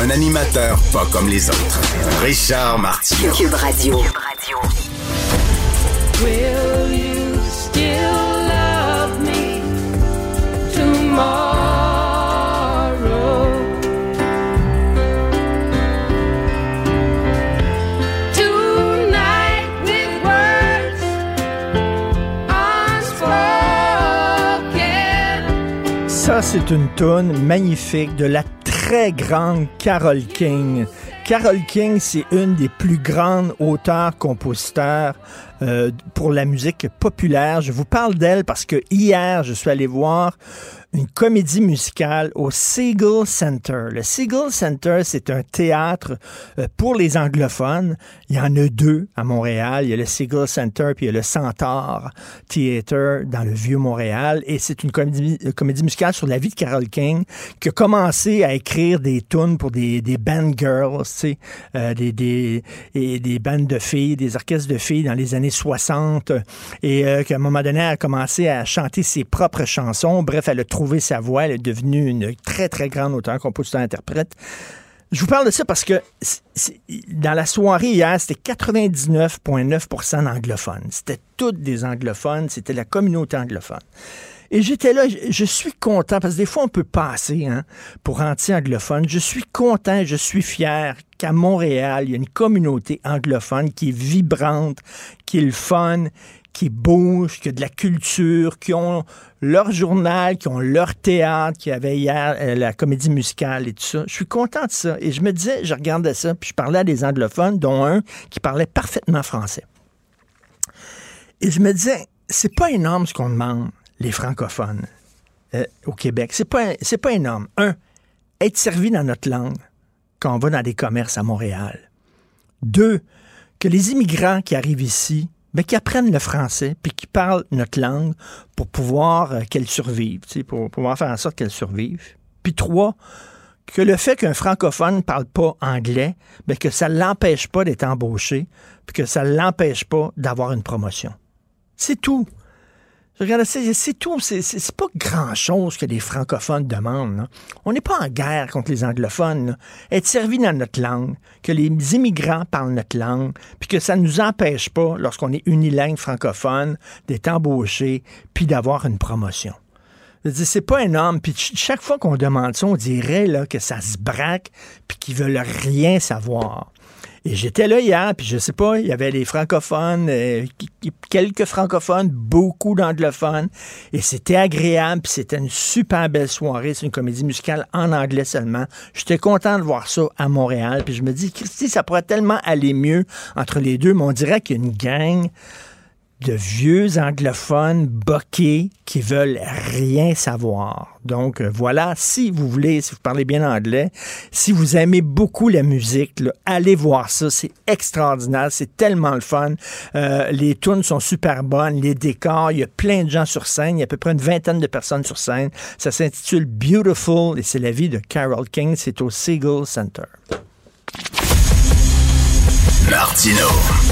Un animateur pas comme les autres. Richard. Cube Radio. Will you still love me tomorrow? Tonight with words unspoken. Ça, c'est une toune magnifique de la très grande Carole King. Carole King, c'est une des plus grandes auteurs-compositeurs euh, pour la musique populaire. Je vous parle d'elle parce que hier, je suis allé voir une comédie musicale au Seagull Center. Le Seagull Center, c'est un théâtre euh, pour les anglophones. Il y en a deux à Montréal. Il y a le Seagull Center puis il y a le Centaur Theater dans le vieux Montréal. Et c'est une comédie, comédie musicale sur la vie de Carole King qui a commencé à écrire des tunes pour des, des band girls, tu sais, euh, des, des, des bandes de filles, des orchestres de filles dans les années 60. Et euh, qu'à un moment donné, elle a commencé à chanter ses propres chansons. Bref, elle a trouvé sa voix. Elle est devenue une très, très grande auteure, compositeur, interprète. Je vous parle de ça parce que dans la soirée hier, c'était 99,9% d'anglophones. C'était toutes des anglophones, c'était la communauté anglophone. Et j'étais là, je, je suis content, parce que des fois on peut passer hein, pour anti-anglophone. Je suis content, je suis fier qu'à Montréal, il y a une communauté anglophone qui est vibrante, qui est le fun, qui bouge, qui a de la culture, qui ont leur journal, qui ont leur théâtre, qui avait hier euh, la comédie musicale et tout ça. Je suis content de ça. Et je me disais, je regardais ça, puis je parlais à des anglophones, dont un qui parlait parfaitement français. Et je me disais, c'est pas énorme ce qu'on demande, les francophones euh, au Québec. C'est pas, pas énorme. Un, être servi dans notre langue quand on va dans des commerces à Montréal. Deux, que les immigrants qui arrivent ici, ben, qui apprennent le français, puis qui parlent notre langue pour pouvoir euh, qu'elle survive, pour pouvoir faire en sorte qu'elle survive. Puis trois, que le fait qu'un francophone ne parle pas anglais, ben, que ça ne l'empêche pas d'être embauché, puis que ça ne l'empêche pas d'avoir une promotion. C'est tout. Je regarde, c'est tout. C'est- pas grand-chose que les francophones demandent. On n'est pas en guerre contre les anglophones. Être servi dans notre langue, que les immigrants parlent notre langue, puis que ça ne nous empêche pas, lorsqu'on est unilingue francophone, d'être embauché, puis d'avoir une promotion. C'est pas énorme. Puis ch- chaque fois qu'on demande ça, on dirait là, que ça se braque, puis qu'ils veulent rien savoir. Et j'étais là hier, puis je sais pas, il y avait les francophones, euh, quelques francophones, beaucoup d'anglophones, et c'était agréable, puis c'était une super belle soirée. C'est une comédie musicale en anglais seulement. J'étais content de voir ça à Montréal, puis je me dis, Christy, ça pourrait tellement aller mieux entre les deux, mais on dirait qu'il y a une gang de vieux anglophones boqués qui veulent rien savoir. Donc euh, voilà, si vous voulez, si vous parlez bien anglais, si vous aimez beaucoup la musique, allez voir ça, c'est extraordinaire, c'est tellement le fun. Euh, les tunes sont super bonnes, les décors, il y a plein de gens sur scène, il y a à peu près une vingtaine de personnes sur scène. Ça s'intitule Beautiful et c'est la vie de Carol King, c'est au Seagull Center. Martino.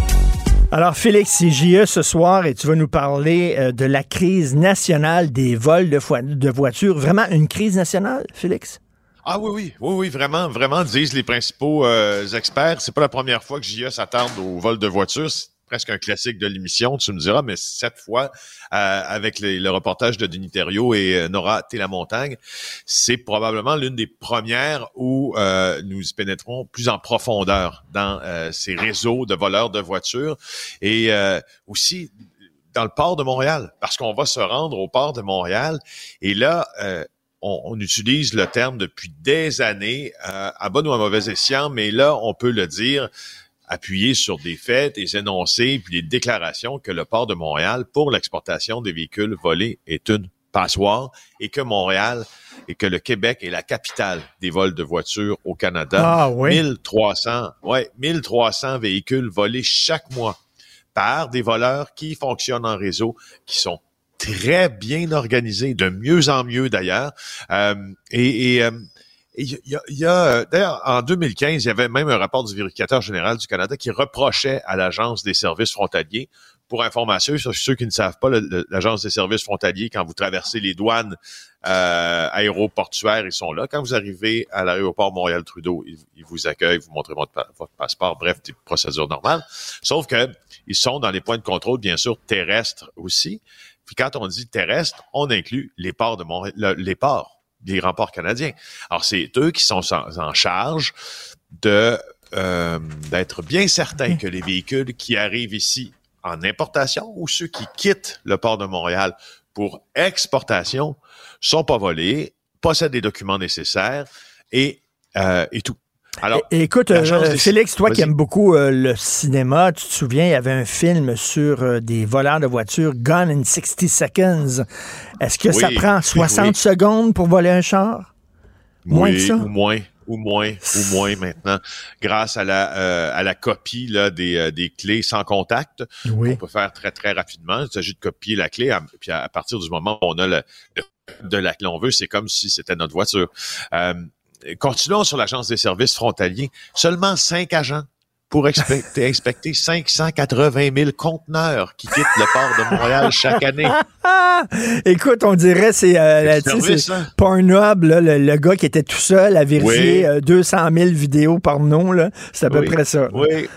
Alors, Félix, c'est JE ce soir et tu vas nous parler euh, de la crise nationale des vols de, voitures. Vraiment une crise nationale, Félix? Ah oui, oui, oui, oui, vraiment, vraiment, disent les principaux euh, experts. C'est pas la première fois que JE s'attarde au vol de voitures. Presque un classique de l'émission, tu me diras, mais cette fois, euh, avec les- le reportage de Denis Thériault et euh, Nora Télamontagne, c'est probablement l'une des premières où euh, nous y pénétrons plus en profondeur dans euh, ces réseaux de voleurs de voitures et euh, aussi dans le port de Montréal, parce qu'on va se rendre au port de Montréal et là, euh, on, on utilise le terme depuis des années, à bon ou à mauvais escient, mais là, on peut le dire, appuyé sur des faits, des énoncés, puis des déclarations que le port de Montréal, pour l'exportation des véhicules volés, est une passoire et que Montréal et que le Québec est la capitale des vols de voitures au Canada. Ah oui. 1300, ouais, 1300 véhicules volés chaque mois par des voleurs qui fonctionnent en réseau, qui sont très bien organisés, de mieux en mieux d'ailleurs. Euh, et et, euh, il y a, y a, euh, d'ailleurs, en 2015, il y avait même un rapport du vérificateur général du Canada qui reprochait à l'Agence des services frontaliers, pour information, sur ceux qui ne savent pas, l'Agence des services frontaliers, quand vous traversez les douanes euh, aéroportuaires, ils sont là. Quand vous arrivez à l'aéroport Montréal-Trudeau, ils, vous accueillent, vous montrez votre, pa- votre passeport, bref, des procédures normales. Sauf que ils sont dans les points de contrôle, bien sûr, terrestres aussi. Puis quand on dit terrestre, on inclut les ports de Montréal, le- les ports, les remports canadiens. Alors, c'est eux qui sont en, en charge de euh, d'être bien certains que les véhicules qui arrivent ici en importation ou ceux qui quittent le port de Montréal pour exportation sont pas volés, possèdent les documents nécessaires et, euh, et tout. Alors, É- Écoute, euh, Félix, toi qui aimes beaucoup euh, le cinéma, tu te souviens, il y avait un film sur euh, des voleurs de voitures, Gone in 60 Seconds. Est-ce que ça prend oui, 60 oui. secondes pour voler un char? Moins oui, que ça? ou moins, ou moins, ou moins maintenant, grâce à la à la copie là des, euh, des clés sans contact. Oui. On peut faire très très rapidement. Il s'agit de copier la clé, à- puis à, à partir du moment où on a le, le de la clé on veut, c'est comme si c'était notre voiture. Euh, continuons sur l'agence des services frontaliers. Seulement cinq agents pour expecter, inspecter 580 000 conteneurs qui quittent le port de Montréal chaque année. Écoute, on dirait c'est euh, hein? Pornhub, là, le, le gars qui était tout seul à vérifier Oui. euh, 200 000 vidéos porno, là. C'est à peu près ça. Oui.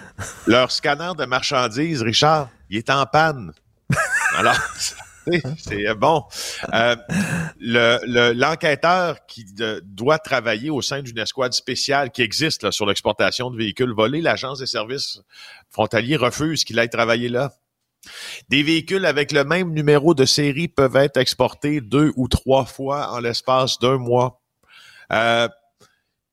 Leur scanner de marchandises, Richard, il est en panne. Alors, c'est- c'est bon. Euh, le- le- L'enquêteur qui de- doit travailler au sein d'une escouade spéciale qui existe là, sur l'exportation de véhicules volés, l'Agence des services frontaliers refuse qu'il aille travailler là. Des véhicules avec le même numéro de série peuvent être exportés deux ou trois fois en l'espace d'un mois. Euh,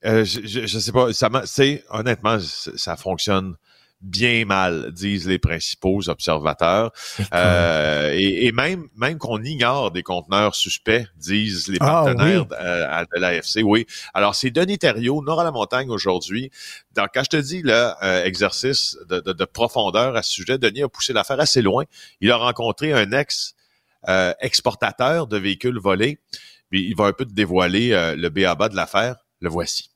euh, je, je sais pas, ça, c'est honnêtement, ça fonctionne bien mal, disent les principaux observateurs. Euh, et, et même, même qu'on ignore des conteneurs suspects, disent les Ah, partenaires oui. euh, à- de l'AFC. Oui. Alors, c'est Denis Thériault, Nord à la montagne aujourd'hui. Donc, quand je te dis là, euh, exercice de, de- de profondeur à ce sujet, Denis a poussé l'affaire assez loin. Il a rencontré un ex euh, exportateur de véhicules volés. Puis il va un peu te dévoiler euh, le béaba de l'affaire. Le voici.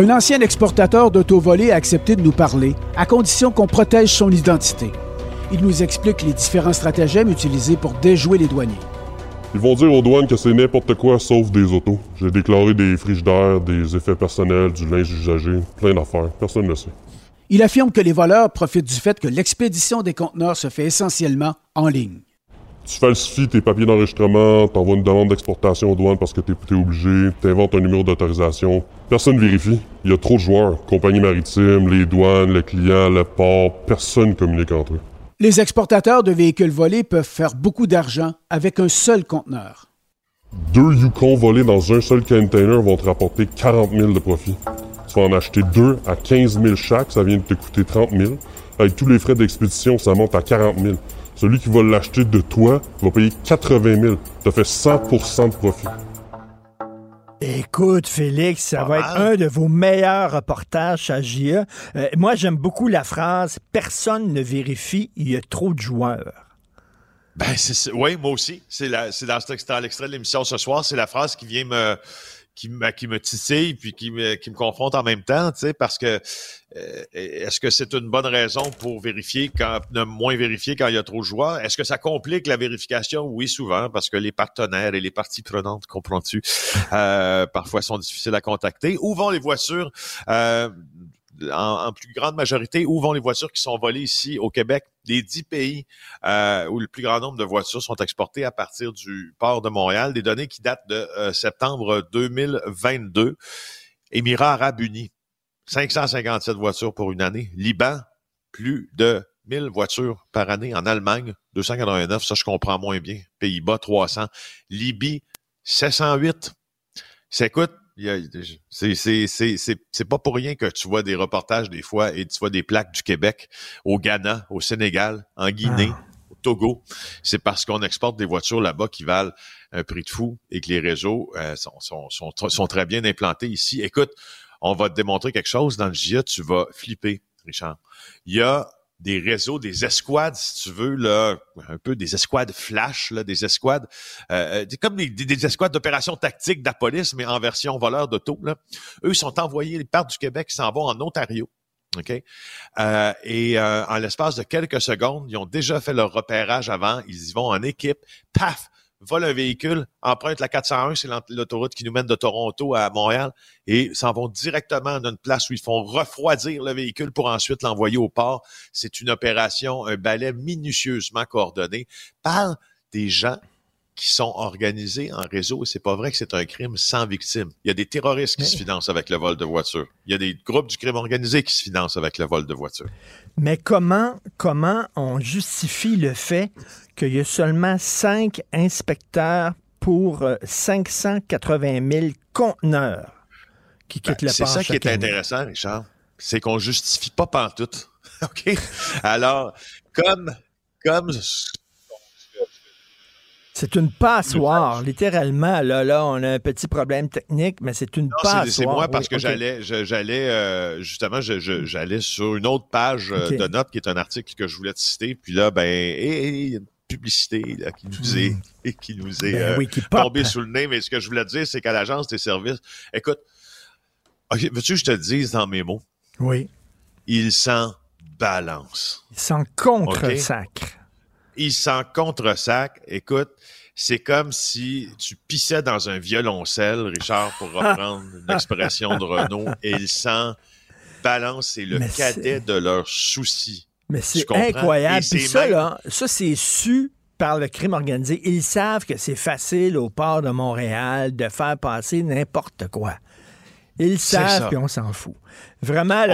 Un ancien exportateur d'auto-volés a accepté de nous parler, à condition qu'on protège son identité. Il nous explique les différents stratagèmes utilisés pour déjouer les douaniers. Ils vont dire aux douanes que c'est n'importe quoi sauf des autos. J'ai déclaré des frigidaires, des effets personnels, du linge usagé, plein d'affaires. Personne ne le sait. Il affirme que les voleurs profitent du fait que l'expédition des conteneurs se fait essentiellement en ligne. Tu falsifies tes papiers d'enregistrement, t'envoies une demande d'exportation aux douanes parce que t'es es obligé, t'inventes un numéro d'autorisation. Personne vérifie. Il y a trop de joueurs. Compagnie maritime, les douanes, le client, le port, personne communique entre eux. Les exportateurs de véhicules volés peuvent faire beaucoup d'argent avec un seul conteneur. Deux Yukon volés dans un seul container vont te rapporter 40 000 de profit. Tu vas en acheter deux à 15 000 chaque, ça vient de te coûter 30 000. Avec tous les frais d'expédition, ça monte à 40 000. Celui qui va l'acheter de toi va payer 80 000. Tu fait 100% de profit. Écoute, Félix, ça va être un de vos meilleurs reportages à JA. Euh, moi, j'aime beaucoup la phrase Personne ne vérifie, il y a trop de joueurs. Ben, c'est, c'est- oui, moi aussi. C'est, la, c'est dans, cet extrait, l'extrait de l'émission ce soir. C'est la phrase qui vient me, qui, me- qui me titille puis qui me, qui me confronte en même temps, tu sais, parce que euh, est-ce que c'est une bonne raison pour vérifier quand ne moins vérifier quand il y a trop de joueurs? Est-ce que ça complique la vérification? Oui, souvent, parce que les partenaires et les parties prenantes, comprends-tu, euh, parfois sont difficiles à contacter. Où vont les voitures? Euh, en, en plus grande majorité, où vont les voitures qui sont volées ici au Québec? Les dix pays euh, où le plus grand nombre de voitures sont exportées à partir du port de Montréal. Des données qui datent de euh, septembre 2022. Émirats arabes unis, 557 voitures pour une année. Liban, plus de 1000 voitures par année. En Allemagne, 289, ça je comprends moins bien. Pays-Bas, 300. Libye, 708. C'est écoute, il y a- c'est pas pour rien que tu vois des reportages des fois et tu vois des plaques du Québec au Ghana, au Sénégal, en Guinée, au Togo. C'est parce qu'on exporte des voitures là-bas qui valent un prix de fou et que les réseaux euh, sont, sont, sont, tr- sont très bien implantés ici. Écoute, on va te démontrer quelque chose dans le GIA, tu vas flipper, Richard. Il y a des réseaux, des escouades, si tu veux, là, un peu des escouades flash, là, des escouades, euh, comme des, des- des escouades d'opération tactique de la police, mais en version voleur d'auto. Là. Eux sont envoyés, ils partent du Québec, ils s'en vont en Ontario. OK? Euh, et euh, en l'espace de quelques secondes, ils ont déjà fait leur repérage avant, ils y vont en équipe, paf, volent un véhicule, empruntent la 401, c'est l'autoroute qui nous mène de Toronto à Montréal, et s'en vont directement dans une place où ils font refroidir le véhicule pour ensuite l'envoyer au port. C'est une opération, un balai minutieusement coordonné par des gens qui sont organisés en réseau et c'est pas vrai que c'est un crime sans victime. Il y a des terroristes qui Mais- se financent avec le vol de voitures. Il y a des groupes du crime organisé qui se financent avec le vol de voitures. Mais comment, comment on justifie le fait qu'il y a seulement cinq inspecteurs pour euh, 580 000 conteneurs qui Ben, quittent le c'est ça qui est année? intéressant, Richard. C'est qu'on justifie pas pantoute. OK? Alors, comme, comme, C'est une passoire, littéralement. Là, là, on a un petit problème technique, mais c'est une Non, passoire. c'est moi parce Oui, que j'allais, j'allais euh, justement, j'allais sur une autre page euh, de notes qui est un article que je voulais te citer. Puis là, ben, il y a une publicité là, qui nous est, qui nous est Hmm. Ben euh, oui, qui pop. tombée sous le nez. Mais ce que je voulais te dire, c'est qu'à l'agence des services, écoute, veux-tu que je te le dise dans mes mots? Oui. Il s'en balance. Ils s'en contre-sacre. Il s'en contre-sac. Écoute, c'est comme si tu pissais dans un violoncelle, Richard, pour reprendre une expression de Renault, et il s'en balance. C'est le Mais cadet de leurs soucis. Mais c'est incroyable. Et Puis ça, même- là, ça, c'est su par le crime organisé. Ils savent que c'est facile au port de Montréal de faire passer n'importe quoi. Ils savent, puis on s'en fout.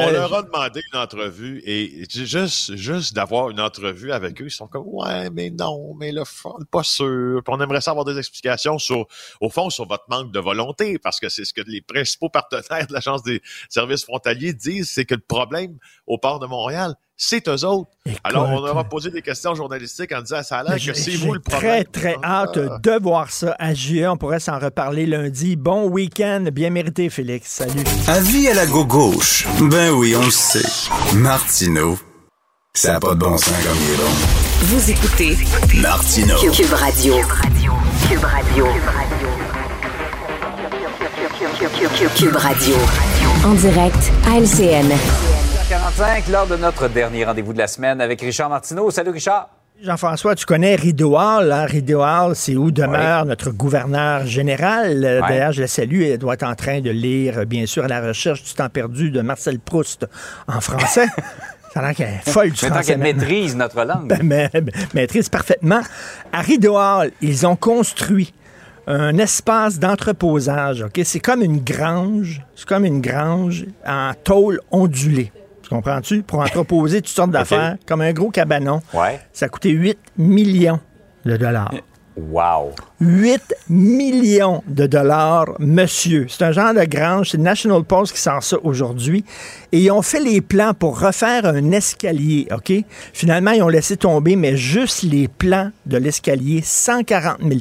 On leur a demandé une entrevue et juste, juste d'avoir une entrevue avec eux, ils sont comme ouais, mais non, mais le fond, pas sûr. Puis on aimerait savoir des explications sur, au fond, sur votre manque de volonté, parce que c'est ce que les principaux partenaires de l'agence des services frontaliers disent, c'est que le problème au port de Montréal, c'est eux autres. Écoute, Alors on aura posé des questions journalistiques en disant ça a l'air que c'est vous le problème. Très, très hâte Ah. de voir ça à JE. On pourrait s'en reparler lundi. Bon week-end, bien mérité, Félix. Salut. Avis à la gauche. Ben oui, on le sait. Martineau, ça n'a pas de bon sens comme il est bon. Vous écoutez Martineau. Cube, Cube Radio. Cube Radio. Cube Radio. En direct à LCN. 45 lors de notre dernier rendez-vous de la semaine avec Richard Martineau. Salut Richard. Jean-François, tu connais Rideau Hall. Hein? Rideau Hall, c'est où demeure notre gouverneur général. Euh. D'ailleurs, je la salue. Elle doit être en train de lire, euh, bien sûr, à la recherche du temps perdu de Marcel Proust en français. Ça a qu'elle est folle du Maintenant français. qu'elle maîtrise notre langue. Ben, mais- mais- maîtrise parfaitement. À Rideau Hall, ils ont construit un espace d'entreposage. ok? C'est comme une grange. C'est comme une grange en tôle ondulée. Tu comprends-tu? Pour entreposer toutes sortes d'affaires, comme un gros cabanon. Ouais. Ça a coûté 8 millions de dollars. Wow. 8 millions de dollars, monsieur. C'est un genre de grange. C'est National Post qui sort ça aujourd'hui. Et ils ont fait les plans pour refaire un escalier, OK? Finalement, ils ont laissé tomber, mais juste les plans de l'escalier, 140 000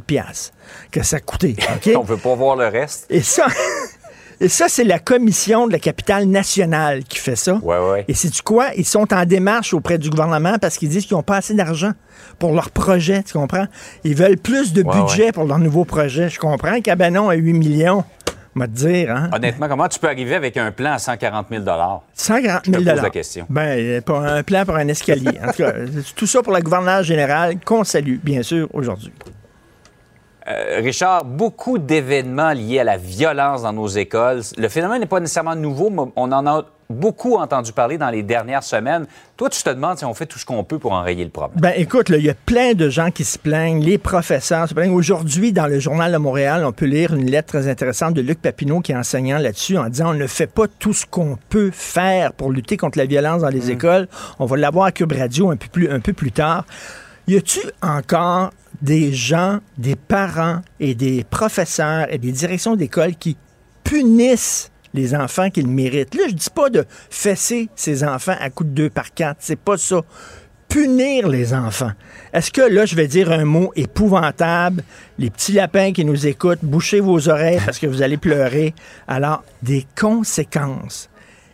que ça coûtait, OK? On veut pas voir le reste. Et ça, et ça c'est la commission de la capitale nationale qui fait ça. Ouais, ouais. Et c'est du quoi? Ils sont en démarche auprès du gouvernement parce qu'ils disent qu'ils n'ont pas assez d'argent pour leur projet, tu comprends? Ils veulent plus de Ouais, budget pour leur nouveau projet. Je comprends. Cabanon à 8 millions. On va te dire, hein? Honnêtement, comment tu peux arriver avec un plan à 140 000 140 Je 000 te pose la question. Ben, pour un plan pour un escalier. En tout cas, tout ça pour la gouverneure générale qu'on salue, bien sûr, aujourd'hui. Euh, Richard, beaucoup d'événements liés à la violence dans nos écoles. Le phénomène n'est pas nécessairement nouveau, mais on en a beaucoup entendu parler dans les dernières semaines. Toi, tu te demandes si on fait tout ce qu'on peut pour enrayer le problème. Ben, écoute, il y a plein de gens qui se plaignent. Les professeurs se plaignent. Aujourd'hui, dans le Journal de Montréal, on peut lire une lettre très intéressante de Luc Papineau qui est enseignant là-dessus en disant on ne fait pas tout ce qu'on peut faire pour lutter contre la violence dans les écoles. On va l'avoir à Cube Radio un peu plus, un peu plus tard. Y a-tu encore des gens, des parents et des professeurs et des directions d'école qui punissent les enfants qu'ils méritent? Là, je dis pas de fesser ces enfants à coups de deux par quatre. C'est pas ça. Punir les enfants. Est-ce que là, je vais dire un mot épouvantable? Les petits lapins qui nous écoutent, bouchez vos oreilles parce que vous allez pleurer. Alors, des conséquences.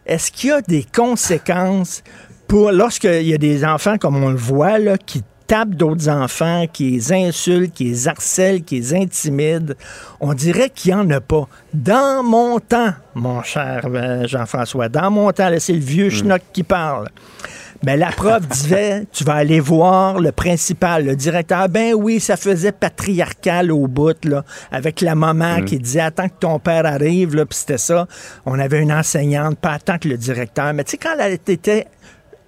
Est-ce qu'il y a des conséquences pour lorsqu'il y a des enfants, comme on le voit, là, qui tapent d'autres enfants, qui les insultent, qui les harcèlent, qui les intimident. On dirait qu'il n'y en a pas. Dans mon temps, mon cher euh, Jean-François, dans mon temps, c'est le vieux schnock qui parle. Ben, la prof disait, tu vas aller voir le principal, le directeur. Ben oui, ça faisait patriarcal au bout, là, avec la maman qui disait, attends que ton père arrive, là, puis c'était ça. On avait une enseignante, pas attends que le directeur. Mais tu sais, quand elle était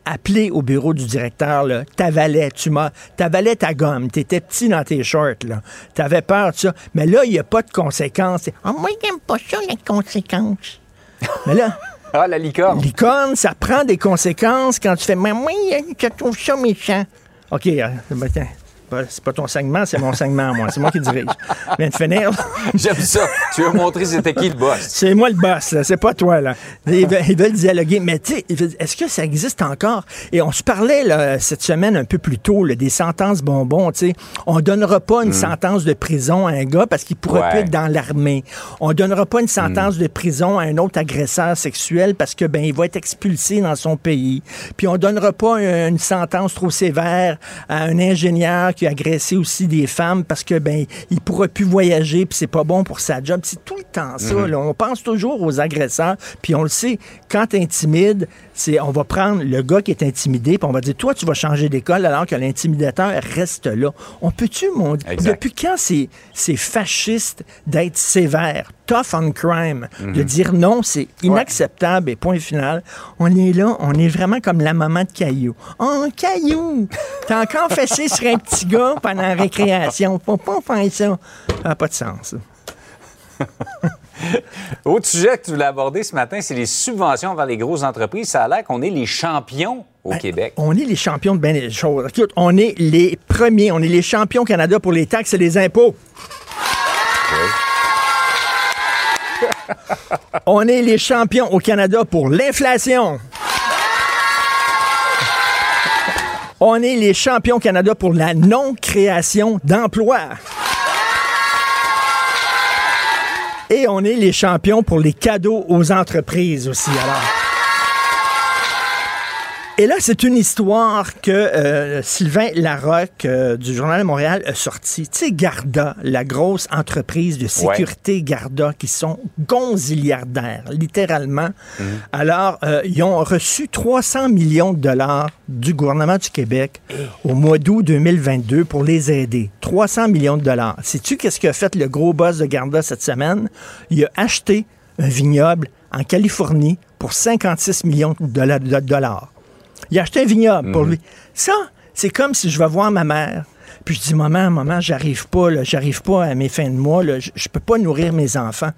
appelée au bureau du directeur, là, t'avalais, tu m'as, t'avalais ta gomme, t'étais petit dans tes shorts, là. T'avais peur de ça. Mais là, il n'y a pas de conséquences. Ah, moi, j'aime pas ça, les conséquences. Mais là, Ah, la licorne. Licorne, ça prend des conséquences quand tu fais Mais moi, je trouve ça méchant. OK, euh, ben, pas- c'est pas ton segment, c'est mon segment, moi. C'est moi qui dirige. Viens de finir. J'aime ça. Tu veux montrer c'était qui le boss? C'est moi le boss. C'est pas toi, là. Ils veulent, ils veulent dialoguer. Mais, tu sais, est-ce que ça existe encore? Et on se parlait, là, cette semaine, un peu plus tôt, là, des sentences bonbons, tu sais. On donnera pas une sentence de prison à un gars parce qu'il pourrait Ouais. plus être dans l'armée. On donnera pas une sentence de prison à un autre agresseur sexuel parce que, ben, il va être expulsé dans son pays. Puis on donnera pas un- une sentence trop sévère à un ingénieur qui a agressé aussi des femmes parce que, ben, il pourra plus voyager puis c'est pas bon pour sa job. C'est tout le temps ça, là. On pense toujours aux agresseurs puis on le sait, quand t'intimides, c'est, on va prendre le gars qui est intimidé puis on va dire, toi, tu vas changer d'école alors que l'intimidateur reste là. On peut-tu, mon depuis quand c'est, c'est fasciste d'être sévère, tough on crime, de dire non, c'est inacceptable et point final. On est là, on est vraiment comme la maman de Caillou. Oh, Caillou! T'as encore fessé sur un petit gars pendant la récréation. Faut pas faire ça. Ça n'a pas de sens. Autre sujet que tu voulais aborder ce matin, c'est les subventions vers les grosses entreprises. Ça a l'air qu'on est les champions au Québec. On est les champions de bien des choses. Écoute, on est les premiers, on est les champions au Canada pour les taxes et les impôts. On est les champions au Canada pour l'inflation. On est les champions au Canada pour la non-création d'emplois. Et on est les champions pour les cadeaux aux entreprises aussi. Et là, c'est une histoire que euh, Sylvain Larocque euh, du Journal de Montréal a sorti. Tu sais, Garda, la grosse entreprise de sécurité Garda, qui sont gonziliardaires, littéralement. Alors, euh, ils ont reçu 300 millions de dollars du gouvernement du Québec au mois d'août 2022 pour les aider. 300 millions de dollars. Sais-tu qu'est-ce qu'a fait le gros boss de Garda cette semaine? Il a acheté un vignoble en Californie pour 56 millions de dollars. Il a acheté un vignoble pour lui. Ça, c'est comme si je vais voir ma mère. Puis je dis, maman, maman, j'arrive pas, là, j'arrive pas à mes fins de mois, là, je, je peux pas nourrir mes enfants.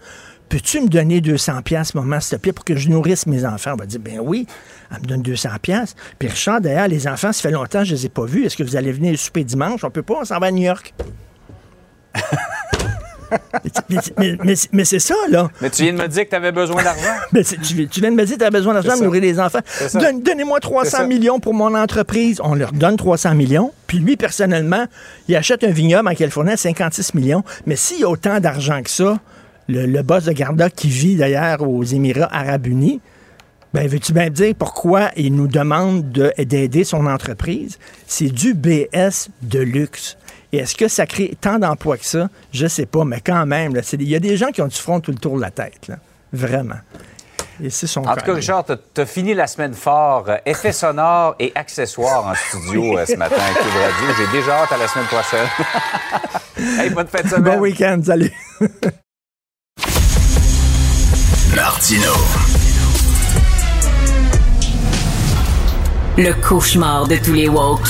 Peux-tu me donner 200 pièces, maman, s'il te plaît, pour que je nourrisse mes enfants? On va dire, ben oui, elle me donne 200 pièces. Puis Richard, d'ailleurs, les enfants, ça fait longtemps que je les ai pas vus. Est-ce que vous allez venir souper dimanche? On peut pas, on s'en va à New York. mais mais- mais- mais c'est ça, là. Mais tu viens de me dire que tu avais besoin d'argent. Tu, tu viens de me dire que tu as besoin d'argent pour nourrir les enfants. Donnez-moi C'est 300 ça. millions pour mon entreprise. On leur donne 300 millions. Puis lui, personnellement, il achète un vignoble en Californie à 56 millions. Mais s'il y a autant d'argent que ça, le, le boss de Garda, qui vit d'ailleurs aux Émirats arabes unis, ben, veux-tu bien me dire pourquoi il nous demande de- d'aider son entreprise? C'est du BS de luxe. Et est-ce que ça crée tant d'emplois que ça? Je sais pas, mais quand même, il y a des gens qui ont du front tout le tour de la tête, là. Vraiment. Et c'est son En tout cas, Richard, tu as fini la semaine fort. Euh, effets sonores et accessoires en studio euh, ce matin à Cube Radio. J'ai déjà hâte à la semaine prochaine. hey, bonne fin de semaine. Bon week-end, salut. Martino. Le cauchemar de tous les woke.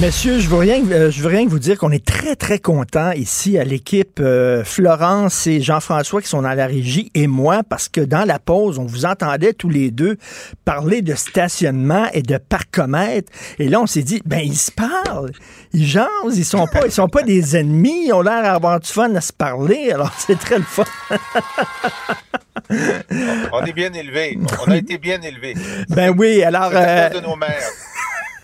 Messieurs, je veux rien, euh, je veux rien que vous dire qu'on est très, très content ici à l'équipe euh, Florence et Jean-François qui sont dans la régie et moi parce que dans la pause, on vous entendait tous les deux parler de stationnement et de parcomètre. Et là, on s'est dit, ben, ils se parlent. Ils jasent. Ils sont pas, ils sont pas des ennemis. Ils ont l'air d'avoir du fun à se parler. Alors, c'est très le fun. On est bien élevés. On a été bien élevés. Ben oui, alors. Euh, de nos mères.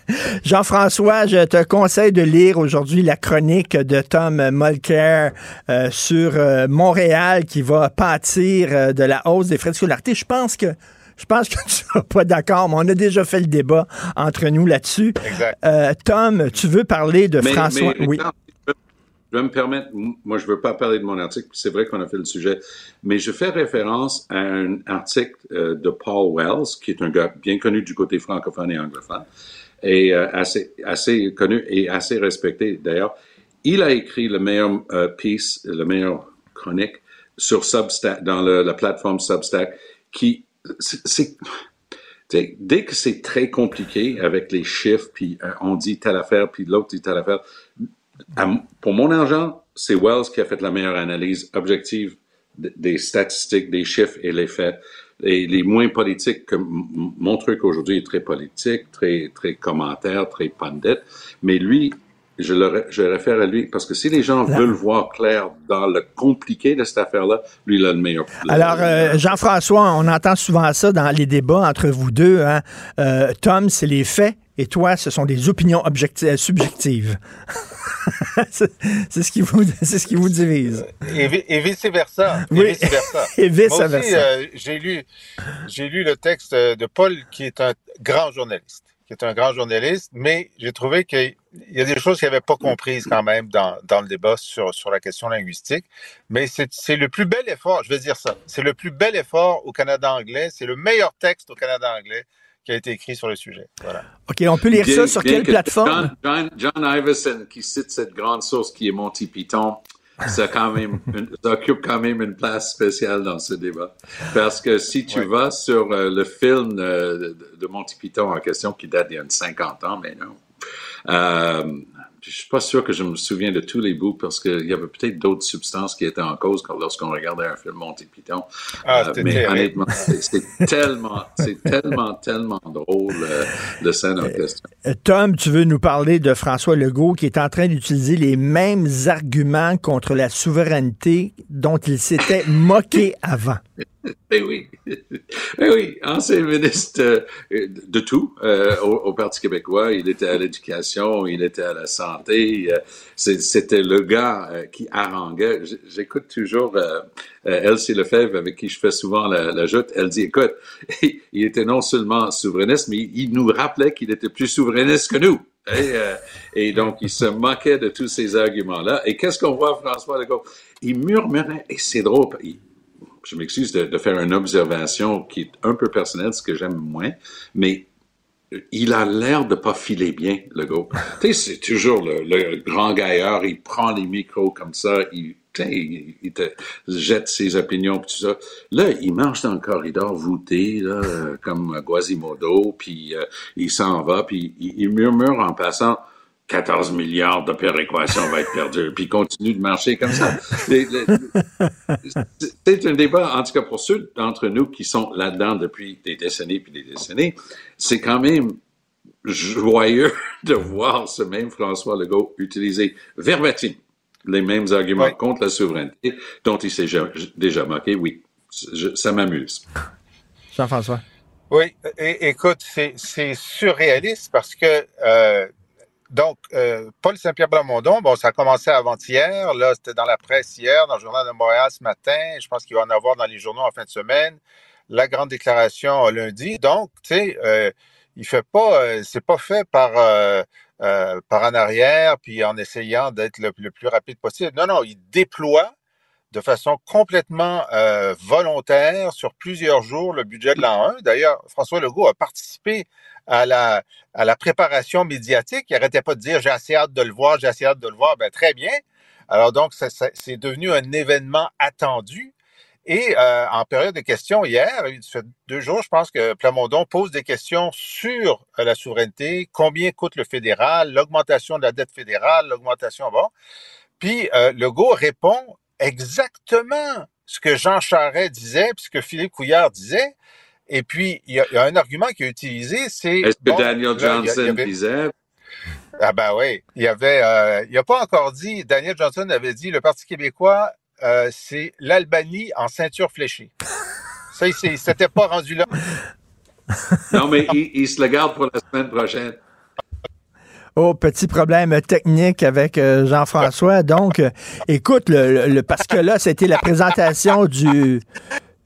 Jean-François, je te conseille de lire aujourd'hui la chronique de Tom Mulcair euh, sur euh, Montréal qui va pâtir euh, de la hausse des frais de scolarité. Je pense que je pense que tu seras pas d'accord, mais on a déjà fait le débat entre nous là-dessus. Euh, Tom, tu veux parler de Mais- François? mais, Oui. Je vais me permettre, moi je veux pas parler de mon article, c'est vrai qu'on a fait le sujet, mais je fais référence à un article euh, de Paul Wells, qui est un gars bien connu du côté francophone et anglophone, et euh, assez, connu et assez respecté d'ailleurs. Il a écrit le meilleur euh, piece, le meilleur chronique sur Substack, dans la plateforme Substack, qui, dès que c'est très compliqué avec les chiffres, puis euh, on dit telle affaire, puis l'autre dit telle affaire, pour mon argent, c'est Wells qui a fait la meilleure analyse objective des statistiques, des chiffres et les faits. Et les moins politiques, que mon truc aujourd'hui est très politique, très, très commentaire, très pundit. Mais lui, je, le, je réfère à lui parce que si les gens veulent voir clair dans le compliqué de cette affaire-là, lui, il a le meilleur. le- Alors, euh. Jean-François, on entend souvent ça dans les débats entre vous deux. Hein? Euh, Tom, c'est les faits, et toi, ce sont des opinions euh, subjectives. c'est ce qui vous, c'est ce qui vous divise. Et, vi- et vice versa. Oui. Et vice versa. Versa. euh, j'ai lu, j'ai lu le texte de Paul, qui est un grand journaliste, qui est un grand journaliste, mais j'ai trouvé qu'il y a des choses qu'il n'avait pas comprises quand même dans, dans le débat sur, sur la question linguistique. Mais c'est, c'est le plus bel effort, je vais dire ça, c'est le plus bel effort au Canada anglais, c'est le meilleur texte au Canada anglais qui a été écrit sur le sujet. Voilà. OK, on peut lire Bien- ça sur quelle que plateforme? John, John, John Iverson qui cite cette grande source qui est Monty Python, ça, quand même une- ça occupe quand même une place spéciale dans ce débat. Parce que si tu vas sur euh, le film euh, de, de Monty Python en question, qui date d'il y a une 50 ans maintenant, euh, je suis pas sûr que je me souviens de tous les bouts parce qu'il y avait peut-être d'autres substances qui étaient en cause quand- lorsqu'on regardait un film Monty Python. Ah, Euh, mais terrible. honnêtement, c'est tellement, c'est tellement, tellement drôle euh, de scène en question. Euh, Tom, tu veux nous parler de François Legault qui est en train d'utiliser les mêmes arguments contre la souveraineté dont il s'était moqué avant. Eh oui, oui, ancien ministre euh, de tout euh, au, Parti québécois. Il était à l'éducation, il était à la santé. euh, C'était le gars qui haranguait. J'écoute toujours Elsie Lefebvre, avec qui je fais souvent la, la joute. Elle dit, écoute, il était non seulement souverainiste, mais il nous rappelait qu'il était plus souverainiste que nous. Et, et donc, il se moquait de tous ces arguments-là. Et qu'est-ce qu'on voit, François Legault? Il murmurait, et c'est drôle, il- je m'excuse de, de faire une observation qui est un peu personnelle, ce que j'aime moins, mais il a l'air de pas filer bien, le gars. tu sais, c'est toujours le, le grand gaillard, il prend les micros comme ça, il, il, il te jette ses opinions, puis tout ça. Là, il marche dans le corridor voûté, là, euh, comme Quasimodo, puis euh, il s'en va, puis il, il murmure en passant 14 milliards de péréquation va être perdu, puis continue de marcher comme ça. C'est un débat, en tout cas pour ceux d'entre nous qui sont là-dedans depuis des décennies puis des décennies, c'est quand même joyeux de voir ce même François Legault utiliser verbatim les mêmes arguments contre la souveraineté dont il s'est déjà moqué. Oui, je- ça m'amuse. Jean-François. Oui, écoute, c'est c'est surréaliste parce que euh, donc euh, Paul Saint-Pierre Plamondon, bon, ça a commencé avant-hier, là, c'était dans la presse hier, dans le journal de Montréal ce matin, je pense qu'il va en avoir dans les journaux en fin de semaine, la grande déclaration lundi. Donc, tu sais, euh, il fait pas, euh, c'est pas fait par euh, euh, par en arrière, puis en essayant d'être le, plus rapide possible. Non, non, il déploie de façon complètement volontaire sur plusieurs jours le budget de l'an 1. D'ailleurs, François Legault a participé à la, à la préparation médiatique. Il arrêtait pas de dire j'ai assez hâte de le voir, j'ai assez hâte de le voir. Ben, très bien. Alors donc, ça- ça- c'est devenu un événement attendu. Et euh, en période de questions hier, il fait deux jours, je pense que Plamondon pose des questions sur euh, la souveraineté, combien coûte le fédéral, l'augmentation de la dette fédérale, l'augmentation, bon. Puis euh, Legault répond exactement ce que Jean Charest disait, puis ce que Philippe Couillard disait. Et puis, il y a, il y a un argument qu'il a utilisé, c'est... Est-ce que Daniel là, il y a- il y Johnson avait- disait? Ah ben oui, il y avait, euh, il a pas encore dit, Daniel Johnson avait dit, le Parti québécois, euh, c'est l'Albanie en ceinture fléchée. Ça, il s'était pas rendu là. Non, mais il, il se le garde pour la semaine prochaine. Oh, petit problème technique avec euh, Jean-François. Donc, euh, écoute, le- parce que là, c'était la présentation du,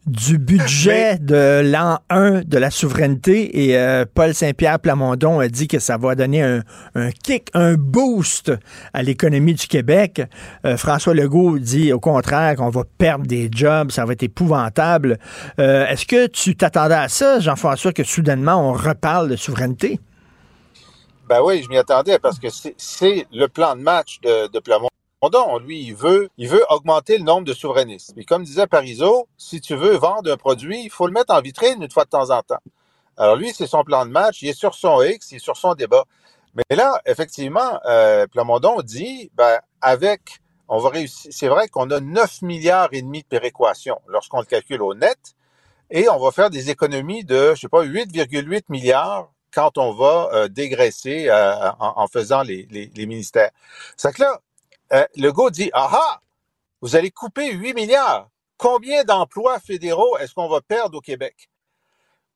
du budget de l'an 1 de la souveraineté et euh, Paul Saint-Pierre Plamondon a dit que ça va donner un, un kick, un boost à l'économie du Québec. Euh, François Legault dit au contraire qu'on va perdre des jobs, ça va être épouvantable. Euh, Est-ce que tu t'attendais à ça, Jean-François, que soudainement on reparle de souveraineté? Ben oui, je m'y attendais parce que c'est- c'est le plan de match de, de Plamondon. Lui, il veut, il veut augmenter le nombre de souverainistes. Mais comme disait Parizeau, si tu veux vendre un produit, il faut le mettre en vitrine une fois de temps en temps. Alors lui, c'est son plan de match. Il est sur son X, il est sur son débat. Mais là, effectivement, euh, Plamondon dit, ben, avec, on va réussir. C'est vrai qu'on a 9 milliards et demi de péréquation lorsqu'on le calcule au net. Et on va faire des économies de, je sais pas, 8,8 milliards quand on va euh, dégraisser euh, en, en faisant les, les, les ministères. C'est que là, Legault dit, ah ah, vous allez couper 8 milliards. Combien d'emplois fédéraux est-ce qu'on va perdre au Québec?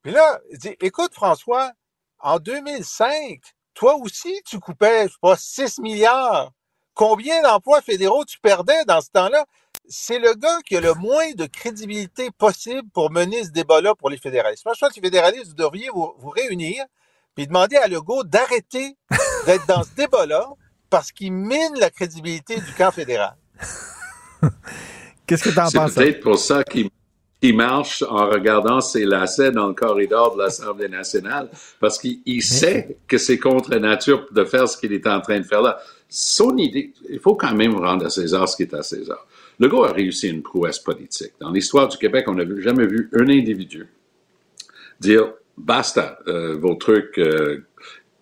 Puis là, il dit, écoute François, en 2005, toi aussi, tu coupais, je sais pas, 6 milliards. Combien d'emplois fédéraux tu perdais dans ce temps-là? C'est le gars qui a le moins de crédibilité possible pour mener ce débat-là pour les fédéralistes. Moi, je pense que les fédéralistes, vous devriez vous, vous réunir puis demander à Legault d'arrêter d'être dans ce débat-là parce qu'il mine la crédibilité du camp fédéral. Qu'est-ce que tu en C'est penses? peut-être pour ça qu'il marche en regardant ses lacets dans le corridor de l'Assemblée nationale, parce qu'il il sait que c'est contre nature de faire ce qu'il est en train de faire là. Son idée, il faut quand même rendre à César ce qui est à César. Legault a réussi une prouesse politique. Dans l'histoire du Québec, on n'a jamais vu un individu dire basta, euh, vos trucs euh,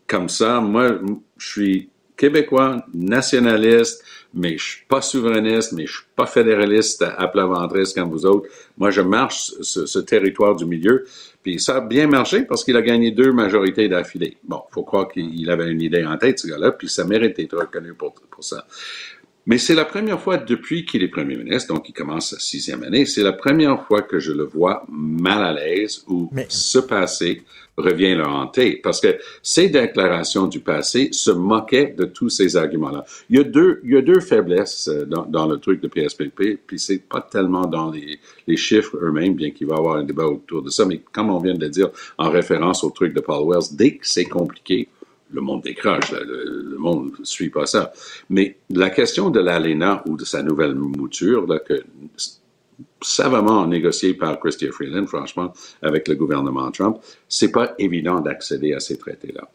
comme ça. Moi, je suis québécois, nationaliste, mais je suis pas souverainiste, mais je suis pas fédéraliste à, à plat ventriste comme vous autres. Moi, je marche ce, ce territoire du milieu. Puis ça a bien marché parce qu'il a gagné deux majorités d'affilée. Bon, faut croire qu'il avait une idée en tête, ce gars-là, puis ça mérite d'être reconnu pour, pour ça. Mais c'est la première fois depuis qu'il est premier ministre, donc il commence sa sixième année, c'est la première fois que je le vois mal à l'aise ou ce passé revient le hanter. Parce que ces déclarations du passé se moquaient de tous ces arguments-là. Il y a deux, il y a deux faiblesses euh, dans, dans le truc de PSPP, puis c'est pas tellement dans les, chiffres eux-mêmes, bien qu'il va y avoir un débat autour de ça, mais comme on vient de le dire en référence au truc de Paul Wells, dès que c'est compliqué, le monde décroche, le, le monde ne suit pas ça. Mais la question de l'ALENA ou de sa nouvelle mouture, là, que savamment négociée par Chrystia Freeland, franchement, avec le gouvernement Trump, c'est pas évident d'accéder à ces traités-là.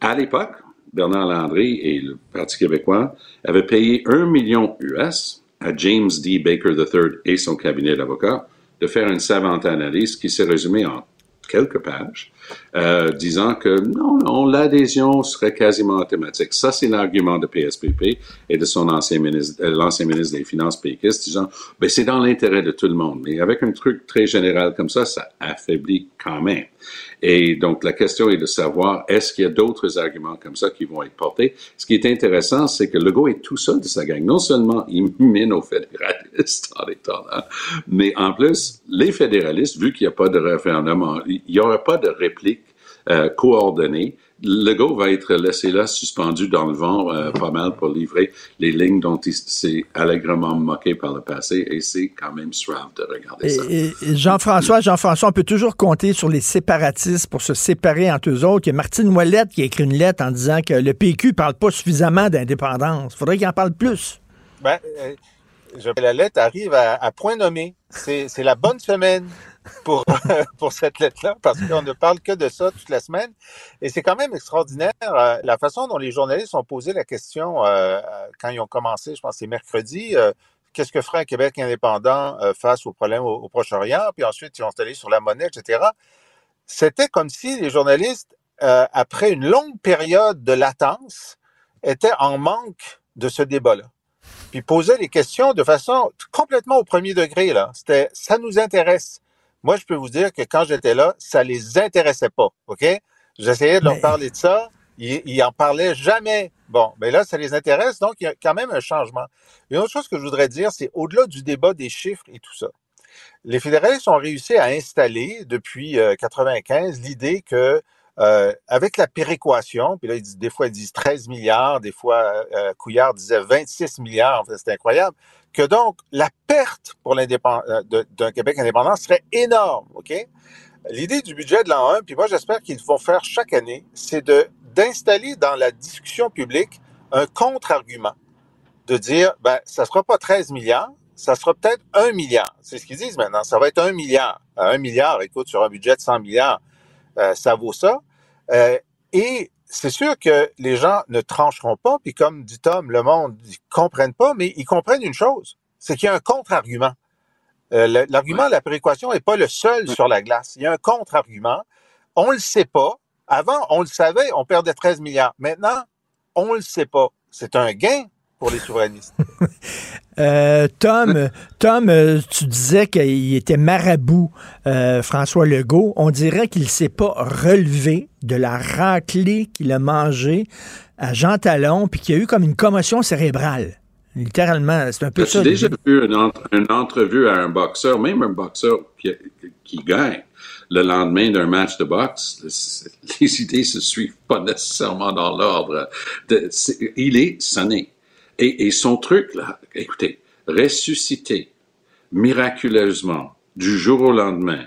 À l'époque, Bernard Landry et le Parti québécois avaient payé un million US à James D. Baker III et son cabinet d'avocats de faire une savante analyse qui s'est résumée en quelques pages euh, disant que non, non, l'adhésion serait quasiment automatique. Ça, c'est l'argument de PSPP et de son ancien ministre, euh, l'ancien ministre des Finances péquiste, disant, ben, c'est dans l'intérêt de tout le monde. Mais avec un truc très général comme ça, ça affaiblit quand même. Et donc, la question est de savoir, est-ce qu'il y a d'autres arguments comme ça qui vont être portés? Ce qui est intéressant, c'est que Legault est tout seul de sa gang. Non seulement il mine aux fédéralistes en étant là, mais en plus, les fédéralistes, vu qu'il n'y a pas de référendum, il n'y aura pas de réplique euh, coordonnée. Legault va être laissé là, suspendu dans le vent, euh, pas mal pour livrer les lignes dont il s'est allègrement moqué par le passé, et c'est quand même suave de regarder ça. Et, Jean-François, Jean-François, on peut toujours compter sur les séparatistes pour se séparer entre eux autres. Il y a Martine Ouellette qui a écrit une lettre en disant que le PQ parle pas suffisamment d'indépendance. Il faudrait qu'il en parle plus. Ben, euh, je- la lettre arrive à, à point nommé. C'est la bonne semaine pour, pour cette lettre-là, parce qu'on ne parle que de ça toute la semaine. Et c'est quand même extraordinaire euh, la façon dont les journalistes ont posé la question euh, euh, quand ils ont commencé, je pense c'est mercredi, qu'est-ce que ferait un Québec indépendant face aux problèmes au, Proche-Orient, puis ensuite ils ont allé sur la monnaie, etc. C'était comme si les journalistes, après une longue période de latence, étaient en manque de ce débat-là puis posaient les questions de façon complètement au premier degré. Là. C'était ça nous intéresse. Moi, je peux vous dire que quand j'étais là, ça les intéressait pas. OK? J'essayais de leur Mais- parler de ça. Ils, ils en parlaient jamais. Bon, mais là, ça les intéresse, donc il y a quand même un changement. Une autre chose que je voudrais dire, c'est au-delà du débat des chiffres et tout ça. Les fédéralistes ont réussi à installer depuis euh, 95 l'idée que euh, avec la péréquation, puis là, ils disent, des fois, ils disent 13 milliards, des fois, euh, Couillard disait 26 milliards, en fait, c'est incroyable, que donc, la perte pour euh, d'un Québec indépendant serait énorme, OK? L'idée du budget de l'an 1, puis moi, j'espère qu'ils vont faire chaque année, c'est de d'installer dans la discussion publique un contre-argument, de dire, ben, ça sera pas 13 milliards, ça sera peut-être 1 milliard. C'est ce qu'ils disent maintenant, ça va être 1 milliard. Euh, 1 milliard, écoute, sur un budget de 100 milliards, euh, ça vaut ça. Euh, et c'est sûr que les gens ne trancheront pas, puis comme dit Tom, le monde, ils comprennent pas, mais ils comprennent une chose, c'est qu'il y a un contre-argument. Euh, L'argument de la péréquation n'est pas le seul sur la glace. Il y a un contre-argument. On le sait pas. Avant, on le savait, on perdait 13 milliards. Maintenant, on le sait pas. C'est un gain pour les souverainistes. Euh, Tom, Tom, euh, tu disais qu'il était marabout, euh, François Legault. On dirait qu'il ne s'est pas relevé de la raclée qu'il a mangée à Jean Talon, puis qu'il y a eu comme une commotion cérébrale. Littéralement, c'est un peu ça. As-tu déjà vu une, entre- une entrevue à un boxeur, même un boxeur qui, qui gagne le lendemain d'un match de boxe, les idées se suivent pas nécessairement dans l'ordre. De- c'est- Il est sonné. Et, et son truc, là, écoutez, ressusciter miraculeusement du jour au lendemain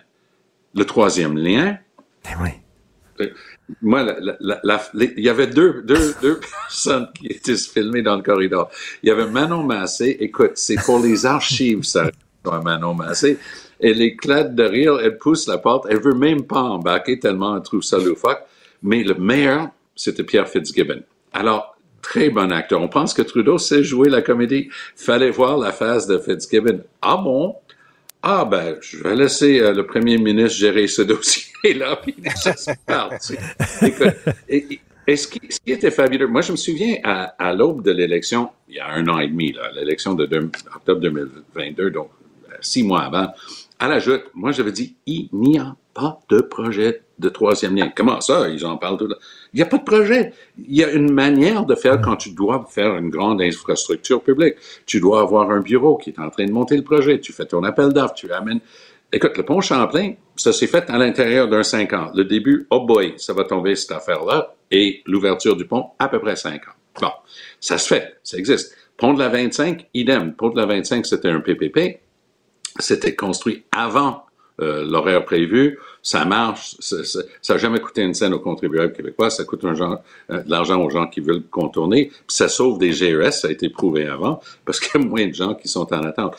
le troisième lien, Ben oui. euh, moi, il y avait deux, deux, deux personnes qui étaient filmées dans le corridor. Il y avait Manon Massé. Écoute, c'est pour les archives, ça, Manon Massé. Elle éclate de rire, elle pousse la porte, elle veut même pas embarquer tellement elle trouve ça loufoque. Mais le meilleur, c'était Pierre Fitzgibbon. Alors, très bon acteur. On pense que Trudeau sait jouer la comédie. Fallait voir la face de Fitzgibbon. Ah bon? Ah ben, je vais laisser euh, le premier ministre gérer ce dossier-là, puis ça. Écoute, et, ce, qui, était fabuleux, moi je me souviens à, l'aube de l'élection, il y a un an et demi, l'élection de octobre 2022, donc euh, six mois avant, à la joute, moi j'avais dit, il n'y a pas de projet de troisième lien. Comment ça? Ils en parlent tout le. Il n'y a pas de projet. Il y a une manière de faire quand tu dois faire une grande infrastructure publique. Tu dois avoir un bureau qui est en train de monter le projet. Tu fais ton appel d'offres, tu amènes. Écoute, le pont Champlain, ça s'est fait à l'intérieur d'un cinq ans. Le début, oh boy, ça va tomber cette affaire-là. Et l'ouverture du pont, à peu près cinq ans. Bon, ça se fait, ça existe. Pont de la 25, idem. Pont de la 25, c'était un PPP. C'était construit avant euh, l'horaire prévu. Ça marche. Ça- n'a jamais coûté une scène aux contribuables québécois. Ça coûte un genre, euh, de l'argent aux gens qui veulent contourner. Puis ça sauve des GES. Ça a été prouvé avant parce qu'il y a moins de gens qui sont en attente.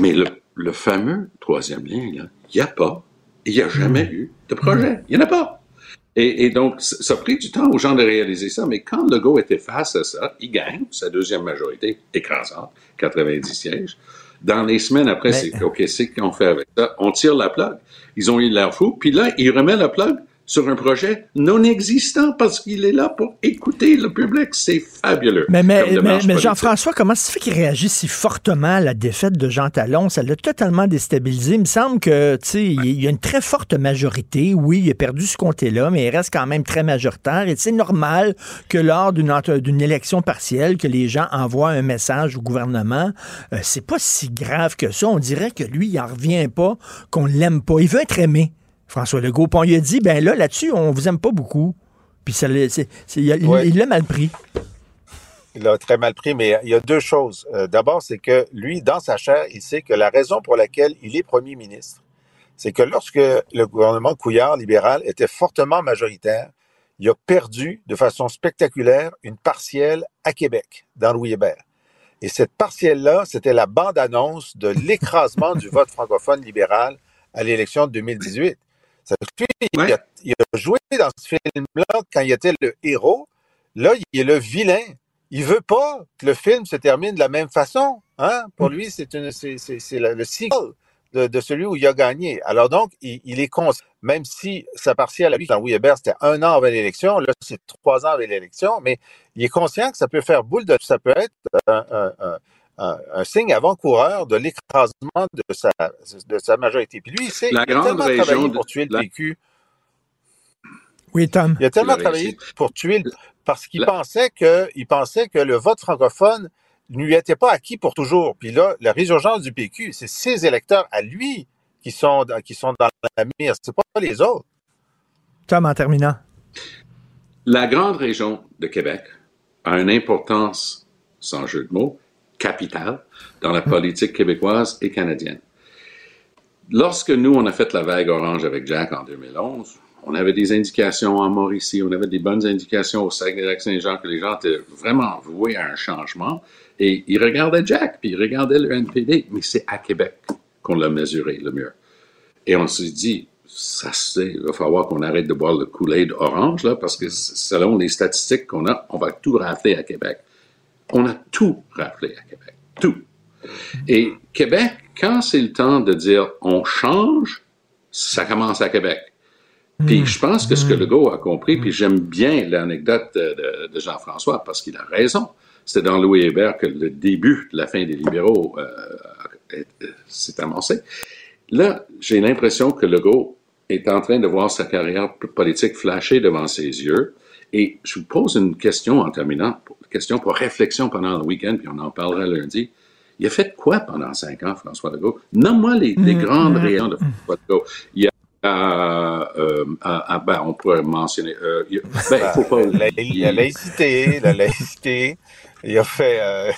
Mais le, le fameux troisième lien, il n'y a pas. Il n'y a jamais eu de projet. Il n'y en a pas. Et, et donc, ça ça a pris du temps aux gens de réaliser ça, mais quand Legault était face à ça, il gagne sa deuxième majorité écrasante, 90 sièges, Dans les semaines après, Mais- c'est OK, c'est qu'on fait avec ça. On tire la plug. Ils ont eu l'air fou. Puis là, ils remettent la plug sur un projet non existant parce qu'il est là pour écouter le public. C'est fabuleux. Mais. Jean-François, comment ça se fait qu'il réagit si fortement à la défaite de Jean Talon? Ça l'a totalement déstabilisé. Il me semble que, tu sais, il y a une très forte majorité. Oui, il a perdu ce comté-là, mais il reste quand même très majoritaire. Et c'est normal que lors d'une élection partielle, que les gens envoient un message au gouvernement. Euh, c'est pas si grave que ça. On dirait que lui, il en revient pas, qu'on l'aime pas. Il veut être aimé. François Legault. Puis on lui a dit, ben là, là-dessus, on vous aime pas beaucoup. Puis ça, l'a- c'est- c'est- il Ouais. l'a mal pris. Il a très mal pris, mais il y a deux choses. Euh, D'abord, c'est que lui, dans sa chair, il sait que la raison pour laquelle il est premier ministre, c'est que lorsque le gouvernement Couillard libéral était fortement majoritaire, il a perdu de façon spectaculaire une partielle à Québec, dans Louis Hébert. Et cette partielle-là, c'était la bande-annonce de l'écrasement du vote francophone libéral à l'élection de 2018. Il, a, il a joué dans ce film-là quand il était le héros. Là, il est le vilain. Il veut pas que le film se termine de la même façon. Hein? Pour lui, c'est le, le sequel de, de celui où il a gagné. Alors donc, il, il est conscient, même si sa partielle à lui, quand Louis Hébert, c'était un an avant l'élection, là, c'est trois ans avant l'élection, mais il est conscient que ça peut faire boule de, ça peut être un, un, un, un, un signe avant-coureur de l'écrasement de sa, de sa majorité. Puis lui, il sait, La il a tellement région travaillé de- pour tuer le la- PQ. Oui, Tom. Il a tellement travaillé pour tuer le- parce qu'il La- pensait que il pensait que le vote francophone ne lui était pas acquis pour toujours. Puis là, la résurgence du PQ, c'est ses électeurs à lui qui sont dans, qui sont dans la mire, c'est pas les autres. Tom, en terminant. La grande région de Québec a une importance, sans jeu de mots, capitale dans la politique québécoise et canadienne. Lorsque nous, on a fait la vague orange avec Jack en 2011, on avait des indications en Mauricie, on avait des bonnes indications au Saguenay-Lac-Saint-Jean que les gens étaient vraiment voués à un changement. Et ils regardaient Jack, puis ils regardaient le NPD, mais c'est à Québec qu'on l'a mesuré le mieux. Et on s'est dit, ça c'est, il va falloir qu'on arrête de boire le Kool-Aid orange, là, parce que selon les statistiques qu'on a, on va tout rafler à Québec. On a tout raflé à Québec. Tout. Et Québec, quand c'est le temps de dire on change, ça commence à Québec. Puis je pense que ce que Legault a compris, puis j'aime bien l'anecdote de, de- de Jean-François, parce qu'il a raison. C'était dans Louis Hébert que le début de la fin des libéraux euh, euh, s'est amorcé. Là, j'ai l'impression que Legault est en train de voir sa carrière politique flasher devant ses yeux. Et je vous pose une question en terminant, question pour réflexion pendant le week-end, puis on en parlera lundi. Il a fait quoi pendant cinq ans, François Legault? Nomme-moi les, les Mm, grandes mm, rayons de François Legault. Il y a, euh, euh, ben, on pourrait mentionner, euh, il y a- ben, il faut pas, La, la laïcité, la laïcité. Il a fait euh,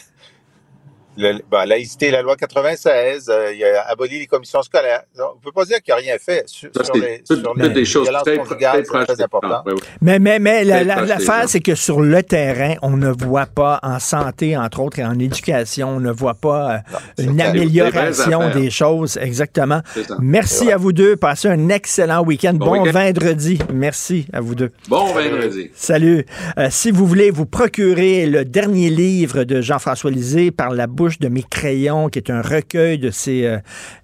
le- ben, laïcité, la loi 96. euh, il a aboli les commissions scolaires. On ne peut pas dire qu'il n'a rien fait sur, Ça, sur les, toutes- sur les des choses très- très très des important. gens. Oui, oui. Mais, mais, mais la- Très la- l'affaire, gens. c'est que sur le terrain, on ne voit pas, en santé, entre autres, et en éducation, on ne voit pas euh, une amélioration Des choses. Exactement. Merci à vous deux. Passez un excellent week-end. Bon, vendredi. Merci à vous deux. Bon vendredi. Salut. Euh, si vous voulez vous procurer le dernier livre de Jean-François Lisée, Par la bouche de mes crayons, qui est un recueil de ses euh,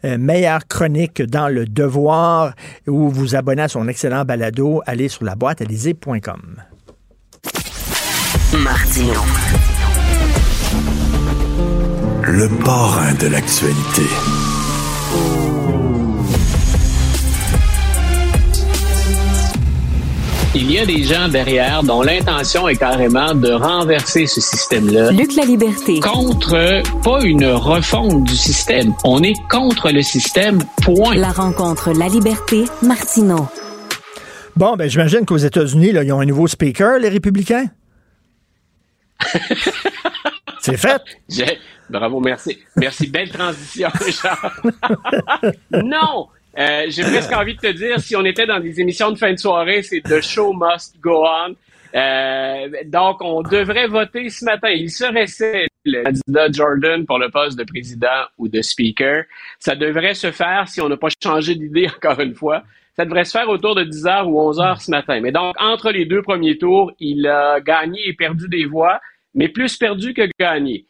euh, meilleures chroniques dans le devoir, ou vous abonner à son excellent balado, allez sur la boîte Martino. Le parrain de l'actualité. Il y a des gens derrière dont l'intention est carrément de renverser ce système-là. Luc la liberté. Contre, pas une refonte du système. On est contre le système, point. La rencontre La Liberté, Martino. Bon, ben j'imagine qu'aux États-Unis, là, ils ont un nouveau speaker, les républicains. C'est fait. J'ai- Bravo, merci. Merci, belle transition, Richard. non! Euh, J'ai presque envie de te dire, si on était dans des émissions de fin de soirée, c'est The Show Must Go On. Euh, donc, on devrait voter ce matin. Il serait le candidat Jordan pour le poste de président ou de speaker. Ça devrait se faire, si on n'a pas changé d'idée encore une fois, ça devrait se faire autour de 10h ou 11h ce matin. Mais donc, entre les deux premiers tours, il a gagné et perdu des voix. Mais plus perdu que gagné.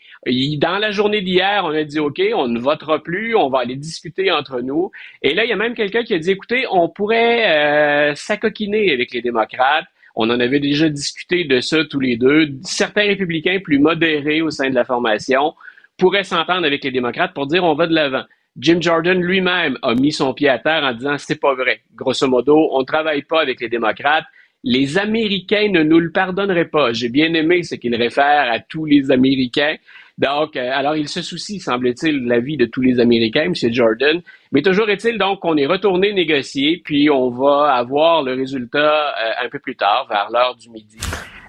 Dans la journée d'hier, on a dit, OK, on ne votera plus, on va aller discuter entre nous. Et là, il y a même quelqu'un qui a dit, écoutez, on pourrait euh, avec les démocrates. On en avait déjà discuté de ça tous les deux. Certains républicains plus modérés au sein de la formation pourraient s'entendre avec les démocrates pour dire on va de l'avant. Jim Jordan lui-même a mis son pied à terre en disant c'est pas vrai. Grosso modo, on ne travaille pas avec les démocrates. Les Américains ne nous le pardonneraient pas. J'ai bien aimé ce qu'il réfère à tous les Américains. Donc, euh, alors il se soucie, semble-t-il, de la vie de tous les Américains, M. Jordan. Mais toujours est-il donc qu'on est retourné négocier, puis on va avoir le résultat euh, un peu plus tard, vers l'heure du midi.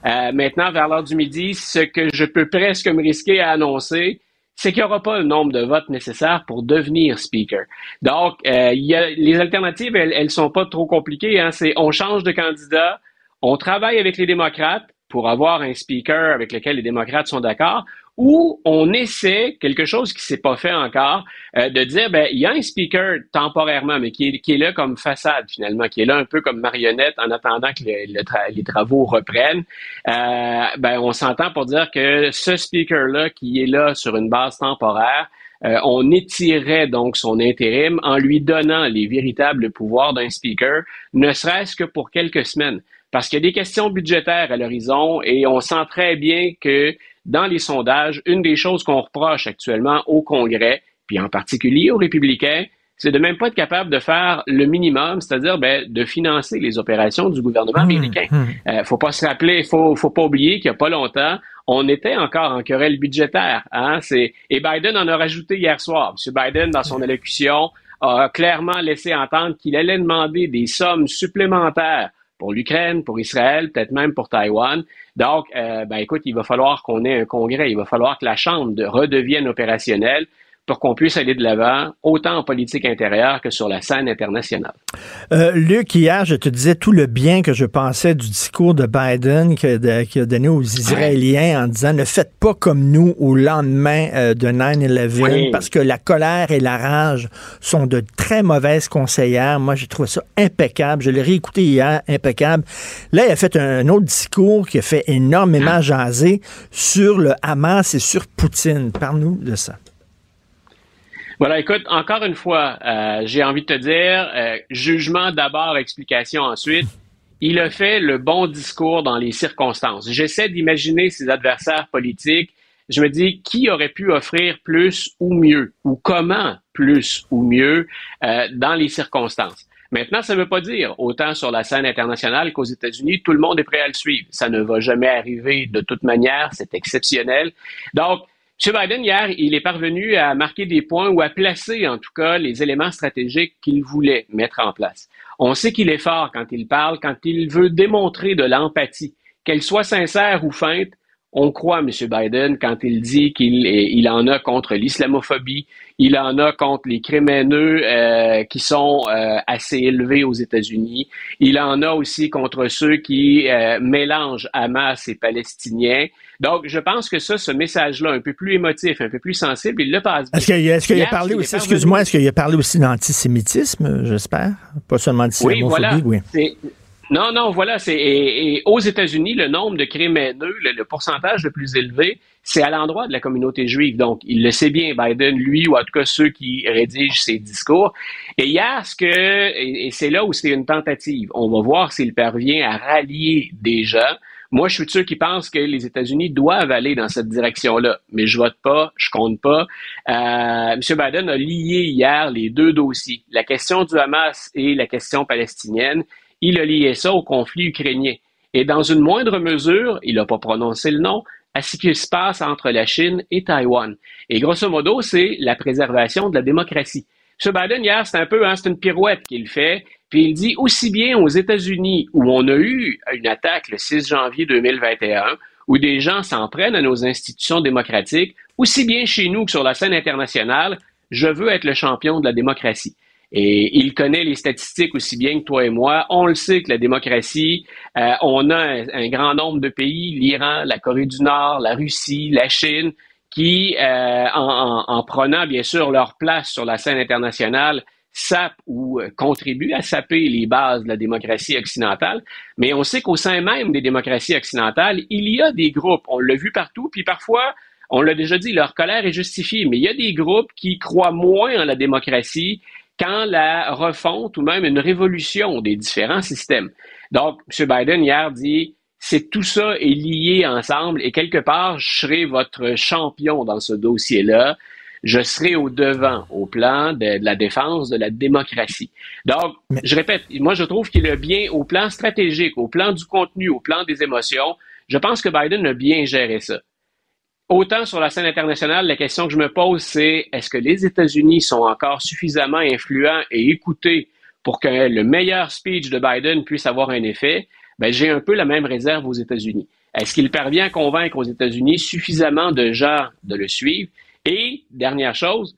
Euh, maintenant, vers l'heure du midi, ce que je peux presque me risquer à annoncer, c'est qu'il n'y aura pas le nombre de votes nécessaires pour devenir speaker. Donc, euh, y a, les alternatives, elles, elles sont pas trop compliquées. Hein. C'est on change de candidat, on travaille avec les démocrates pour avoir un speaker avec lequel les démocrates sont d'accord, ou on essaie quelque chose qui s'est pas fait encore, euh, de dire ben il y a un speaker temporairement, mais qui est, qui est là comme façade finalement, qui est là un peu comme marionnette en attendant que le- les travaux reprennent. Euh, ben on s'entend pour dire que ce speaker là qui est là sur une base temporaire, euh, on étirerait donc son intérim en lui donnant les véritables pouvoirs d'un speaker, ne serait-ce que pour quelques semaines. Parce qu'il y a des questions budgétaires à l'horizon et on sent très bien que dans les sondages, une des choses qu'on reproche actuellement au Congrès, puis en particulier aux républicains, c'est de même pas être capable de faire le minimum, c'est-à-dire ben, de financer les opérations du gouvernement américain. Euh, faut pas se rappeler, faut, faut pas oublier qu'il y a pas longtemps, on était encore en querelle budgétaire. Hein? C'est, et Biden en a rajouté hier soir. M. Biden, dans son allocution, a clairement laissé entendre qu'il allait demander des sommes supplémentaires pour l'Ukraine, pour Israël, peut-être même pour Taïwan. Donc, euh, ben écoute, il va falloir qu'on ait un congrès, il va falloir que la Chambre de- redevienne opérationnelle pour qu'on puisse aller de l'avant, autant en politique intérieure que sur la scène internationale. Euh, Luc, hier, je te disais tout le bien que je pensais du discours de Biden qu'il a, qu'il a donné aux Israéliens en disant ne faites pas comme nous au lendemain euh, de 9-11 Oui. parce que la colère et la rage sont de très mauvaises conseillères. Moi, j'ai trouvé ça impeccable. Je l'ai réécouté hier, impeccable. Là, il a fait un, autre discours qui a fait énormément jaser sur le Hamas et sur Poutine. Parle-nous de ça. Voilà, écoute, encore une fois, euh, j'ai envie de te dire, euh, jugement d'abord, explication ensuite. Il a fait le bon discours dans les circonstances. J'essaie d'imaginer ses adversaires politiques. Je me dis, qui aurait pu offrir plus ou mieux, ou comment plus ou mieux euh, dans les circonstances? Maintenant, ça ne veut pas dire, autant sur la scène internationale qu'aux États-Unis, tout le monde est prêt à le suivre. Ça ne va jamais arriver de toute manière, c'est exceptionnel. Donc, M. Biden, hier, il est parvenu à marquer des points ou à placer, en tout cas, les éléments stratégiques qu'il voulait mettre en place. On sait qu'il est fort quand il parle, quand il veut démontrer de l'empathie. Qu'elle soit sincère ou feinte, on croit M. Biden quand il dit qu'il il en a contre l'islamophobie, il en a contre les crimes euh, qui sont euh, assez élevés aux États-Unis, il en a aussi contre ceux qui euh, mélangent Hamas et Palestiniens. Donc, je pense que ça, ce message-là, un peu plus émotif, un peu plus sensible, il le passe bien. Est-ce qu'il a, est-ce qu'il a parlé il est aussi, excuse-moi, est-ce qu'il a parlé aussi d'antisémitisme, j'espère? Pas seulement Oui, d'islamophobie, voilà. oui. Non, non, voilà. C'est et, et aux États-Unis, le nombre de crimes haineux, le, le pourcentage le plus élevé, c'est à l'endroit de la communauté juive. Donc, il le sait bien, Biden, lui, ou en tout cas ceux qui rédigent ses discours. Et hier, ce que et, et c'est là où c'est une tentative. On va voir s'il parvient à rallier des gens. Moi, je suis de ceux qui pensent que les États-Unis doivent aller dans cette direction-là, mais je vote pas, je compte pas. Euh, M. Biden a lié hier les deux dossiers, la question du Hamas et la question palestinienne. Il a lié ça au conflit ukrainien. Et dans une moindre mesure, il n'a pas prononcé le nom, à ce qui se passe entre la Chine et Taïwan. Et grosso modo, c'est la préservation de la démocratie. M. Biden, hier, c'est un peu, hein, c'est une pirouette qu'il fait. Puis il dit aussi bien aux États-Unis, où on a eu une attaque le 6 janvier 2021, où des gens s'en prennent à nos institutions démocratiques, aussi bien chez nous que sur la scène internationale, je veux être le champion de la démocratie. Et il connaît les statistiques aussi bien que toi et moi. On le sait que la démocratie, euh, on a un, un grand nombre de pays, l'Iran, la Corée du Nord, la Russie, la Chine, qui, euh, en, en- en prenant bien sûr leur place sur la scène internationale, sape ou euh, contribue à saper les bases de la démocratie occidentale, mais on sait qu'au sein même des démocraties occidentales, il y a des groupes, on l'a vu partout, puis parfois, on l'a déjà dit, leur colère est justifiée, mais il y a des groupes qui croient moins en la démocratie qu'en la refonte ou même une révolution des différents systèmes. Donc, M. Biden hier dit, c'est tout ça est lié ensemble et quelque part, je serai votre champion dans ce dossier-là. Je serai au devant au plan de, de la défense de la démocratie. Donc, je répète, moi je trouve qu'il a bien au plan stratégique, au plan du contenu, au plan des émotions. Je pense que Biden a bien géré ça. Autant sur la scène internationale, la question que je me pose, c'est est-ce que les États-Unis sont encore suffisamment influents et écoutés pour que le meilleur speech de Biden puisse avoir un effet? Ben, j'ai un peu la même réserve aux États-Unis. Est-ce qu'il parvient à convaincre aux États-Unis suffisamment de gens de le suivre? Et, dernière chose,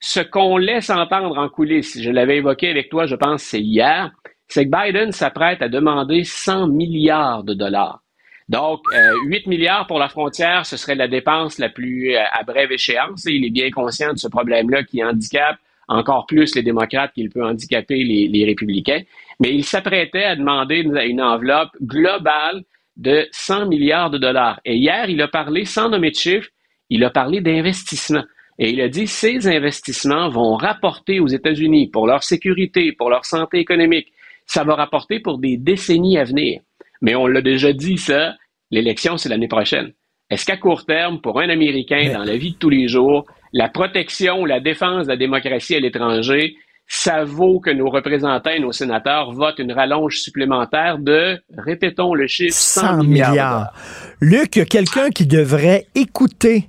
ce qu'on laisse entendre en coulisses, je l'avais évoqué avec toi, je pense, c'est hier, c'est que Biden s'apprête à demander 100 milliards de dollars. Donc, euh, 8 milliards pour la frontière, ce serait la dépense la plus euh, à brève échéance. Il est bien conscient de ce problème-là qui handicape encore plus les démocrates qu'il peut handicaper les, les républicains. Mais il s'apprêtait à demander une, une enveloppe globale de 100 milliards de dollars. Et hier, il a parlé, sans nommer de chiffres, il a parlé d'investissement. Et il a dit ces investissements vont rapporter aux États-Unis pour leur sécurité, pour leur santé économique. Ça va rapporter pour des décennies à venir. Mais on l'a déjà dit, ça, l'élection, c'est l'année prochaine. Est-ce qu'à court terme, pour un Américain dans la vie de tous les jours, la protection, la défense de la démocratie à l'étranger, ça vaut que nos représentants et nos sénateurs votent une rallonge supplémentaire de, répétons le chiffre, 100, 100 milliards. milliards. Luc, quelqu'un qui devrait écouter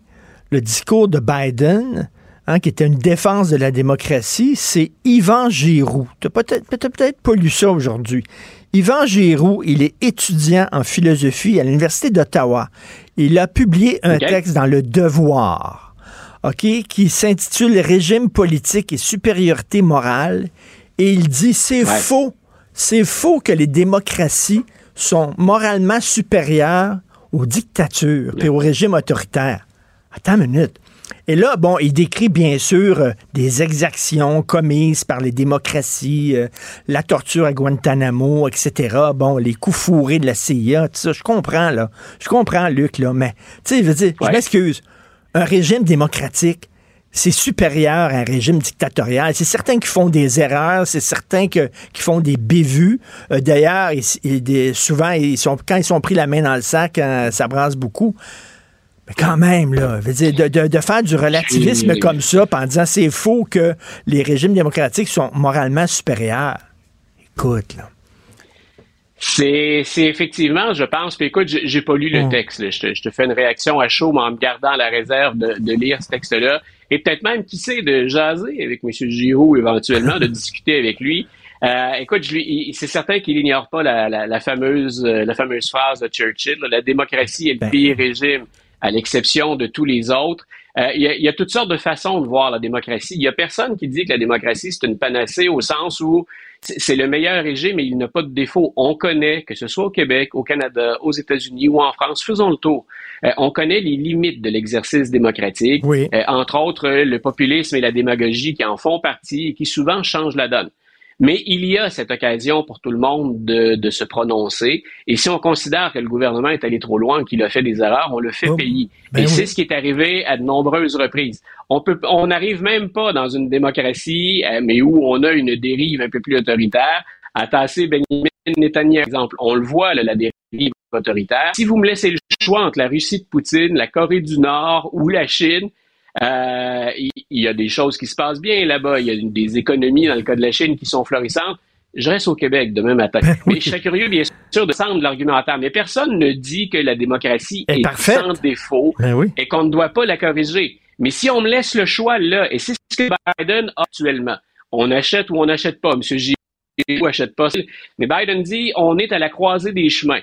le discours de Biden, hein, qui était une défense de la démocratie, c'est Yvan Giroux. Tu n'as peut-être peut peut pas lu ça aujourd'hui. Yvan Giroux, il est étudiant en philosophie à l'Université d'Ottawa. Il a publié un texte dans Le Devoir, OK, qui s'intitule Régime politique et supériorité morale. Et il dit c'est Ouais. faux. C'est faux que les démocraties sont moralement supérieures aux dictatures et aux régimes autoritaires. Attends une minute. Et là, bon, il décrit bien sûr euh, des exactions commises par les démocraties, euh, la torture à Guantanamo, etc. Bon, les coups fourrés de la CIA, tout ça. Je comprends, là. Je comprends, Luc, là. Mais, tu sais, je veux dire, je m'excuse. Un régime démocratique, c'est supérieur à un régime dictatorial. C'est certains qui font des erreurs, c'est certains que, qui font des bévues. Euh, D'ailleurs, souvent, ils sont, quand ils sont pris la main dans le sac, ça brasse beaucoup. Mais quand même, là, dire, de, de- de faire du relativisme comme ça, en disant c'est faux que les régimes démocratiques sont moralement supérieurs. Écoute, là. C'est, c'est effectivement, je pense, puis écoute, j'ai, j'ai pas lu le Mm. texte. là. Je, te, je te fais une réaction à chaud, mais en me gardant la réserve de, de lire ce texte-là. Et peut-être même, qui sait, de jaser avec M. Giroux éventuellement, de discuter avec lui. Euh, écoute, je lui, il- c'est certain qu'il ignore pas la, la, la fameuse, euh, la fameuse phrase de Churchill. là, la démocratie est le Ben. pire régime, à l'exception de tous les autres. Euh, il, y y a toutes sortes de façons de voir la démocratie. Il y a personne qui dit que la démocratie, c'est une panacée au sens où c'est le meilleur régime et il n'a pas de défaut. On connaît, que ce soit au Québec, au Canada, aux États-Unis ou en France, faisons le tour. Euh, on connaît les limites de l'exercice démocratique, Oui. Euh, entre autres le populisme et la démagogie qui en font partie et qui souvent changent la donne. Mais il y a cette occasion pour tout le monde de, de se prononcer. Et si on considère que le gouvernement est allé trop loin, qu'il a fait des erreurs, on le fait Oh, payer. ben et oui. c'est ce qui est arrivé à de nombreuses reprises. On peut, on n'arrive même pas dans une démocratie, euh, mais où on a une dérive un peu plus autoritaire, à tasser Benjamin Netanyahu, par exemple. On le voit, là, la dérive autoritaire. Si vous me laissez le choix entre la Russie de Poutine, la Corée du Nord ou la Chine, euh, il y, a des choses qui se passent bien là-bas. Il y a des économies, dans le cas de la Chine, qui sont florissantes. Je reste au Québec demain matin. Ben oui. Mais je serais curieux, bien sûr, de descendre l'argumentaire. Mais personne ne dit que la démocratie est sans défaut Ben oui. et qu'on ne doit pas la corriger. Mais si on me laisse le choix là, et c'est ce que Biden a actuellement, on achète ou on n'achète pas. M. Giroux achète pas. Mais Biden dit on est à la croisée des chemins.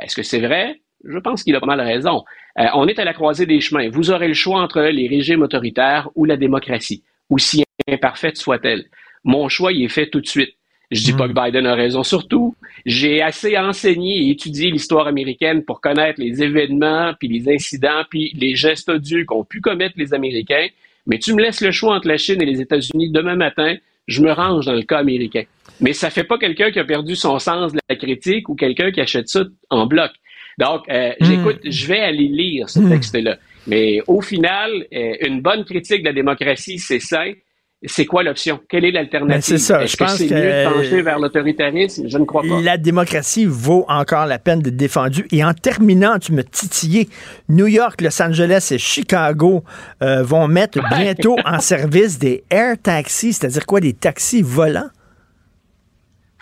Est-ce que c'est vrai? Je pense qu'il a pas mal raison. Euh, on est à la croisée des chemins. Vous aurez le choix entre les régimes autoritaires ou la démocratie, aussi imparfaite soit-elle. Mon choix, il est fait tout de suite. Je dis pas que Biden a raison. Surtout, j'ai assez enseigné et étudié l'histoire américaine pour connaître les événements, puis les incidents, puis les gestes odieux qu'ont pu commettre les Américains. Mais tu me laisses le choix entre la Chine et les États-Unis demain matin, je me range dans le cas américain. Mais ça fait pas quelqu'un qui a perdu son sens de la critique ou quelqu'un qui achète ça en bloc. Donc, euh, j'écoute, je vais aller lire ce texte-là. Mais au final, euh, une bonne critique de la démocratie, c'est ça. C'est quoi l'option? Quelle est l'alternative? Ben, c'est ça, Est-ce je que pense c'est que- mieux de pencher vers l'autoritarisme? Je ne crois pas. La démocratie vaut encore la peine d'être défendue. Et en terminant, tu me titillais. New York, Los Angeles et Chicago euh, vont mettre bientôt en service des air taxis, c'est-à-dire quoi, des taxis volants?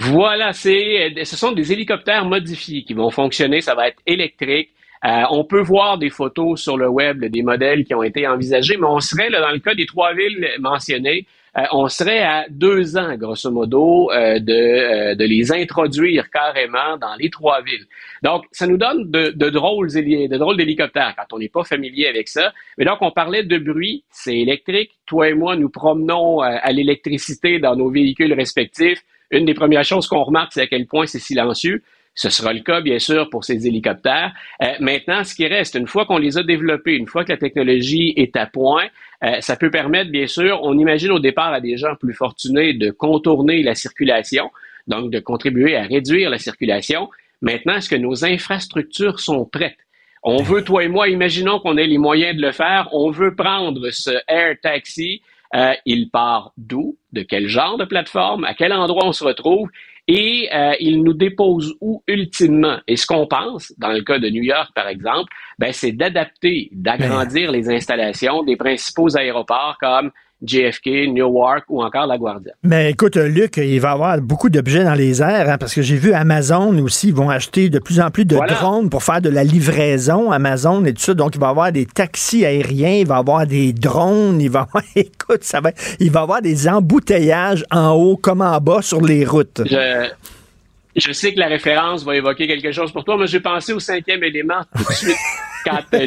Voilà, c'est, euh, ce sont des hélicoptères modifiés qui vont fonctionner. Ça va être électrique. Euh, on peut voir des photos sur le web des modèles qui ont été envisagés, mais on serait, là, dans le cas des trois villes mentionnées, euh, on serait à deux ans, grosso modo, de, les introduire carrément dans les trois villes. Donc, ça nous donne de, de drôles, de drôles d'hélicoptères quand on n'est pas familier avec ça. Mais donc, on parlait de bruit, c'est électrique. Toi et moi, nous promenons à l'électricité dans nos véhicules respectifs. Une des premières choses qu'on remarque, c'est à quel point c'est silencieux. Ce sera le cas, bien sûr, pour ces hélicoptères. Euh, maintenant, ce qui reste, une fois qu'on les a développés, une fois que la technologie est à point, euh, ça peut permettre, bien sûr, on imagine au départ à des gens plus fortunés de contourner la circulation, donc de contribuer à réduire la circulation. Maintenant, est-ce que nos infrastructures sont prêtes? On veut, toi et moi, imaginons qu'on ait les moyens de le faire. On veut prendre ce Air Taxi. Euh, il part d'où? De quel genre de plateforme? À quel endroit on se retrouve? Et euh, il nous dépose où ultimement? Et ce qu'on pense, dans le cas de New York, par exemple, ben, c'est d'adapter, d'agrandir les installations des principaux aéroports comme JFK, Newark ou encore LaGuardia. Mais écoute, Luc, il va y avoir beaucoup d'objets dans les airs, hein, parce que j'ai vu Amazon aussi, ils vont acheter de plus en plus de Voilà. drones pour faire de la livraison, Amazon et tout ça. Donc, il va y avoir des taxis aériens, il va y avoir des drones, il va y avoir, écoute, ça va, il va y avoir des embouteillages en haut comme en bas sur les routes. Je, je sais que la référence va évoquer quelque chose pour toi, mais j'ai pensé au cinquième élément tout de suite quand euh, le,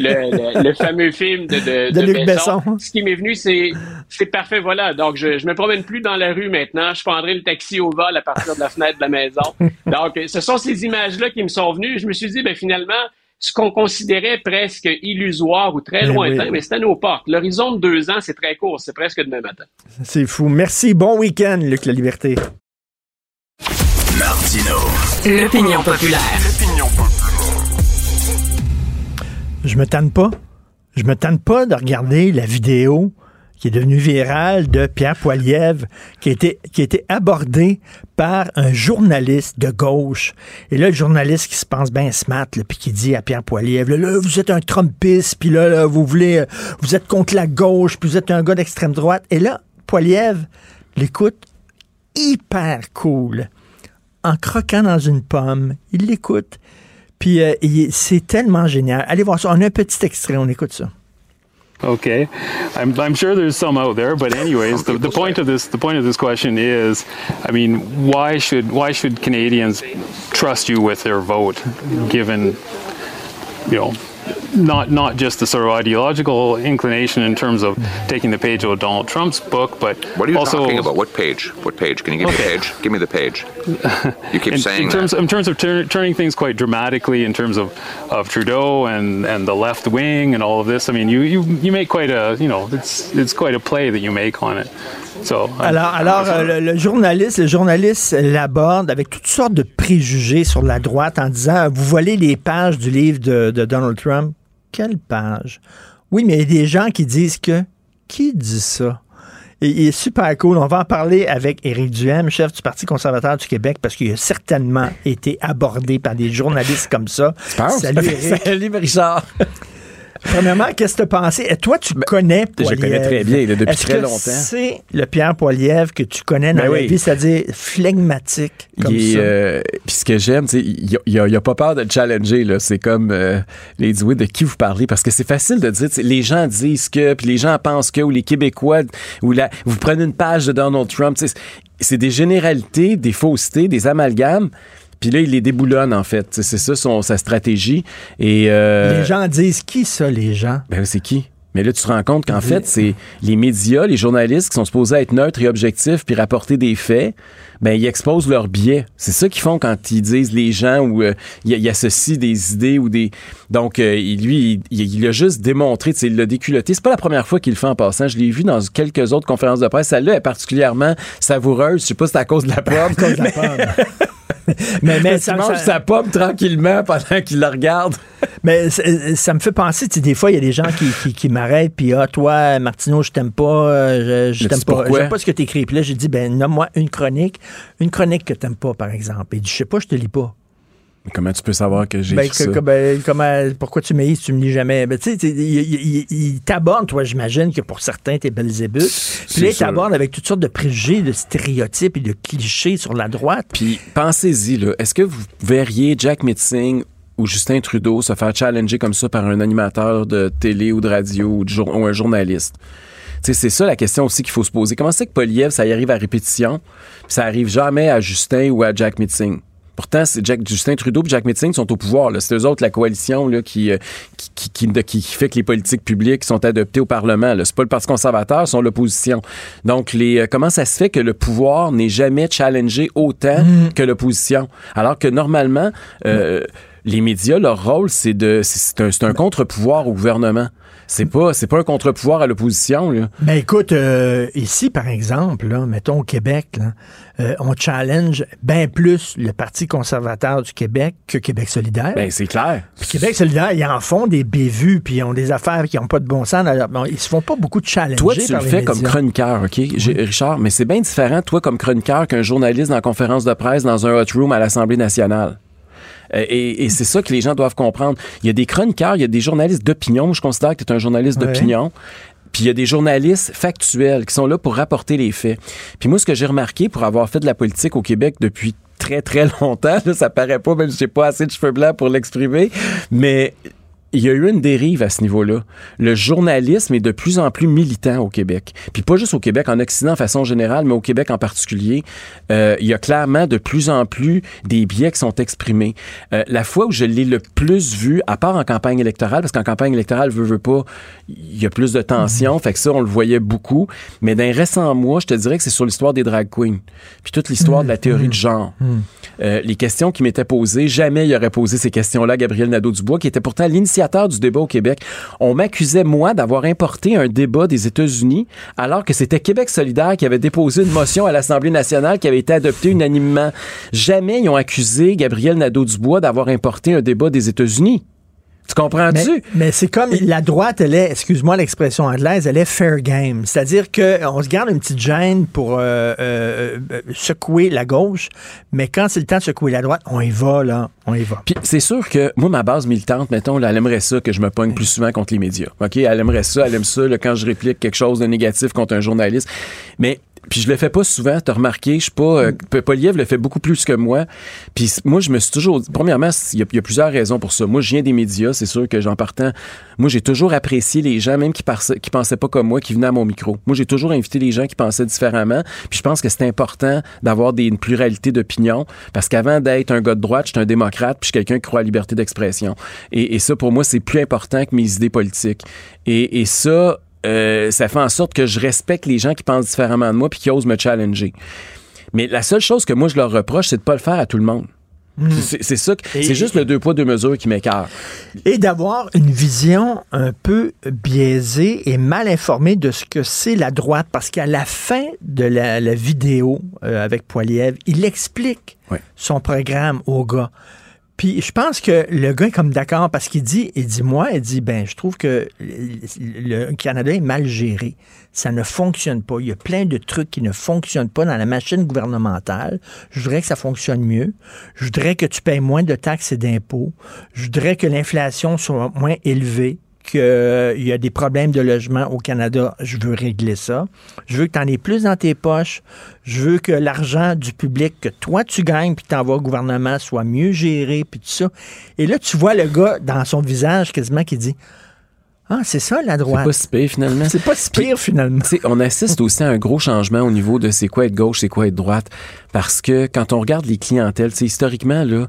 le- le fameux film de, de, De de Luc Besson. Besson. Ce qui m'est venu, c'est c'est parfait, voilà. Donc, je, je me promène plus dans la rue maintenant. Je prendrai le taxi au vol à partir de la fenêtre de la maison. Donc, ce sont ces images-là qui me sont venues. Je me suis dit, ben finalement, ce qu'on considérait presque illusoire ou très Ben lointain, oui. mais c'est à nos portes. L'horizon de deux ans, c'est très court. C'est presque demain matin. C'est fou. Merci. Bon week-end, Luc La Liberté. Martino. L'opinion populaire. Je me tanne pas. Je me tanne pas de regarder la vidéo qui est devenue virale de Pierre Poilievre, qui a été, qui a été abordé par un journaliste de gauche. Et là, le journaliste qui se pense bien smart, là, puis qui dit à Pierre Poilievre, là, là, vous êtes un Trumpiste, puis là, là, vous voulez, vous êtes contre la gauche, puis vous êtes un gars d'extrême droite. Et là, Poilievre l'écoute hyper cool, en croquant dans une pomme. Il l'écoute. Puis euh, c'est tellement génial. Allez voir ça. On a un petit extrait, on écoute ça. Okay, I'm, I'm sure there's some out there, but anyways, the, the point of this the point of this question is, I mean, why should why should Canadians trust you with their vote, given, you know, not not just the sort of ideological inclination in terms of taking the page of Donald Trump's book, but What are you also talking about? What page? What page? Can you give me the page? Give me the page. You keep in, saying in terms that. in terms of tur- turning things quite dramatically in terms of, of Trudeau and, and the left wing and all of this. I mean, you, you you make quite a you know it's it's quite a play that you make on it. So Alors, alors euh, le, le journaliste, le journaliste l'aborde avec toutes sortes de préjugés sur la droite en disant Vous volez les pages du livre de, de Donald Trump. Quelle page? Oui, mais il y a des gens qui disent que. Qui dit ça? Et il est super cool. On va en parler avec Éric Duhem, chef du Parti conservateur du Québec, parce qu'il a certainement été abordé par des journalistes comme ça. Salut, Éric. Salut, Richard. Premièrement, qu'est-ce que tu pensé? Et toi, tu connais je Poilievre. connais très bien, là, depuis très que longtemps. C'est le Pierre Poilievre que tu connais dans Ben la oui. vie, c'est-à-dire flegmatique comme Il est, ça? euh, Puis ce que j'aime, il il a, pas peur de le challenger. C'est comme euh, les de qui vous parlez? Parce que c'est facile de dire, les gens disent que, puis les gens pensent que, ou les Québécois, ou la, vous prenez une page de Donald Trump. C'est des généralités, des faussetés, des amalgames. Puis là, il les déboulonne, en fait. C'est ça son, sa stratégie. Et, euh, Les gens disent qui ça, les gens? Ben, c'est qui? Mais là, tu te rends compte qu'en fait, c'est les médias, les journalistes qui sont supposés être neutres et objectifs puis rapporter des faits, ben ils exposent leurs biais. C'est ça qu'ils font quand ils disent les gens ou euh, ils associent des idées ou des. Donc euh, il- lui, il, il a juste démontré, tu sais, il l'a déculotté. C'est pas la première fois qu'il le fait en passant. Je l'ai vu dans quelques autres conférences de presse. Celle-là est particulièrement savoureuse. Je sais pas si c'est à cause de la pomme. À cause de la pomme. mais, qu'il mange sa pomme tranquillement pendant qu'il la regarde. Mais ça, ça me fait penser, tu sais, des fois, il y a des gens qui, qui, qui m'arrêtent, puis ah, toi, Martineau, je t'aime pas, euh, je, t'aime pas, j'aime pas ce que t'écris. Puis là, j'ai dit, ben, nomme-moi une chronique, une chronique que t'aimes pas, par exemple. Et je sais pas, je te lis pas. Mais comment tu peux savoir que j'ai Ben, ça? que- ben, comment, pourquoi tu m'haïs si tu me lis jamais? Ben, tu sais, il, t'aborde, toi, j'imagine que pour certains, t'es Belzébuth. Puis là, il t'aborde avec toutes sortes de préjugés, de stéréotypes et de clichés sur la droite. Puis pensez-y, là, est-ce que vous verriez Jack Mitzing ou Justin Trudeau se faire challenger comme ça par un animateur de télé ou de radio ou, de jour- ou un journaliste? C'est ça la question aussi qu'il faut se poser. Comment c'est que Poliev, ça y arrive à répétition, puis ça arrive jamais à Justin ou à Jack Mitzing? Pourtant, c'est Jack, Justin Trudeau et Jack Mitzing sont au pouvoir. là. C'est eux autres, la coalition, là, qui, euh, qui, qui, qui- fait que les politiques publiques sont adoptées au Parlement. là. C'est pas le Parti conservateur, c'est l'opposition. Donc, les, euh, comment ça se fait que le pouvoir n'est jamais challengé autant que l'opposition? Alors que normalement, euh, les médias, leur rôle, c'est de c'est- c'est un, c'est un contre-pouvoir au gouvernement. C'est pas, c'est pas un contre-pouvoir à l'opposition. là. Ben écoute, euh, ici, par exemple, là, mettons au Québec, là, euh, on challenge bien plus le Parti conservateur du Québec que Québec solidaire. Ben, c'est clair. Puis Québec solidaire, ils en font des bévues, puis ils ont des affaires qui n'ont pas de bon sens. bon, ils se font pas beaucoup de challenges. Toi, tu le fais comme chroniqueur, OK, Richard, mais c'est bien différent, toi, comme chroniqueur, qu'un journaliste dans la conférence de presse dans un hot room à l'Assemblée nationale. Euh, Et, et c'est ça que les gens doivent comprendre. Il y a des chroniqueurs, il y a des journalistes d'opinion. Moi, Je considère que tu es un journaliste Ouais. d'opinion. Puis il y a des journalistes factuels qui sont là pour rapporter les faits. Puis moi, ce que j'ai remarqué pour avoir fait de la politique au Québec depuis très, très longtemps, là, ça paraît pas, même si j'ai pas assez de cheveux blancs pour l'exprimer, mais il y a eu une dérive à ce niveau-là. Le journalisme est de plus en plus militant au Québec. Puis pas juste au Québec, en Occident de façon générale, mais au Québec en particulier. Euh, il y a clairement de plus en plus des biais qui sont exprimés. Euh, la fois où je l'ai le plus vu, à part en campagne électorale, parce qu'en campagne électorale, veut, veut pas, il y a plus de tension, fait que ça, on le voyait beaucoup. Mais dans les récents mois, je te dirais que c'est sur l'histoire des drag queens. Puis toute l'histoire de la théorie du genre. Euh, les questions qui m'étaient posées, jamais il aurait posé ces questions-là Gabriel Nadeau-Dubois, qui était pourtant du débat au Québec. On m'accusait, moi, d'avoir importé un débat des États-Unis, alors que c'était Québec solidaire qui avait déposé une motion à l'Assemblée nationale qui avait été adoptée unanimement. Jamais ils ont accusé Gabriel Nadeau-Dubois d'avoir importé un débat des États-Unis. Tu comprends-tu? Mais, mais c'est comme la droite, elle est, excuse-moi l'expression anglaise, elle est fair game. C'est-à-dire qu'on se garde une petite gêne pour euh, euh, euh, secouer la gauche, mais quand c'est le temps de secouer la droite, on y va, là. On y va. Puis c'est sûr que moi, ma base militante, mettons, là, elle aimerait ça que je me pogne plus souvent contre les médias. OK? Elle aimerait ça, elle aime ça là, quand je réplique quelque chose de négatif contre un journaliste. Mais puis je le fais pas souvent, t'as remarqué, je suis pas. Euh, P- Poliev le fait beaucoup plus que moi. Puis moi, je me suis toujours. Premièrement, il y, a- il y a plusieurs raisons pour ça. Moi, je viens des médias, c'est sûr que j'en partant. Moi, j'ai toujours apprécié les gens, même qui, qui pensaient pas comme moi, qui venaient à mon micro. Moi, j'ai toujours invité les gens qui pensaient différemment. Puis je pense que c'est important d'avoir des, une pluralité d'opinions. Parce qu'avant d'être un gars de droite, j'étais un démocrate, puis je suis quelqu'un qui croit à la liberté d'expression. Et, et ça, pour moi, c'est plus important que mes idées politiques. Et, et ça, euh, ça fait en sorte que je respecte les gens qui pensent différemment de moi puis qui osent me challenger. Mais la seule chose que moi je leur reproche, c'est de pas le faire à tout le monde. Mm. C'est ça, c'est juste le deux poids deux mesures qui m'écarte. Et d'avoir une vision un peu biaisée et mal informée de ce que c'est la droite, parce qu'à la fin de la, la vidéo euh, avec Poiliev, il explique son programme au gars. Puis je pense que le gars est comme d'accord parce qu'il dit, il dit moi, il dit ben je trouve que le le Canada est mal géré, ça ne fonctionne pas. Il y a plein de trucs qui ne fonctionnent pas dans la machine gouvernementale. Je voudrais que ça fonctionne mieux. Je voudrais que tu payes moins de taxes et d'impôts. Je voudrais que l'inflation soit moins élevée qu'il y a des problèmes de logement au Canada, je veux régler ça. Je veux que tu en aies plus dans tes poches. Je veux que l'argent du public que toi tu gagnes puis que tu envoies au gouvernement soit mieux géré puis tout ça. Et là, tu vois le gars dans son visage quasiment qui dit Ah, c'est ça la C'est droite. pas si pire finalement. C'est pas si pire finalement. On assiste aussi à un gros changement au niveau de c'est quoi être gauche, c'est quoi être droite. Parce que quand on regarde les clientèles, historiquement, là,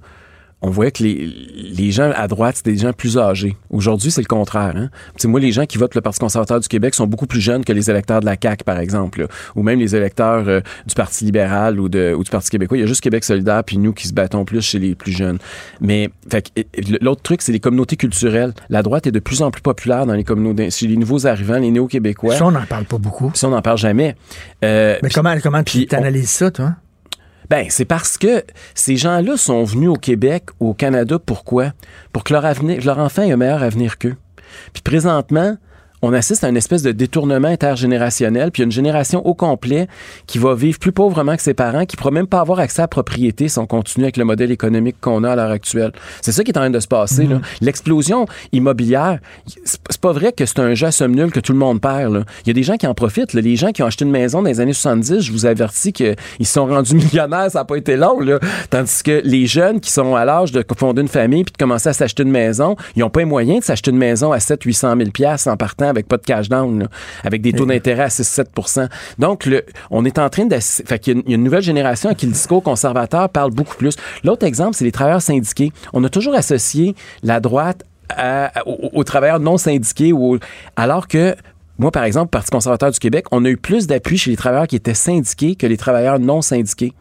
on voyait que les, les gens à droite, c'était des gens plus âgés. Aujourd'hui, c'est le contraire. Hein? Moi, les gens qui votent le Parti conservateur du Québec sont beaucoup plus jeunes que les électeurs de la CAQ, par exemple, là. ou même les électeurs euh, du Parti libéral ou, de, ou du Parti québécois. Il y a juste Québec solidaire, puis nous qui se battons plus chez les plus jeunes. Mais l'autre truc, c'est les communautés culturelles. La droite est de plus en plus populaire dans les communautés, chez les nouveaux arrivants, les néo-québécois. Ça, on n'en parle pas beaucoup. Ça, on n'en parle jamais. Euh, Mais comment, comment tu analyses ça, toi? Ben, c'est parce que ces gens-là sont venus au Québec, au Canada, pourquoi? Pour que leur, avenir, leur enfant ait un meilleur avenir qu'eux. Puis présentement, on assiste à une espèce de détournement intergénérationnel, puis il y a une génération au complet qui va vivre plus pauvrement que ses parents, qui ne pourra même pas avoir accès à la propriété si on continue avec le modèle économique qu'on a à l'heure actuelle. C'est ça qui est en train de se passer. là. L'explosion immobilière, c'est pas vrai que c'est un jeu à somme nulle que tout le monde perd. là. Il y a des gens qui en profitent. là. Les gens qui ont acheté une maison dans les années 70, je vous avertis qu'ils se sont rendus millionnaires, ça n'a pas été long. Là. Tandis que les jeunes qui sont à l'âge de fonder une famille puis de commencer à s'acheter une maison, ils n'ont pas les moyens de s'acheter une maison à 7 800 000 pièces en partant avec pas de cash down, là, avec des taux d'intérêt à 6-7% Donc, le, on est en train de... Fait qu'il y a une- il y a une nouvelle génération à qui le discours conservateur parle beaucoup plus. L'autre exemple, c'est les travailleurs syndiqués. On a toujours associé la droite à- à- aux, aux travailleurs non syndiqués, ou alors que moi, par exemple, Parti conservateur du Québec, on a eu plus d'appui chez les travailleurs qui étaient syndiqués que les travailleurs non syndiqués.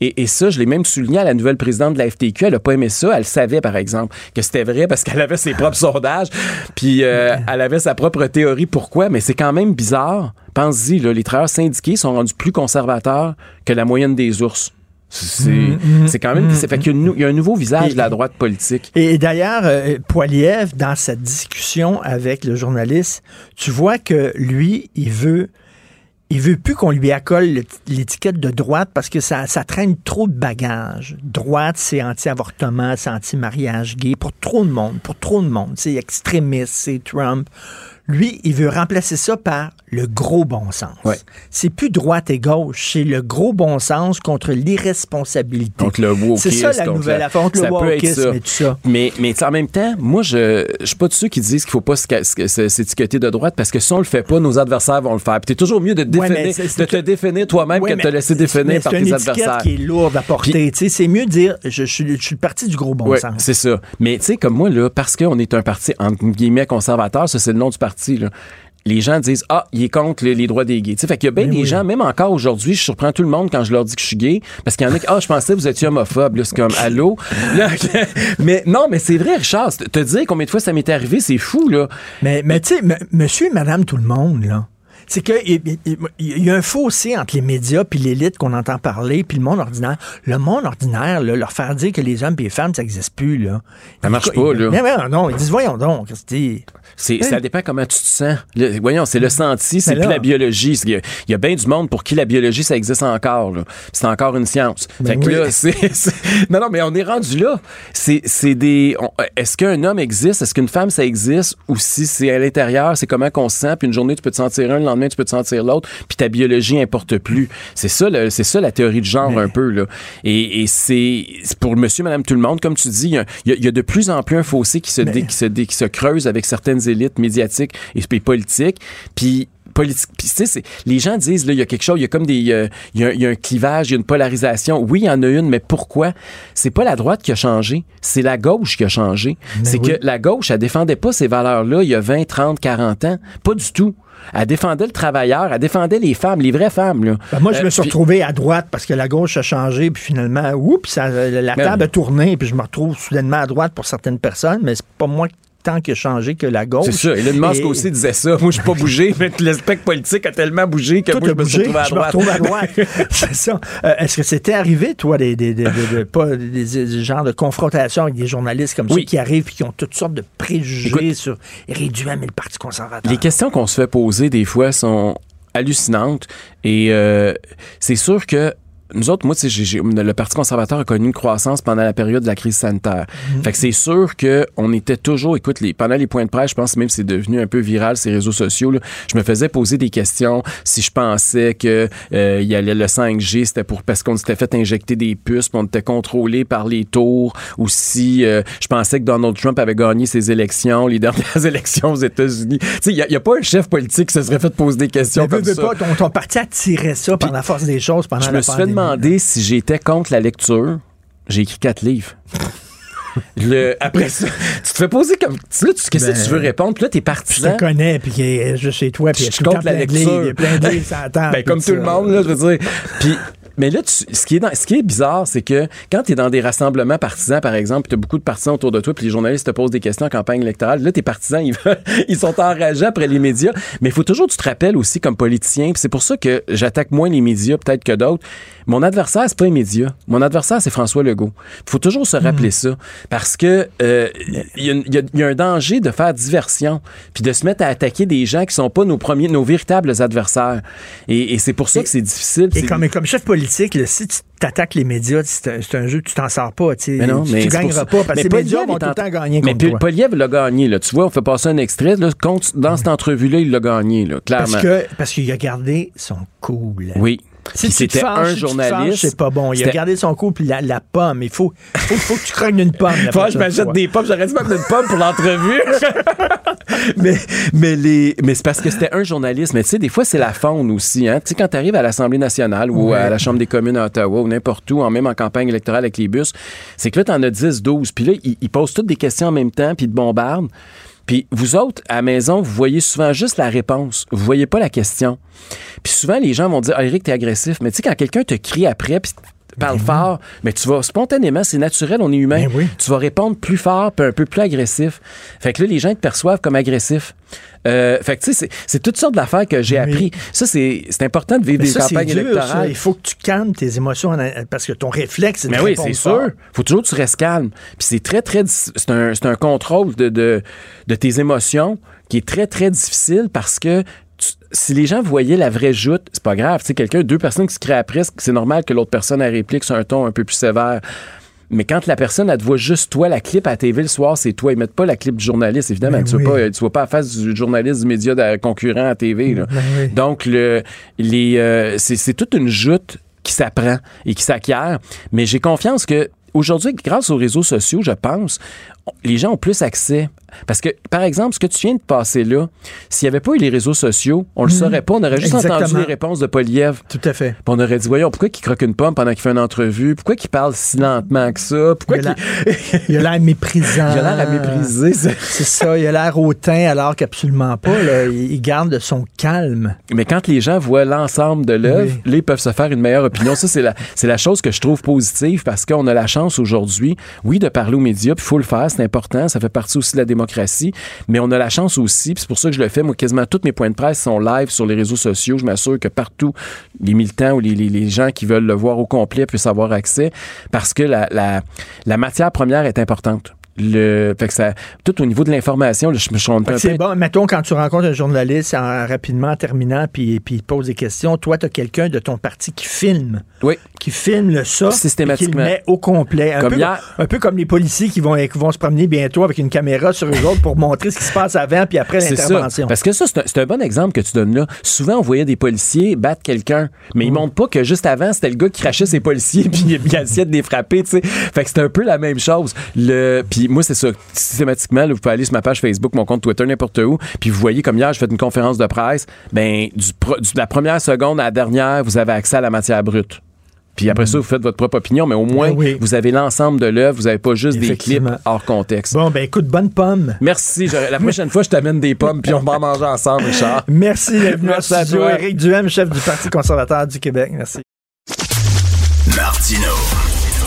Et, et ça, je l'ai même souligné à la nouvelle présidente de la FTQ. Elle n'a pas aimé ça. Elle savait, par exemple, que c'était vrai parce qu'elle avait ses propres sondages. Puis euh, elle avait sa propre théorie. Pourquoi? Mais c'est quand même bizarre. Pense-y, là, les travailleurs syndiqués sont rendus plus conservateurs que la moyenne des ours. C'est Mhm, c'est quand même... c'est fait qu'il y a une nou- il y a un nouveau visage Et- de la droite politique. Et d'ailleurs, euh, Poiliev, dans sa discussion avec le journaliste, tu vois que lui, il veut, il veut plus qu'on lui accole le- l'étiquette de droite parce que ça, ça traîne trop de bagages. Droite, c'est anti-avortement, c'est anti-mariage gay pour trop de monde, pour trop de monde. C'est extrémiste, c'est Trump. Lui, il veut remplacer ça par le gros bon sens. C'est plus droite et gauche, c'est le gros bon sens contre l'irresponsabilité. Contre le wokisme. C'est ça la nouvelle la- contre ça le wokisme ça. et tout ça. Mais, en même temps, moi, je je suis pas de ceux qui disent qu'il faut pas s'étiqueter de droite parce que si on le fait pas, nos adversaires vont le faire. Puis toujours mieux de, te Ouais, définir, c'est- de te définir toi-même Ouais, que de te laisser c'est- définir par c'est tes adversaires. qui est lourde à porter. C'est mieux de dire je, suis- je suis le parti du gros bon Ouais, sens. c'est ça. Mais tu sais, comme moi, là, parce qu'on est un parti, entre guillemets, conservateur, ça, c'est le nom du parti, là. Les gens disent Ah, il est contre les, les droits des gays. Tu sais, fait qu'il y a bien des gens, même encore aujourd'hui, je surprends tout le monde quand je leur dis que je suis gay, parce qu'il y en a qui Ah, je pensais que vous étiez homophobe. C'est comme Allô? Là, mais non, mais c'est vrai, Richard. Te dire combien de fois ça m'est arrivé, c'est fou, là. Mais, mais tu sais, monsieur et madame tout le monde, là. C'est qu'il y, a un fossé entre les médias puis l'élite qu'on entend parler puis le monde ordinaire. Le monde ordinaire, là, leur faire dire que les hommes et les femmes, ça n'existe plus, là. Ça marche pas, là. Mais non, ils disent, voyons donc, Christy. C'est. Ça dépend comment tu te sens. Le- voyons, c'est le senti, c'est plus la biologie. Il y, a, il y a bien du monde pour qui la biologie, ça existe encore. C'est encore une science. Ben fait que là, Non, non, mais on est rendu là. C'est, c'est des... Est-ce qu'un homme existe? Est-ce qu'une femme, ça existe? Ou si c'est à l'intérieur, c'est comment qu'on se sent? Puis une journée, tu peux te sentir un, tu peux te sentir l'autre. Puis ta biologie importe plus. C'est ça, c'est ça la théorie de genre un peu. Là. Et, et c'est, pour monsieur, madame, tout le monde, comme tu dis, il y a, y y de plus en plus un fossé qui se, dé- qui se, dé- qui se creuse avec certaines élites médiatiques et, et politiques. Puis politique. Puis, tu sais, c'est- les gens disent, là, il y a quelque chose, il y a comme des, euh, il y a, il y a un clivage, il y a une polarisation. Oui, il y en a une, mais pourquoi? C'est pas la droite qui a changé, c'est la gauche qui a changé. C'est oui. que la gauche, elle défendait pas ces valeurs-là il y a 20, 30, 40 ans. Pas du tout. Elle défendait le travailleur, elle défendait les femmes, les vraies femmes, là. Ben, moi, je Euh, me suis puis- retrouvé à droite parce que la gauche a changé, puis finalement, oups, ça, la Ben table a tourné, puis je me retrouve soudainement à droite pour certaines personnes, mais c'est pas moi tant qui a changé que la gauche. C'est ça. Elon Musk Et- aussi disait ça. Moi, je suis pas bougé, mais le spectre politique a tellement bougé que Tout moi, je me suis retrouvé à je me droite. retrouve à droite. c'est ça. Euh, Est-ce que c'était arrivé, toi, des, pas des, genres de confrontations avec des journalistes comme Oui. ça qui arrivent et qui ont toutes sortes de préjugés Écoute, sur réduire le Parti conservateur? Les questions qu'on se fait poser des fois sont hallucinantes et euh, c'est sûr que nous autres, moi, j'ai- le Parti conservateur a connu une croissance pendant la période de la crise sanitaire. Fait que c'est sûr que on était toujours, écoute, les, pendant les points de presse, je pense même que c'est devenu un peu viral, ces réseaux sociaux. là. je me faisais poser des questions si je pensais que euh, il y allait le 5G, c'était pour parce qu'on s'était fait injecter des puces, puis on était contrôlé par les tours, ou si euh, je pensais que Donald Trump avait gagné ses élections, les dernières élections aux États-Unis. Tu sais, il n'y a, pas un chef politique qui se serait fait poser des questions Mais comme veux ça. pas, ton, ton parti attirait ça par la force des choses pendant la pandémie. Si j'étais contre la lecture. J'ai écrit quatre livres. Le, après ça, tu te fais poser comme. Là, tu, qu'est-ce que Ben, tu veux répondre? Puis là, t'es Je partisan. te connais, puis est juste chez toi, puis je compte la lecture. il y a plein de livres Ben, puis comme tout le ça. monde, là, je veux dire. Puis, mais là, tu- ce, qui est dans- ce qui est bizarre, c'est que quand tu es dans des rassemblements partisans, par exemple, tu as beaucoup de partisans autour de toi, puis les journalistes te posent des questions en campagne électorale, là, tes partisans, ils, veulent- ils sont enragés après les médias. Mais il faut toujours que tu te rappelles aussi comme politicien, c'est pour ça que j'attaque moins les médias peut-être que d'autres. Mon adversaire, c'est pas les médias. Mon adversaire, c'est François Legault. Il faut toujours se rappeler ça. Parce que euh, il y, il y il y a un danger de faire diversion, puis de se mettre à attaquer des gens qui sont pas nos premiers, nos véritables adversaires. Et, et c'est pour ça que c'est difficile. Et comme, comme chef politique, là, si tu t'attaques les médias, c'est un, jeu, tu t'en sors pas. Mais non, tu, mais gagneras pas parce que Mais les médias vont tout le temps gagner Mais. Poliev l'a gagné. Là. Tu vois, on fait passer un extrait. Là, contre- dans cette entrevue-là, il l'a gagné, là, clairement. Parce qu'il a gardé son cool. Oui. Si c'était un si journaliste. c'est pas bon. Il a gardé son coup puis la, la pomme. Il faut, faut, faut que tu crognes une pomme. la Faut que je m'achète des pommes. J'aurais dû mettre une pomme pour l'entrevue. mais mais, les, mais c'est parce que c'était un journaliste. Mais tu sais, des fois, c'est la faune aussi. Hein? Tu sais, quand tu arrives à l'Assemblée nationale ou Ouais. à la Chambre des communes à Ottawa ou n'importe où, en même en campagne électorale avec les bus, c'est que là, tu en as 10, 12. Puis là, ils, ils posent toutes des questions en même temps, puis ils te bombardent. Puis vous autres, à la maison, vous voyez souvent juste la réponse. Vous voyez pas la question. Puis souvent, les gens vont dire, ah, Eric, t'es agressif. Mais tu sais, quand quelqu'un te crie après, puis parle fort, mais tu vas spontanément, c'est naturel, on est humain. Tu vas répondre plus fort, puis un peu plus agressif. Fait que là, les gens te perçoivent comme agressif. Euh, fait que tu sais, c'est- toutes sortes d'affaires que j'ai appris. Ça, c'est c'est important de vivre Mais des ça, campagnes dur, ça. électorales. Il faut que tu calmes tes émotions parce que ton réflexe, c'est de Mais oui, c'est sûr. faut toujours que tu restes calme. Puis c'est très, très... C'est un, c'est un contrôle de, de, de tes émotions qui est très, très difficile parce que si les gens voyaient la vraie joute, c'est pas grave. Tu sais, quelqu'un, deux personnes qui se créent après, c'est normal que l'autre personne elle réplique sur un ton un peu plus sévère. Mais quand la personne, elle te voit juste toi, la clip à la TV le soir, c'est toi. Ils mettent pas la clip du journaliste, évidemment. Ben tu, oui. pas, tu vois pas la face du journaliste du média de- concurrent à TV. là. Ben oui. Donc, le, les, euh, c'est, c'est toute une joute qui s'apprend et qui s'acquiert. Mais j'ai confiance que aujourd'hui, grâce aux réseaux sociaux, je pense, les gens ont plus accès. Parce que, par exemple, ce que tu viens de passer là, s'il n'y avait pas eu les réseaux sociaux, on le Mhm. saurait pas. On aurait juste entendu les réponses de Poliev. Tout à fait. Puis on aurait dit, voyons, pourquoi il croque une pomme pendant qu'il fait une entrevue? Pourquoi il parle si lentement que ça? Pourquoi Il a l'air méprisant. Il a l'air à mépriser. C'est ça. Il a l'air hautain alors qu'absolument pas. là. Il garde son calme. Mais quand les gens voient l'ensemble de l'œuvre, là, ils peuvent se faire une meilleure opinion. Ça, c'est la, c'est la chose que je trouve positive parce qu'on a la chance aujourd'hui, oui, de parler aux médias, puis il faut le faire, c'est important, ça fait partie aussi de la démocratie, mais on a la chance aussi, c'est pour ça que je le fais, moi, quasiment tous mes points de presse sont live sur les réseaux sociaux. Je m'assure que partout, les militants ou les, gens qui veulent le voir au complet puissent avoir accès parce que la matière première est importante. Le, fait que ça, tout au niveau de l'information, je me que un C'est bon, mettons, quand tu rencontres un journaliste en, rapidement en terminant, puis, puis il te pose des questions, toi, tu as quelqu'un de ton parti qui filme. Oui. Qui filme le ça. Systématiquement. Qui le met au complet. Un, Comme peu, hier. un peu comme les policiers qui vont, qui vont se promener bientôt avec une caméra sur eux autres pour montrer ce qui se passe avant puis après l'intervention. Parce que ça, c'est un, bon exemple que tu donnes là. Souvent, on voyait des policiers battre quelqu'un, mais ils Mm. montrent pas que juste avant, c'était le gars qui crachait ses policiers puis il il essayait de les frapper, tu sais. Fait que c'est un peu la même chose. Le, puis moi, c'est ça. Systématiquement, là, vous pouvez aller sur ma page Facebook, mon compte Twitter, n'importe où, puis vous voyez comme hier, je fais une conférence de presse, ben, du, pro- du- de la première seconde à la dernière, vous avez accès à la matière brute. Puis après ça, vous faites votre propre opinion, mais au moins, Mm. Oui. vous avez l'ensemble de l'œuvre, vous n'avez pas juste des clips hors contexte. Bon, ben écoute, bonne pomme. Merci. La prochaine fois, je t'amène des pommes, puis on va en manger ensemble, Richard. Merci d'être venu au Merci à studio. toi. Éric Duhem, chef du Parti conservateur du Québec. Merci. Martino.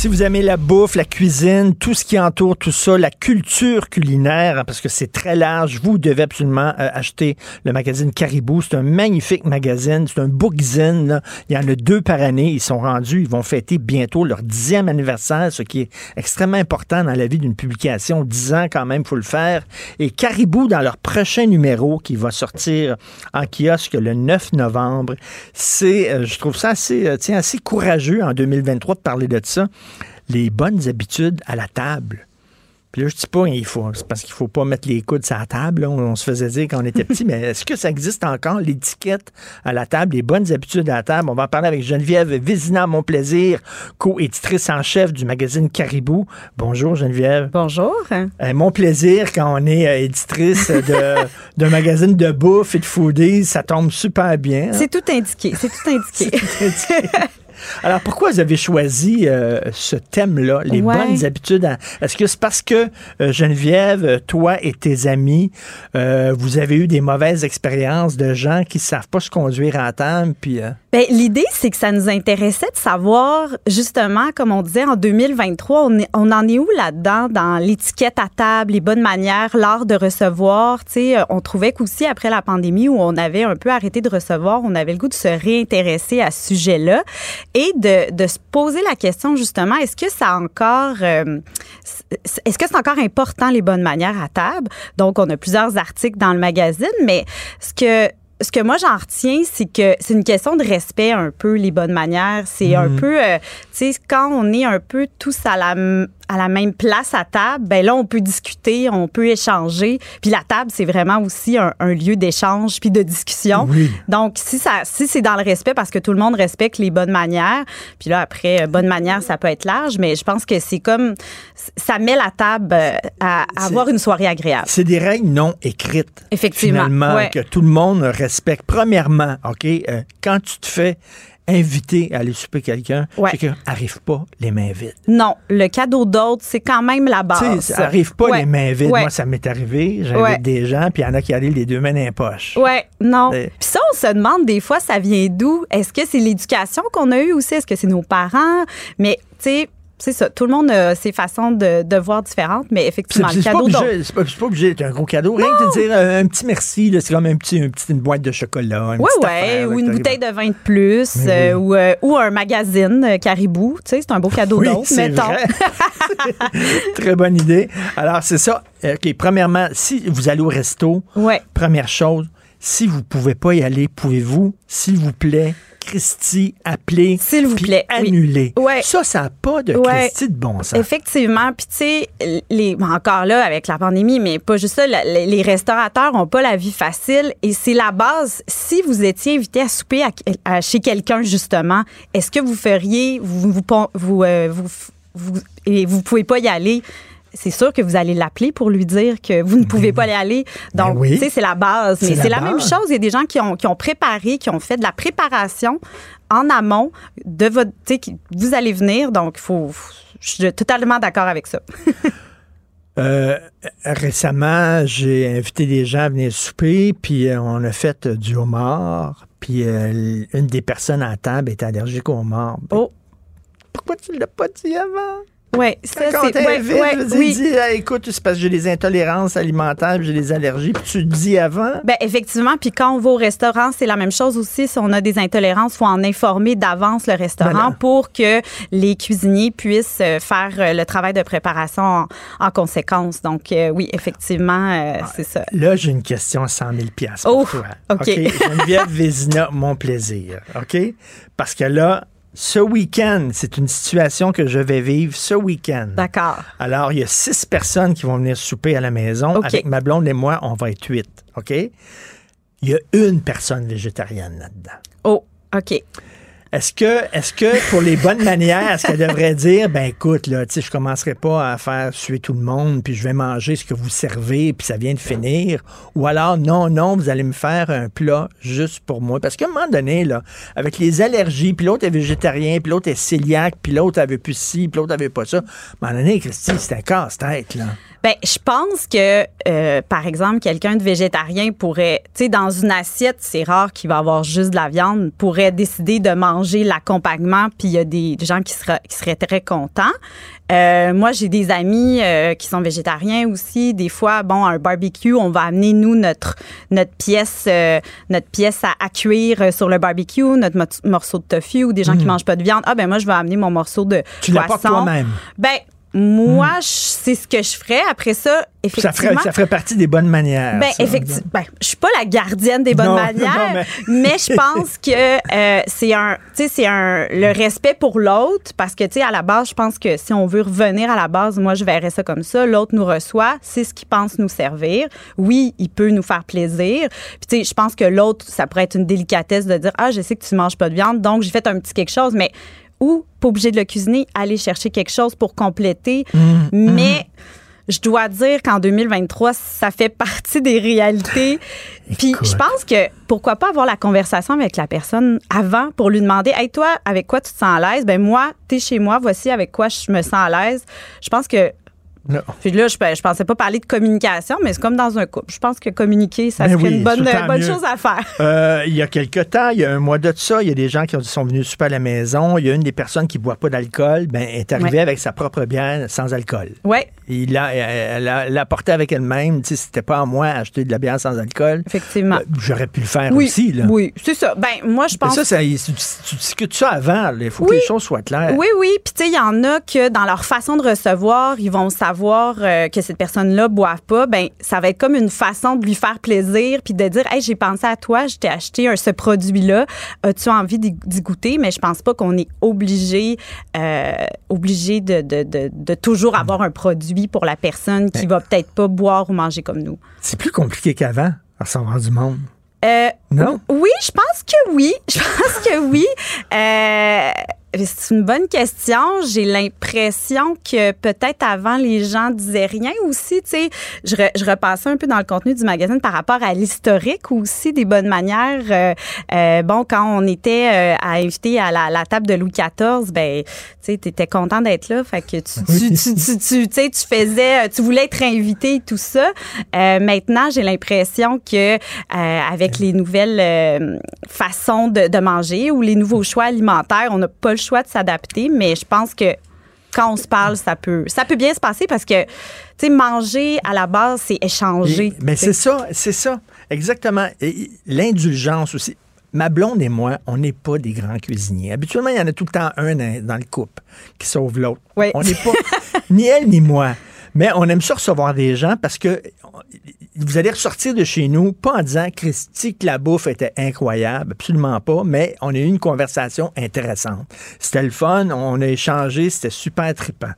Si vous aimez la bouffe, la cuisine, tout ce qui entoure tout ça, la culture culinaire, hein, parce que c'est très large, vous devez absolument euh, acheter le magazine Caribou. C'est un magnifique magazine, c'est un bookzine. Il y en a deux par année. Ils sont rendus, ils vont fêter bientôt leur dixième anniversaire, ce qui est extrêmement important dans la vie d'une publication. Dix ans quand même, faut le faire. Et Caribou, dans leur prochain numéro qui va sortir en kiosque le 9 novembre, c'est, euh, je trouve ça assez, euh, tiens, assez courageux en 2023 de parler de ça les bonnes habitudes à la table. Puis là, je dis pas, il faut, c'est parce qu'il faut pas mettre les coudes sur la table. là. On, on se faisait dire quand on était petit, mais est-ce que ça existe encore, l'étiquette à la table, les bonnes habitudes à la table? On va en parler avec Geneviève Vézina, mon plaisir, co-éditrice en chef du magazine Caribou. Bonjour, Geneviève. Bonjour. Euh, mon plaisir, quand on est euh, éditrice de, d'un magazine de bouffe et de foodies, ça tombe super bien. hein? C'est tout indiqué. C'est tout indiqué. Alors, pourquoi vous avez choisi euh, ce thème-là, les Ouais. bonnes habitudes? à- Est-ce que c'est parce que, euh, Geneviève, euh, toi et tes amis, euh, vous avez eu des mauvaises expériences de gens qui savent pas se conduire à table, puis... Ben, l'idée, c'est que ça nous intéressait de savoir, justement, comme on disait, en 2023, on, est- on en est où là-dedans dans l'étiquette à table, les bonnes manières, l'art de recevoir. On trouvait qu'aussi après la pandémie où on avait un peu arrêté de recevoir, on avait le goût de se réintéresser à ce sujet-là et de, de se poser la question, justement, est-ce que ça a encore, euh, est-ce que c'est encore important les bonnes manières à table? Donc, on a plusieurs articles dans le magazine, mais ce que ce que moi j'en retiens, c'est que c'est une question de respect un peu les bonnes manières. C'est un Mhm. peu, euh, tu sais, quand on est un peu tous à la à la même place à table, ben là on peut discuter, on peut échanger. Puis la table c'est vraiment aussi un, un lieu d'échange puis de discussion. Oui. Donc si ça, si c'est dans le respect parce que tout le monde respecte les bonnes manières. Puis là après, euh, bonne manière ça peut être large, mais je pense que c'est comme ça met la table euh, à, à avoir une soirée agréable. C'est des règles non écrites. Effectivement, Finalement, ouais. que tout le monde respecte. Premièrement, OK, euh, quand tu te fais inviter à aller souper quelqu'un, Ouais. c'est que arrive pas les mains vides. Non, le cadeau d'autre, c'est quand même la base. ça arrive pas Ouais, les mains vides. ouais. Moi, ça m'est arrivé. J'invite des gens, puis il y en a qui arrivent les deux mains dans les poches. Ouais, non. Puis ça, on se demande des fois, ça vient d'où? Est-ce que c'est l'éducation qu'on a eue aussi? Est-ce que c'est nos parents? Mais, tu sais, c'est ça. Tout le monde a ses façons de, de voir différentes, mais effectivement, le cadeau c'est pas, pas obligé d'être un gros cadeau. Rien que de dire euh, un petit merci, là, c'est comme un petit, un petit- une boîte de chocolat. Oui, petite ouais, affaire, ou une bouteille de vin de plus, euh, ou, euh, ou un magazine Caribou. Tu sais, c'est un beau cadeau Oui, d'autre, mettons. vrai. Très bonne idée. Alors, c'est ça. OK, premièrement, si vous allez au resto, Ouais. première chose, si vous pouvez pas y aller, pouvez-vous, s'il vous plaît, Christy, appeler, s'il vous plaît, oui. annuler. Ouais. Ça, ça n'a pas de Ouais. Christy de bon sens. Effectivement. Puis, tu sais, les, bon, encore là, avec la pandémie, mais pas juste ça, les, les restaurateurs n'ont pas la vie facile et c'est la base. Si vous étiez invité à souper à- à- chez quelqu'un, justement, est-ce que vous feriez, vous, vous, euh, vous, vous, et vous pouvez pas y aller? C'est sûr que vous allez l'appeler pour lui dire que vous ne pouvez pas y aller. Donc, Ben oui. tu sais, c'est la base. C'est Mais la c'est la même chose. Il y a des gens qui ont, qui ont préparé, qui ont fait de la préparation en amont de votre. Tu sais, vous allez venir, donc il faut. Je suis totalement d'accord avec ça. Euh, récemment, j'ai invité des gens à venir souper, puis euh, on a fait euh, du homard, puis euh, une des personnes à la table est allergique au homard. Oh. Pourquoi tu l'as pas dit avant? Oui, ça, Quand c'est. ouais, t'invite, ouais, je oui. dis, écoute, c'est parce que j'ai des intolérances alimentaires, j'ai des allergies, puis tu le dis avant. Ben effectivement, puis quand on va au restaurant, c'est la même chose aussi. Si on a des intolérances, faut en informer d'avance le restaurant Voilà. pour que les cuisiniers puissent euh, faire euh, le travail de préparation en, en conséquence. Donc euh, oui, effectivement, euh, c'est ça. Là, j'ai une question à 100 000 piastres pour Oh, toi. OK? Geneviève Vézina, mon plaisir. OK? Parce que là, ce week-end, c'est une situation que je vais vivre ce week-end. D'accord. Alors, il y a six personnes qui vont venir souper à la maison. OK. Avec ma blonde et moi, on va être huit. OK? Il y a une personne végétarienne là-dedans. Oh, OK. Est-ce que, est-ce que pour les bonnes manières, est-ce qu'elle devrait dire, ben écoute, là, tu sais, je commencerai pas à faire suer tout le monde, puis je vais manger ce que vous servez, puis ça vient de finir, ou alors non, non, vous allez me faire un plat juste pour moi, parce qu'à un moment donné, là, avec les allergies, puis l'autre est végétarien, puis l'autre est cœliaque, puis l'autre avait plus ci, puis l'autre avait pas ça, à un moment donné, Christy, c'est un casse-tête, là. Ben, je pense que, euh, par exemple, quelqu'un de végétarien pourrait, tu sais, dans une assiette, c'est rare qu'il va avoir juste de la viande, pourrait décider de manger l'accompagnement, puis il y a des gens qui seraient, qui seraient très contents. Euh, moi, j'ai des amis euh, qui sont végétariens aussi. Des fois, bon, à un barbecue, on va amener nous notre notre pièce euh, notre pièce à, à cuire euh, sur le barbecue, notre mo- morceau de tofu ou des gens qui Mm. mangent pas de viande. Ah ben moi, je vais amener mon morceau de Tu l'apportes poisson. toi-même. Ben moi, je- c'est ce que je ferais. Après ça, Ça effectivement. ferait, ça ferait partie des bonnes manières. Ben, effectivement. Ben, je suis pas la gardienne des bonnes Non, manières, non, mais... mais- je pense que euh, c'est un, tu sais, c'est un le respect pour l'autre, parce que tu sais, à la base, je pense que si on veut revenir à la base, moi, je verrais ça comme ça. L'autre nous reçoit, c'est ce qu'il pense nous servir. Oui, il peut nous faire plaisir. Puis tu sais, je pense que l'autre, ça pourrait être une délicatesse de dire, ah, je sais que tu manges pas de viande, donc j'ai fait un petit quelque chose, mais ou pas obligé de le cuisiner, aller chercher quelque chose pour compléter. Mais je dois dire qu'en 2023, ça fait partie des réalités. Puis je pense que pourquoi pas avoir la conversation avec la personne avant pour lui demander Hey, toi, avec quoi tu te sens à l'aise? Ben moi, t'es chez moi, voici avec quoi je me sens à l'aise. Je pense que. Non. Puis là, je, je pensais pas parler de communication, mais c'est comme dans un couple. Je pense que communiquer, ça Ben serait oui, une bonne, bonne chose à faire. Euh, il y a quelque temps, il y a un mois de ça, il y a des gens qui ont- sont venus super à la maison. Il y a une des personnes qui ne boit pas d'alcool, ben, est arrivée Ouais. avec sa propre bière sans alcool. Ouais. Il elle a- elle l'a apporté avec elle-même. Tu sais, c'était pas à moi d'acheter de la bière sans alcool. Effectivement. Euh, J'aurais pu le faire oui, aussi. Là. oui, c'est ça. Ben moi, je Mais pense. ça, ça, tu, discutes ça avant. Il faut que Oui. les choses soient claires. Oui, oui. Puis, tu sais, il y en a que dans leur façon de recevoir, ils vont savoir euh, que cette personne-là ne boive pas. Ben, ça va être comme une façon de lui faire plaisir puis de dire, hey, j'ai pensé à toi, je t'ai acheté un- ce produit-là. As-tu envie d'y goûter? Mais je pense pas qu'on est obligé, euh, obligé de, de, de, de toujours avoir un produit pour la personne qui va peut-être pas boire ou manger comme nous. C'est plus compliqué qu'avant, à recevoir du monde. Euh, Non? Oui, je pense que oui. Je pense que oui. Euh, c'est une bonne question. J'ai l'impression que peut-être avant, les gens disaient rien aussi. Tu sais, je, re- je repassais un peu dans le contenu du magazine par rapport à l'historique aussi des bonnes manières. Euh, euh, bon, quand on était euh, à inviter à la, la table de Louis XIV, ben, tu sais, t'étais content d'être là. Fait que tu, tu, tu, tu, tu, tu sais, tu faisais, tu voulais être invité et tout ça. Maintenant, j'ai l'impression que avec les nouvelles façons de, de manger ou les nouveaux choix alimentaires, on n'a pas le choix de s'adapter, mais je pense que quand on se parle, ça peut, ça peut bien se passer parce que, tu sais, manger à la base, c'est échanger. Mais c'est ça, c'est ça, exactement. Et L'indulgence aussi. Ma blonde et moi, on n'est pas des grands cuisiniers. Habituellement, il y en a tout le temps un dans, dans le couple qui sauve l'autre. Oui. On n'est pas ni elle ni moi. Mais on aime ça recevoir des gens parce que vous allez ressortir de chez nous, pas en disant Christy que la bouffe était incroyable, absolument pas, mais on a eu une conversation intéressante. C'était le fun, on a échangé, c'était super trippant.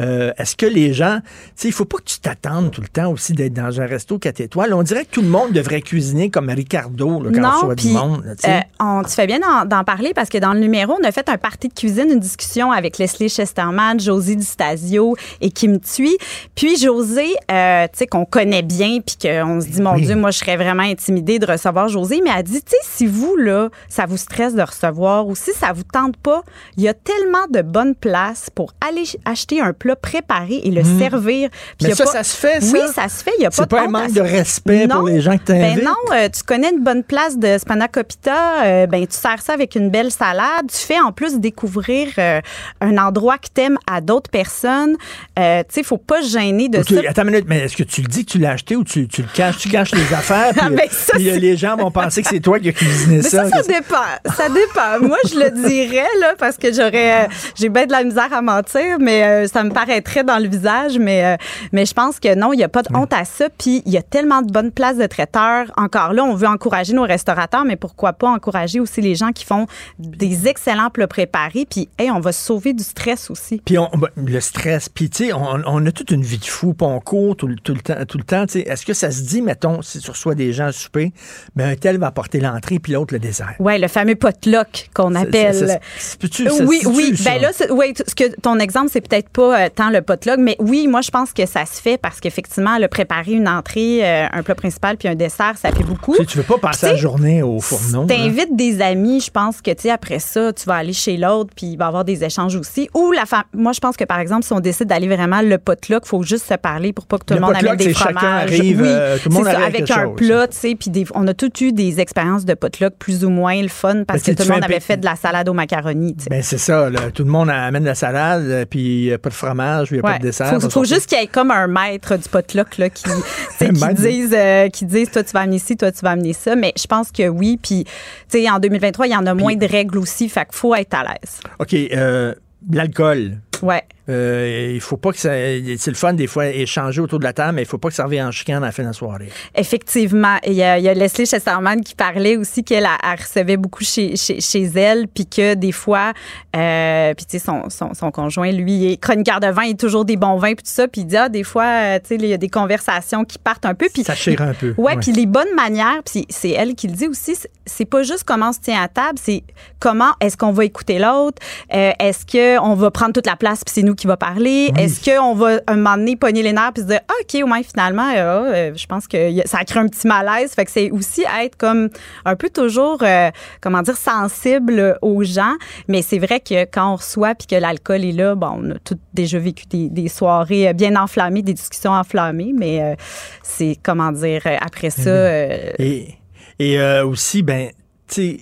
Euh, Est-ce que les gens, tu sais, il faut pas que tu t'attendes tout le temps aussi d'être dans un resto 4 étoiles. On dirait que tout le monde devrait cuisiner comme Ricardo là, quand on Non, reçoit du puis monde. là, tu euh, on, fais bien d'en, parler parce que dans le numéro, on a fait un party de cuisine, une discussion avec Leslie Chesterman, Josie Di Stasio et Kim Thuy. Puis José, euh, tu sais, qu'on connaît bien, puis qu'on se dit, mon Oui. Dieu, moi, je serais vraiment intimidée de recevoir José, mais elle dit, tu sais, si vous, là, ça vous stresse de recevoir ou si ça vous tente pas, il y a tellement de bonnes places pour aller ch- acheter un plat préparé et le Mhm. servir. Puis Mais ça, pas- ça se fait, ça? Oui, ça? se fait. Il y a pas de pas un manque ça. de respect pour les gens que t'invites? Ben non, euh, tu connais une bonne place de spanakopita, euh, ben tu sers ça avec une belle salade. Tu fais en plus découvrir euh, un endroit que t'aimes à d'autres personnes. Euh, tu sais, faut pas se gêner de ça. Attends une minute, mais est-ce que tu le dis que tu l'as acheté ou tu, tu le caches? Tu caches les affaires, puis, Ah, ben ça, puis, les gens vont penser que c'est toi qui as cuisiné Mais ça. ça, ça dépend. Ça dépend. Moi, je le dirais, là, parce que j'aurais, j'ai bien de la misère à mentir, mais ça me paraîtrait dans le visage. Mais, euh, mais je pense que non, il n'y a pas de honte à ça. Puis, il y a tellement de bonnes places de traiteurs. Encore là, on veut encourager nos restaurateurs, mais pourquoi pas encourager aussi les gens qui font des excellents plats préparés. Puis, hey, on va se sauver du stress aussi. Puis on, ben, le stress, puis tu sais, on, on a toute une vie de fou, puis on court tout, le- tout le temps. Tout le temps. Est-ce que ça se dit, mettons, si tu reçois des gens à souper, ben un tel va apporter l'entrée, puis l'autre le dessert? Ouais, le fameux potluck qu'on appelle. ça- ça- ça- peux-tu- ça oui, oui. dit-tu, ça? Ben là, oui, t- ce que ton exemple, c'est peut-être pas euh, tant le potluck, mais oui, moi, je pense que ça se fait parce qu'effectivement, le préparer une entrée, euh, un plat principal puis un dessert, ça fait beaucoup. Tu sais, tu veux pas passer la journée au fourneau. T'invites des amis, je pense que tu sais après ça, tu vas aller chez l'autre puis il va y avoir des échanges aussi. Ou la femme, moi je pense que par exemple si on décide d'aller vraiment le potluck, faut juste se parler pour pas que tout le, Le monde potluck, amène des chacun fromages. arrive, oui, euh, tout le monde ça, avec quelque un chose. plat, tu sais, puis des- on a tous eu des expériences de potluck plus ou moins le fun parce Ben, que tout le monde avait fait de la salade au macaroni. tu sais. Ben c'est ça, là. tout le monde amène la salade, euh, puis a pas de fromage, il n'y a pas de dessert. Faut, faut juste qu'il y ait comme un maître du potluck là, qui, qui dise, euh, qui dise toi tu vas amener ci, toi tu vas amener ça. Mais je pense que oui. Puis tu sais en 2023 il y en a moins de règles aussi, fait qu'il faut être à l'aise. OK, euh, l'alcool. Ouais. Euh, il faut pas que ça. C'est le fun des fois échanger autour de la table, mais il faut pas que ça revienne en chicane à la fin de la soirée. Effectivement. Il y, a, il y a Leslie Chesterman qui parlait aussi qu'elle elle, elle recevait beaucoup chez, chez, chez elle, puis que des fois, euh, puis tu sais, son, son, son conjoint, lui, il est chroniqueur de vin, il est toujours des bons vins, puis tout ça, puis il dit, ah, des fois, euh, tu sais, il y a des conversations qui partent un peu. Puis, Ça chire un peu. Ouais, puis les bonnes manières, puis c'est elle qui le dit aussi, c'est- pas juste comment on se tient à table, c'est comment est-ce qu'on va écouter l'autre, euh, est-ce qu'on va prendre toute la place puis c'est nous qui va parler, Oui. est-ce qu'on va un moment donné pogner les nerfs puis se dire ah, ok au moins finalement euh, euh, je pense que ça crée un petit malaise, fait que c'est aussi être comme un peu toujours euh, comment dire sensible aux gens, mais c'est vrai que quand on reçoit puis que l'alcool est là, bon on a tous déjà vécu des, des soirées bien enflammées, des discussions enflammées, mais euh, c'est comment dire après ça. euh, Et, et aussi, ben, tu sais,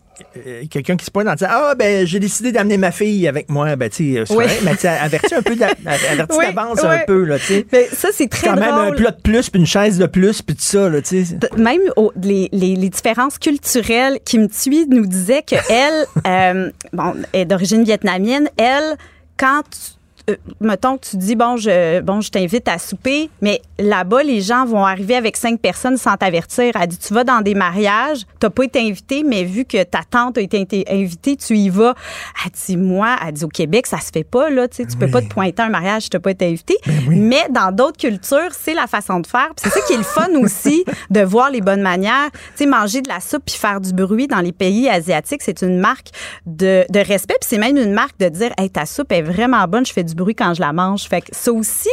quelqu'un qui se pointe en disant Ah, ben, j'ai décidé d'amener ma fille avec moi. Ben, tu sais, c'est Oui. mais tu avertis un peu, avertis Oui, d'avance oui. un peu, là, tu sais. Mais ça, c'est très Quand même un plat de plus, puis une chaise de plus, puis tout ça, là, tu sais. même les, les- les différences culturelles, Kim Thuy nous disait que elle, euh, bon, est d'origine vietnamienne. Elle, quand tu- euh, mettons que tu dis bon je bon je t'invite à souper mais là-bas les gens vont arriver avec cinq personnes sans t'avertir. Elle dit tu vas dans des mariages t'as pas été invité mais vu que ta tante a été invitée tu y vas. Elle dit moi elle dit au Québec ça se fait pas là tu sais tu peux pas te pointer à un mariage si t'as pas été invité. Mais dans d'autres cultures c'est la façon de faire. Puis c'est ça qui est le fun aussi de voir les bonnes manières. Tu sais manger de la soupe puis faire du bruit dans les pays asiatiques c'est une marque de, de respect. Puis c'est même une marque de dire hey ta soupe est vraiment bonne je fais du bruit quand je la mange. Fait que ça aussi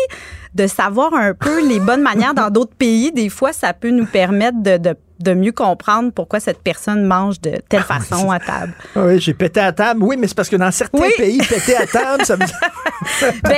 de savoir un peu les bonnes manières dans d'autres pays des fois ça peut nous permettre de, de de mieux comprendre pourquoi cette personne mange de telle façon à table. Ah Oui, j'ai pété à table. Oui, mais c'est parce que dans certains Oui. pays, péter à table, ça dire. ben,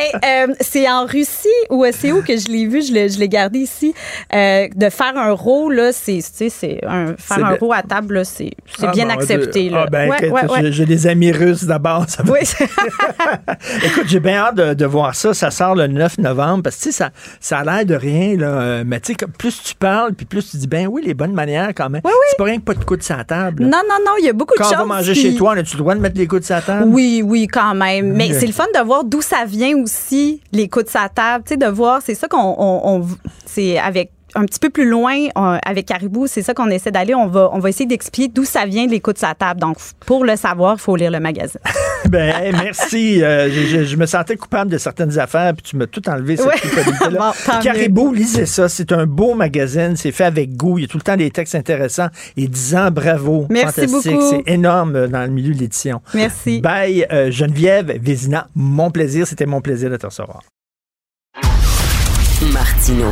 euh, c'est en Russie ou euh, c'est où que je l'ai vu, je l'ai, je l'ai gardé ici. Euh, de faire un row, là, c'est, tu sais, c'est un, faire un le- row à table, là, c'est, c'est Ah, bien bon, accepté. Là. Ah, ben, Ouais, ouais, ouais. j'ai- des amis russes d'abord. Oui. Écoute, j'ai bien hâte de, de voir ça. Ça sort le 9 novembre parce que, sais, ça, ça a l'air de rien, là. Euh, Mais, tu sais, plus tu parles, puis plus tu dis, ben oui, les bonnes manières quand même. C'est pas rien que pas de coude sur la table. Non, non, non, il y a beaucoup Quand de on choses. va manger chez toi, as-tu le droit de mettre les coudes sur la table? Oui, oui, quand même. Mais c'est le fun de voir d'où ça vient aussi, les coups de sa table. Tu sais, de voir, c'est ça qu'on. on- on- c'est avec un petit peu plus loin euh, avec Caribou, c'est ça qu'on essaie d'aller. On va, on va essayer d'expliquer d'où ça vient les coups de sa table. Donc, pour le savoir, il faut lire le magazine. Ben, merci. Euh, je, je- je me sentais coupable de certaines affaires, puis tu m'as tout enlevé, cette Ouais. culpabilité-là. Bon, Caribou, lisez ça. C'est un beau magazine. C'est fait avec goût. Il y a tout le temps des textes intéressants. Et 10 ans, bravo. Merci Fantastique. beaucoup. C'est énorme euh, dans le milieu de l'édition. Merci. Bye, euh, Geneviève Vézina. Mon plaisir. C'était mon plaisir de te recevoir. Martino.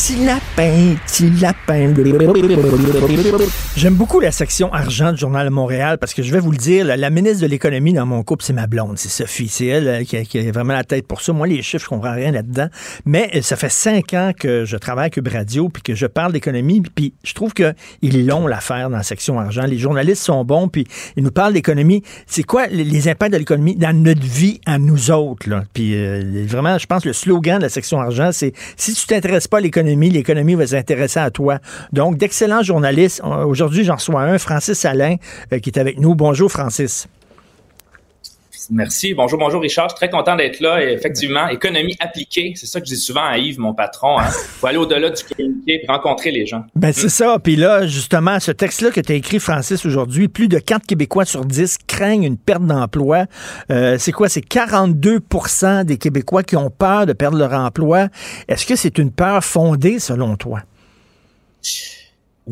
Petit lapin, petit lapin. J'aime beaucoup la section argent du Journal de Montréal parce que je vais vous le dire, la, ministre de l'économie dans mon couple, c'est ma blonde, c'est Sophie. C'est elle euh, qui a, vraiment la tête pour ça. Moi, les chiffres, je comprends rien là-dedans. Mais euh, ça fait cinq ans que je travaille à Cube Radio puis que je parle d'économie. Puis je trouve qu'ils l'ont l'affaire dans la section argent. Les journalistes sont bons puis ils nous parlent d'économie. C'est quoi les, impacts de l'économie dans notre vie à nous autres? Puis euh, vraiment, je pense que le slogan de la section argent, c'est si tu t'intéresses pas à l'économie, l'économie va s'intéresser à toi. Donc, d'excellents journalistes. Euh, Aujourd'hui, j'en reçois un, Francis Alain, euh, qui est avec nous. Bonjour, Francis. Merci. Bonjour, bonjour Richard. Je suis très content d'être là. Et effectivement, économie appliquée, c'est ça que je dis souvent à Yves, mon patron. Hein. faut aller au-delà du communiqué et rencontrer les gens. Ben, c'est ça. Puis là, justement, ce texte-là que tu as écrit, Francis, aujourd'hui, plus de 4 Québécois sur 10 craignent une perte d'emploi. Euh, c'est quoi? C'est 42% des Québécois qui ont peur de perdre leur emploi. Est-ce que c'est une peur fondée, selon toi?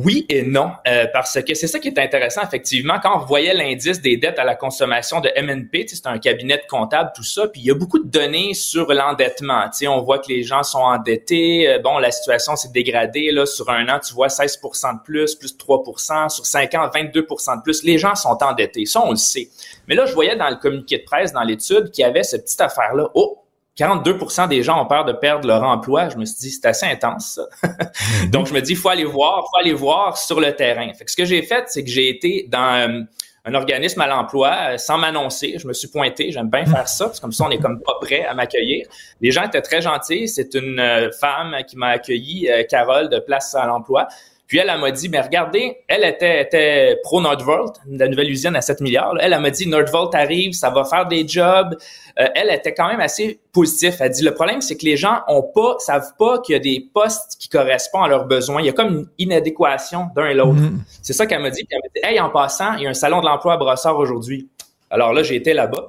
Oui et non, euh, parce que c'est ça qui est intéressant, effectivement. Quand on voyait l'indice des dettes à la consommation de MNP, c'est un cabinet de comptable, tout ça, puis il y a beaucoup de données sur l'endettement. On voit que les gens sont endettés. Euh, Bon, la situation s'est dégradée. Là, sur un an, tu vois 16 de plus, plus 3 Sur cinq ans, 22% de plus. Les gens sont endettés. Ça, on le sait. Mais là, je voyais dans le communiqué de presse, dans l'étude, qu'il y avait cette petite affaire-là. Oh! 42% des gens ont peur de perdre leur emploi. Je me suis dit, c'est assez intense, ça. Donc, je me dis, il faut aller voir, faut aller voir sur le terrain. Fait que ce que j'ai fait, c'est que j'ai été dans euh, un organisme à l'emploi euh, sans m'annoncer. Je me suis pointé. J'aime bien faire ça, parce que comme ça, on est comme pas prêt à m'accueillir. Les gens étaient très gentils. C'est une euh, femme qui m'a accueilli, Carole, de Place à l'emploi. Puis elle, elle m'a dit, mais regardez, elle était, était pro Nordvolt, la nouvelle usine à 7 milliards. là. Elle, elle m'a dit, Nordvolt arrive, ça va faire des jobs. Euh, elle était quand même assez positive. Elle dit, le problème, c'est que les gens ont pas, savent pas qu'il y a des postes qui correspondent à leurs besoins. Il y a comme une inadéquation d'un et l'autre. C'est ça qu'elle m'a dit. Puis elle m'a dit, hey, en passant, il y a un salon de l'emploi à Brossard aujourd'hui. Alors là, j'ai été là-bas.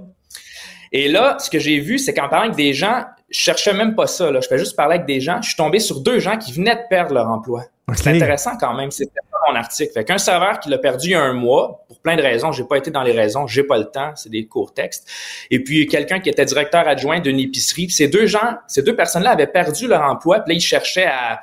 Et là, ce que j'ai vu, c'est qu'en parlant avec des gens, je cherchais même pas ça. Là. Je fais juste parler avec des gens. Je suis tombé sur deux gens qui venaient de perdre leur emploi. C'est intéressant quand même. C'était pas mon article. Fait qu'un serveur qui l'a perdu il y a un mois, pour plein de raisons, j'ai pas été dans les raisons, j'ai pas le temps, c'est des courts textes. Et puis quelqu'un qui était directeur adjoint d'une épicerie. Ces deux gens, ces deux personnes-là avaient perdu leur emploi, puis là ils cherchaient à,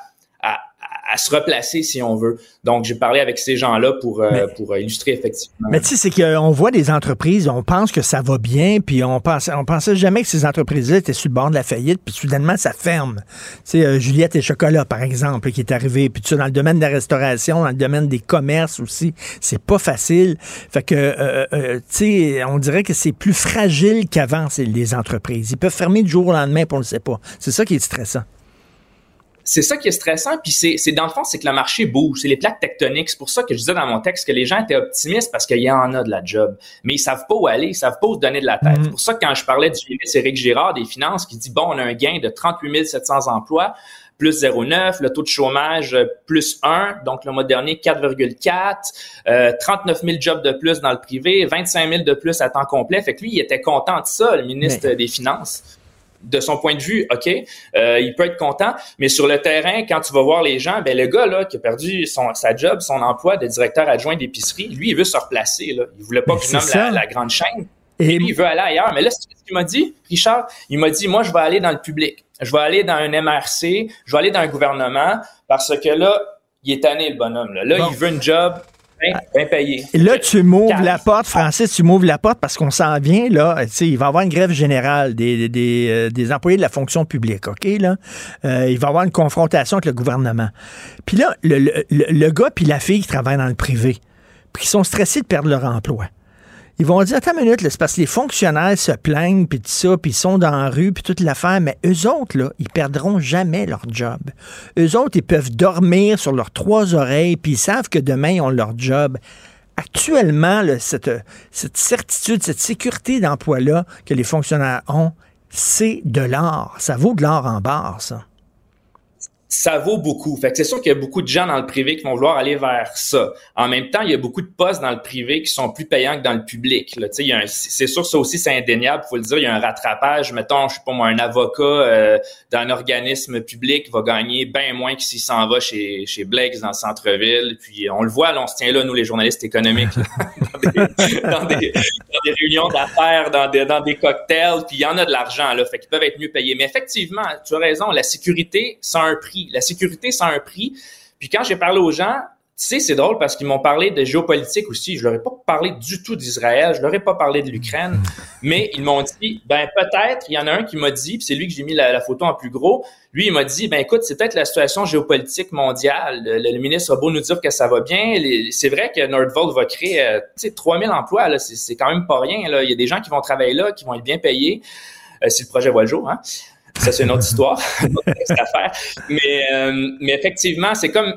à, se replacer si on veut. Donc j'ai parlé avec ces gens-là pour euh, pour euh, illustrer effectivement. Mais tu sais, c'est qu'on voit des entreprises, on pense que ça va bien, puis on pensait, on pensait jamais que ces entreprises-là étaient sur le bord de la faillite, puis soudainement, ça ferme. Tu sais, euh, Juliette et Chocolat, par exemple, qui est arrivé, puis tu sais, dans le domaine de la restauration, dans le domaine des commerces aussi, c'est pas facile. Fait que, euh, euh, tu sais, on dirait que c'est plus fragile qu'avant, c'est les entreprises. Ils peuvent fermer du jour au lendemain, puis on le sait pas. C'est ça qui est stressant. C'est ça qui est stressant. Puis c'est, c'est dans le fond, c'est que le marché bouge. C'est les plaques tectoniques. C'est pour ça que je disais dans mon texte que les gens étaient optimistes parce qu'il y en a de la job. Mais ils savent pas où aller. Ils savent pas où se donner de la tête. C'est pour ça que quand je parlais du ministre Éric Girard des Finances qui dit, bon, on a un gain de 38 700 emplois, plus 0,9, le taux de chômage euh, plus 1, donc le mois dernier 4,4, euh, 39 000 jobs de plus dans le privé, 25 000 de plus à temps complet. Fait que lui, il était content de ça, le ministre des Finances de son point de vue, OK, euh, il peut être content, mais sur le terrain, quand tu vas voir les gens, ben le gars là qui a perdu son, sa job, son emploi de directeur adjoint d'épicerie, lui, il veut se replacer. Là. Il voulait pas Mais que je nomme la, la grande chaîne. Et lui, il veut aller ailleurs. Mais là, c'est ce qu'il m'a dit, Richard. Il m'a dit, moi, je vais aller dans le public. Je vais aller dans un MRC. Je vais aller dans un gouvernement parce que là, il est tanné, le bonhomme. Là, Là, il veut une job bien. Et là, tu m'ouvres la porte, Francis, tu m'ouvres la porte parce qu'on s'en vient, là. Il va y avoir une grève générale des, des, euh, des employés de la fonction publique, OK, là? Euh, il va y avoir une confrontation avec le gouvernement. Puis là, le, le, le- le gars puis la fille qui travaillent dans le privé, puis qui sont stressés de perdre leur emploi. Ils vont dire, attends une minute, c'est parce que les fonctionnaires se plaignent, puis tout ça, puis ils sont dans la rue, puis toute l'affaire, mais eux autres, là, ils perdront jamais leur job. Eux autres, ils peuvent dormir sur leurs trois oreilles, puis ils savent que demain, ils ont leur job. Actuellement, cette, cette certitude, cette sécurité d'emploi-là que les fonctionnaires ont, c'est de l'or. Ça vaut de l'or en barre, ça. Ça vaut beaucoup. Fait que c'est sûr qu'il y a beaucoup de gens dans le privé qui vont vouloir aller vers ça. En même temps, il y a beaucoup de postes dans le privé qui sont plus payants que dans le public. Il C'est sûr, ça aussi, c'est indéniable. faut le dire. Il y a un rattrapage. Mettons, je sais pas moi, un avocat euh, d'un organisme public va gagner bien moins que s'il s'en va chez, chez Blake dans le centre-ville. Puis on le voit, là, on se tient là, nous, les journalistes économiques, là, dans, des, dans des réunions d'affaires, dans des, dans des cocktails. Puis il y en a de l'argent, là. Fait qu'ils peuvent être mieux payés. Mais effectivement, tu as raison, la sécurité, ça a un prix. La sécurité, ça a un prix. Puis quand j'ai parlé aux gens, tu sais, c'est drôle parce qu'ils m'ont parlé de géopolitique aussi. Je leur ai pas parlé du tout d'Israël, je leur ai pas parlé de l'Ukraine, mais ils m'ont dit, ben peut-être, il y en a un qui m'a dit, puis c'est lui que j'ai mis la, photo en plus gros, lui il m'a dit, ben écoute, c'est peut-être la situation géopolitique mondiale. Le, ministre a beau nous dire que ça va bien, c'est vrai que Nordvolt va créer, euh, tu sais, 3000 emplois, c'est, quand même pas rien. Il y a des gens qui vont travailler là, qui vont être bien payés, euh, si le projet voit le jour, hein. Ça, c'est une autre histoire, une autre texte à faire. Mais, euh, mais effectivement, c'est comme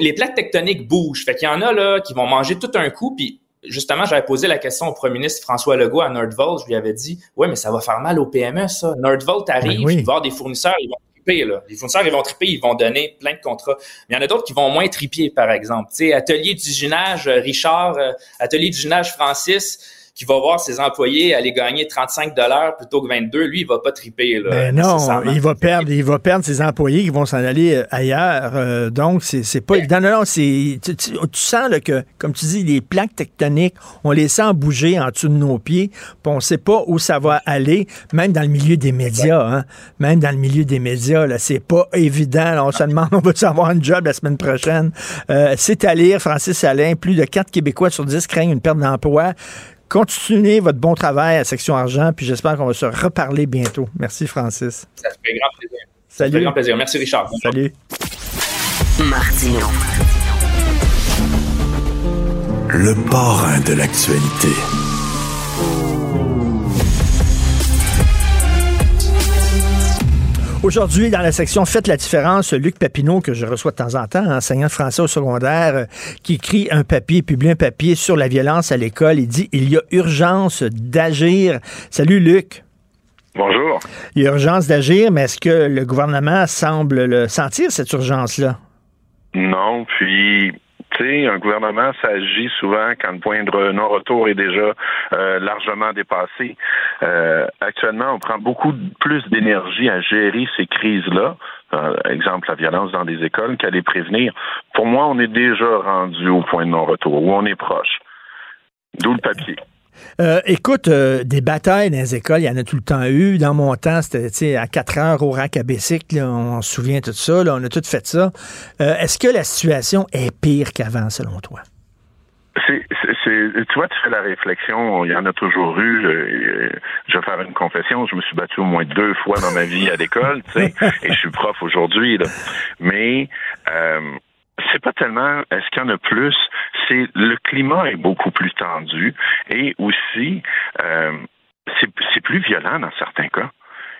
les plaques tectoniques bougent. Fait qu'il y en a là qui vont manger tout un coup. Puis justement, j'avais posé la question au premier ministre François Legault à Nordvolt. Je lui avais dit Ouais, mais ça va faire mal au PME, ça. Nordvolt arrive, Ben oui. il va avoir des fournisseurs, ils vont triper, là. Les fournisseurs, ils vont triper, ils vont donner plein de contrats. Mais il y en a d'autres qui vont moins triper, par exemple. Tu sais, atelier d'usinage, euh, Richard, euh, atelier d'usinage Francis, qui va voir ses employés aller gagner 35 dollars plutôt que 22, lui, il va pas triper. Là, Ben non, il va perdre, il va perdre ses employés qui vont s'en aller euh, ailleurs. Euh, donc, c'est c'est pas évident. Non, non, c'est, tu, tu- tu sens là, que, comme tu dis, les plaques tectoniques, on les sent bouger en dessous de nos pieds, puis on sait pas où ça va aller, même dans le milieu des médias. Hein, même dans le milieu des médias, là, c'est pas évident. là. on se demande, on va avoir un job la semaine prochaine? Euh, c'est à lire, Francis Alain. Plus de 4 Québécois sur 10 craignent une perte d'emploi. Continuez votre bon travail à Section Argent, puis j'espère qu'on va se reparler bientôt. Merci, Francis. Ça fait grand plaisir. Ça Salut. fait grand plaisir. Merci, Richard. Salut. Martino. Le parrain de l'actualité. Aujourd'hui, dans la section Faites la différence, Luc Papineau, que je reçois de temps en temps, enseignant de français au secondaire, euh, qui écrit un papier, publie un papier sur la violence à l'école. Il dit il y a urgence d'agir. Salut Luc. Bonjour. Il y a urgence d'agir, mais est-ce que le gouvernement semble le sentir, cette urgence-là? Non, puis un gouvernement s'agit souvent quand le point de non-retour est déjà euh, largement dépassé. Euh, actuellement, on prend beaucoup plus d'énergie à gérer ces crises-là. Euh, exemple, la violence dans les écoles qu'à les prévenir. Pour moi, on est déjà rendu au point de non-retour, où on est proche. D'où le papier. Euh, écoute, euh, des batailles dans les écoles, il y en a tout le temps eu. Dans mon temps, c'était à 4 heures au rack à Bessic, là, on se souvient tout ça, là, on a tout fait ça. Euh, Est-ce que la situation est pire qu'avant, selon toi? Tu vois, tu fais la réflexion, il y en a toujours eu. je vais faire une confession, je me suis battu au moins deux fois dans ma vie à l'école, tu sais, et je suis prof aujourd'hui. Mais euh, c'est pas tellement est-ce qu'il y en a plus, c'est le climat est beaucoup plus tendu et aussi euh, c'est, plus violent dans certains cas.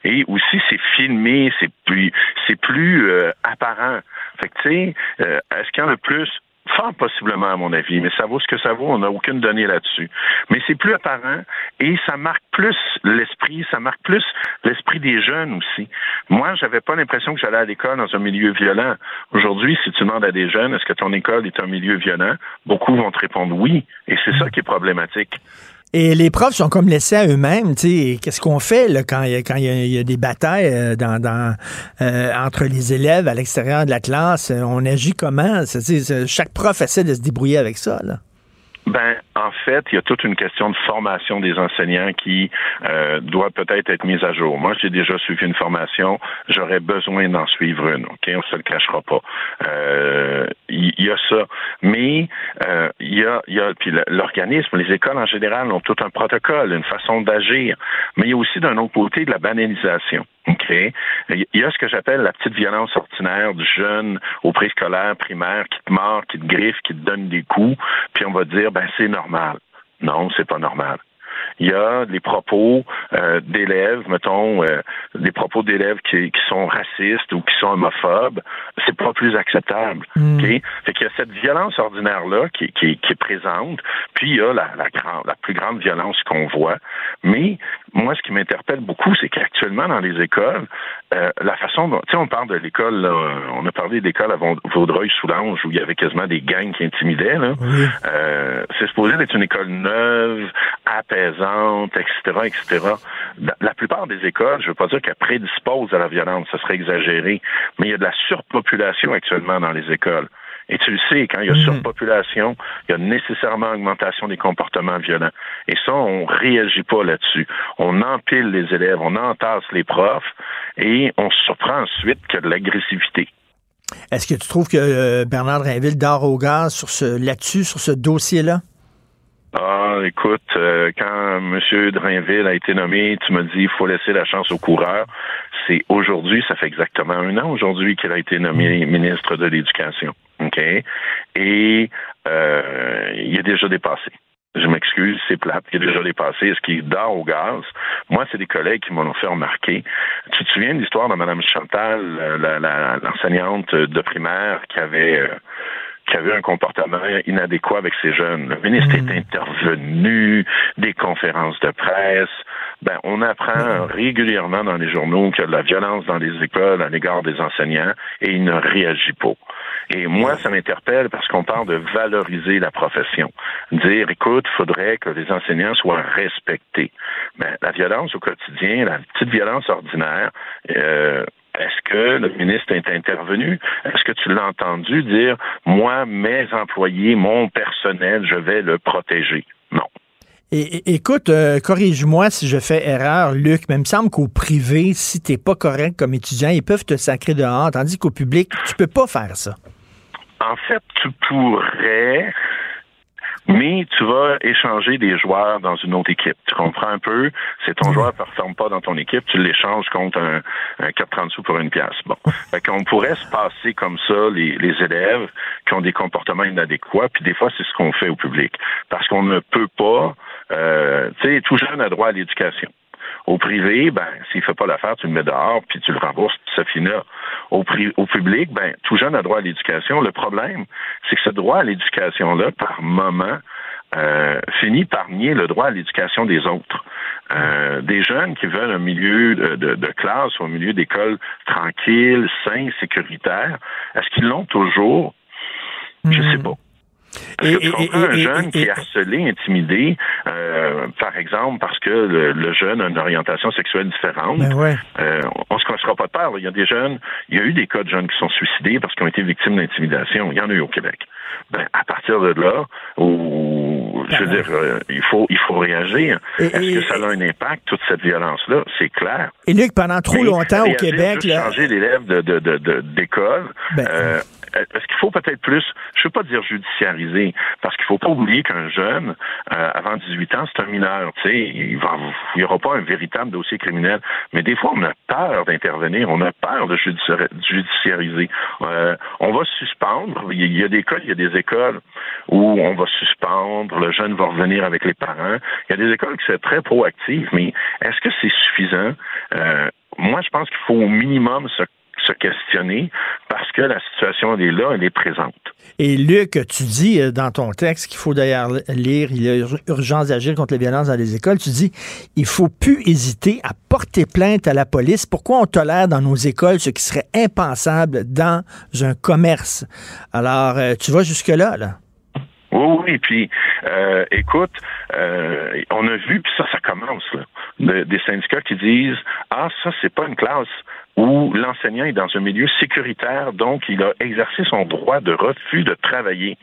Et aussi, c'est filmé, c'est plus, c'est plus euh, apparent. Fait que, tu sais, euh, est-ce qu'il y en a plus? Fort possiblement, à mon avis, mais ça vaut ce que ça vaut, on n'a aucune donnée là-dessus. Mais c'est plus apparent et ça marque plus l'esprit, ça marque plus l'esprit des jeunes aussi. Moi, j'avais pas l'impression que j'allais à l'école dans un milieu violent. Aujourd'hui, si tu demandes à des jeunes, est-ce que ton école est un milieu violent? Beaucoup vont te répondre oui. Et c'est ça qui est problématique. Et les profs sont comme laissés à eux-mêmes. Qu'est-ce qu'on fait là, quand il y, a- y a- des batailles euh, euh, entre les élèves à l'extérieur de la classe? Euh, On agit comment? Chaque prof essaie de se débrouiller avec ça. Là. Ben, en fait, il y a toute une question de formation des enseignants qui euh, doit peut-être être mise à jour. Moi, j'ai déjà suivi une formation, j'aurais besoin d'en suivre une. Ok, on se le cachera pas. Euh, Il y, a ça, mais euh, il y a, y a, puis l'organisme, les écoles en général ont tout un protocole, une façon d'agir, mais il y a aussi d'un autre côté de la banalisation. OK? Il y a ce que j'appelle la petite violence ordinaire du jeune au préscolaire, primaire, qui te mord, qui te griffe, qui te donne des coups, puis on va dire, ben, c'est normal. Non, c'est pas normal. Il y a des propos euh, d'élèves, mettons, euh, des propos d'élèves qui, qui sont racistes ou qui sont homophobes, c'est pas plus acceptable. OK? Fait qu'il y a cette violence ordinaire-là qui, qui, qui est présente, puis il y a la, la, grande, la plus grande violence qu'on voit. Mais moi, ce qui m'interpelle beaucoup, c'est qu'actuellement, dans les écoles, euh, la façon dont, tu sais, on parle de l'école, on a parlé d'école à Vaud- Vaudreuil-Soulanges où il y avait quasiment des gangs qui intimidaient, là. Euh, c'est supposé être une école neuve, apaisante, etc., etc. La, plupart des écoles, je veux pas dire qu'elles prédisposent à la violence, ça serait exagéré, mais il y a de la surpopulation actuellement dans les écoles. Et tu le sais, quand il y a surpopulation, il y a nécessairement augmentation des comportements violents. Et ça, on réagit pas là-dessus. On empile les élèves, on entasse les profs, et on se surprend ensuite a de l'agressivité. Est-ce que tu trouves que euh, Bernard Drinville dort au gaz sur ce, là-dessus, sur ce dossier-là? Ah, écoute, euh, quand M. Drainville a été nommé, tu me dis il faut laisser la chance aux coureurs. C'est aujourd'hui, ça fait exactement un an aujourd'hui qu'il a été nommé ministre de l'Éducation. OK? Et euh, il est déjà dépassé. Je m'excuse, c'est plate, il est déjà dépassé. Est-ce qu'il dort au gaz? Moi, c'est des collègues qui m'ont fait remarquer. Tu te souviens de l'histoire de Mme Chantal, euh, la- la- l'enseignante de primaire qui avait... euh, qui avait un comportement inadéquat avec ces jeunes. Le ministre est intervenu, des conférences de presse. Ben, on apprend régulièrement dans les journaux qu'il y a de la violence dans les écoles à l'égard des enseignants et il ne réagit pas. Et moi, ça m'interpelle parce qu'on parle de valoriser la profession. Dire, écoute, faudrait que les enseignants soient respectés. Ben, la violence au quotidien, la petite violence ordinaire, euh, est-ce que le ministre est intervenu? Est-ce que tu l'as entendu dire, moi, mes employés, mon personnel, je vais le protéger? Non. Et, écoute, euh, corrige-moi si je fais erreur, Luc, mais il me semble qu'au privé, si t'es pas correct comme étudiant, ils peuvent te sacrer dehors, tandis qu'au public, tu peux pas faire ça. En fait, tu pourrais, mais tu vas échanger des joueurs dans une autre équipe. Tu comprends un peu? C'est ton joueur ne performe pas dans ton équipe, tu l'échanges contre un, un 4,30 sous pour une pièce. Bon. Fait qu'on pourrait se passer comme ça les, les élèves qui ont des comportements inadéquats, puis des fois, c'est ce qu'on fait au public. Parce qu'on ne peut pas, euh, tu sais, tout jeune a droit à l'éducation. Au privé, ben, s'il fait pas l'affaire, tu le mets dehors, puis tu le rembourses, puis ça finit là. Au, pri- au public, ben, tout jeune a droit à l'éducation. Le problème, c'est que ce droit à l'éducation-là, par moment, euh, finit par nier le droit à l'éducation des autres. Euh, des jeunes qui veulent un milieu de, de- de classe ou un milieu d'école tranquille, sain, sécuritaire, est-ce qu'ils l'ont toujours? Je sais pas. Que tu comprends un jeune qui est harcelé, intimidé, euh, par exemple, parce que le, le jeune a une orientation sexuelle différente? Ben ouais. Euh, on se cassera pas de peur. Il y a des jeunes, il y a eu des cas de jeunes qui sont suicidés parce qu'ils ont été victimes d'intimidation. Il y en a eu au Québec. Ben, à partir de là, où, je veux dire, euh, il faut, il faut réagir. Est-ce que ça a un impact, toute cette violence-là? C'est clair. Et Luc, pendant trop Mais longtemps au Québec, là, changer l'élève de, de, de, de- d'école. Ben, est-ce qu'il faut peut-être plus, je ne veux pas dire judiciariser, parce qu'il faut pas oublier qu'un jeune, euh, avant 18 ans, c'est un mineur, tu sais, il va, il y aura pas un véritable dossier criminel, mais des fois, on a peur d'intervenir, on a peur de judici- judiciariser. Euh, on va suspendre, il y a- il y a des cas, il y a des écoles où on va suspendre, le jeune va revenir avec les parents. Il y a des écoles qui sont très proactives, mais est-ce que c'est suffisant? Euh, moi, je pense qu'il faut au minimum se, se questionner parce que la situation, elle est là, elle est présente. Et Luc, tu dis euh, dans ton texte qu'il faut d'ailleurs lire Il y a ur- urgence d'agir contre les violences dans les écoles. Tu dis il faut plus hésiter à porter plainte à la police. Pourquoi on tolère dans nos écoles ce qui serait impensable dans un commerce? Alors, euh, tu vas jusque-là, là. Oui, oui, puis euh, écoute, euh, on a vu, puis ça, ça commence, là, de- des syndicats qui disent Ah, ça, c'est pas une classe où l'enseignant est dans un milieu sécuritaire, donc il a exercé son droit de refus de travailler.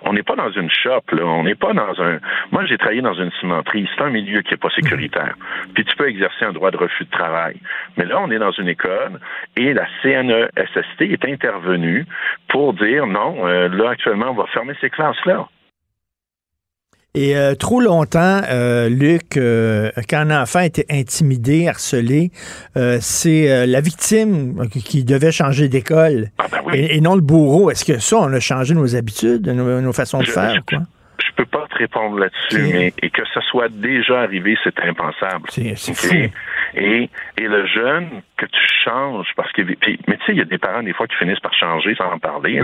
On n'est pas dans une shop, là, on n'est pas dans un. Moi, j'ai travaillé dans une cimenterie, c'est un milieu qui n'est pas sécuritaire. Puis tu peux exercer un droit de refus de travail. Mais là, on est dans une école et la CNESST est intervenue pour dire non, euh, là, actuellement, on va fermer ces classes-là. Et euh, trop longtemps, euh, Luc, euh, quand un enfant était intimidé, harcelé, euh, c'est euh, la victime qui- devait changer d'école et, et non le bourreau. Est-ce que ça, on a changé nos habitudes, nos, nos façons de Je- faire? je- Quoi? Je peux pas te répondre là-dessus, mais et que ça soit déjà arrivé, c'est impensable. C'est. Et, et le jeune que tu changes parce que puis- mais tu sais il y a des parents des fois qui finissent par changer sans en parler.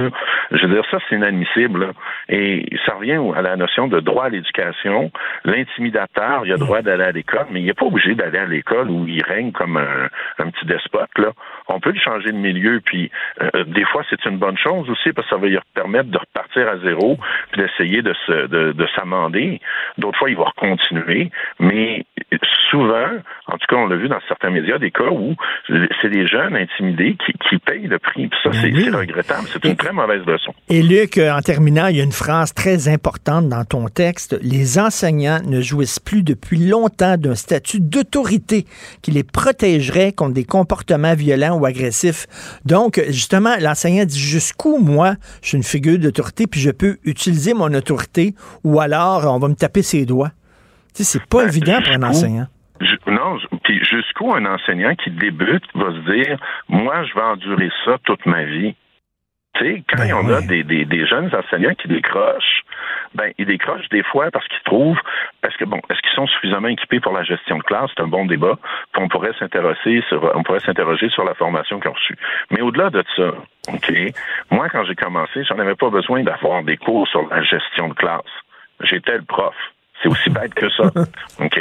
Je veux dire ça c'est inadmissible. là. Et ça revient à la notion de droit à l'éducation. L'intimidateur, il a droit d'aller à l'école, mais il n'est pas obligé d'aller à l'école où il règne comme un, un petit despote là. On peut le changer de milieu puis euh, des fois c'est une bonne chose aussi parce que ça va lui permettre de repartir à zéro puis d'essayer de se de, de s'amender. D'autres fois il va continuer, mais souvent, en tout cas on l'a vu dans certains médias, des cas où c'est des jeunes intimidés qui, qui payent le prix. Puis ça, c'est c'est regrettable. C'est une très mauvaise leçon. Et Luc, en terminant, il y a une phrase très importante dans ton texte. Les enseignants ne jouissent plus depuis longtemps d'un statut d'autorité qui les protégerait contre des comportements violents ou agressifs. Donc, justement, l'enseignant dit jusqu'où moi, je suis une figure d'autorité, puis je peux utiliser mon autorité, ou alors on va me taper ses doigts? Tu sais, c'est pas évident pour un enseignant. Non, puis jusqu'où un enseignant qui débute va se dire, moi, je vais endurer ça toute ma vie. Tu sais, quand on a des, des, des jeunes enseignants qui décrochent, ben ils décrochent des fois parce qu'ils trouvent, est-ce que bon, est-ce qu'ils sont suffisamment équipés pour la gestion de classe? C'est un bon débat. Puis on pourrait s'intéresser sur, on pourrait s'interroger sur la formation qu'ils ont reçue. Mais au-delà de ça, ok, moi quand j'ai commencé, j'en avais pas besoin d'avoir des cours sur la gestion de classe. J'étais le prof. C'est aussi bête que ça. OK?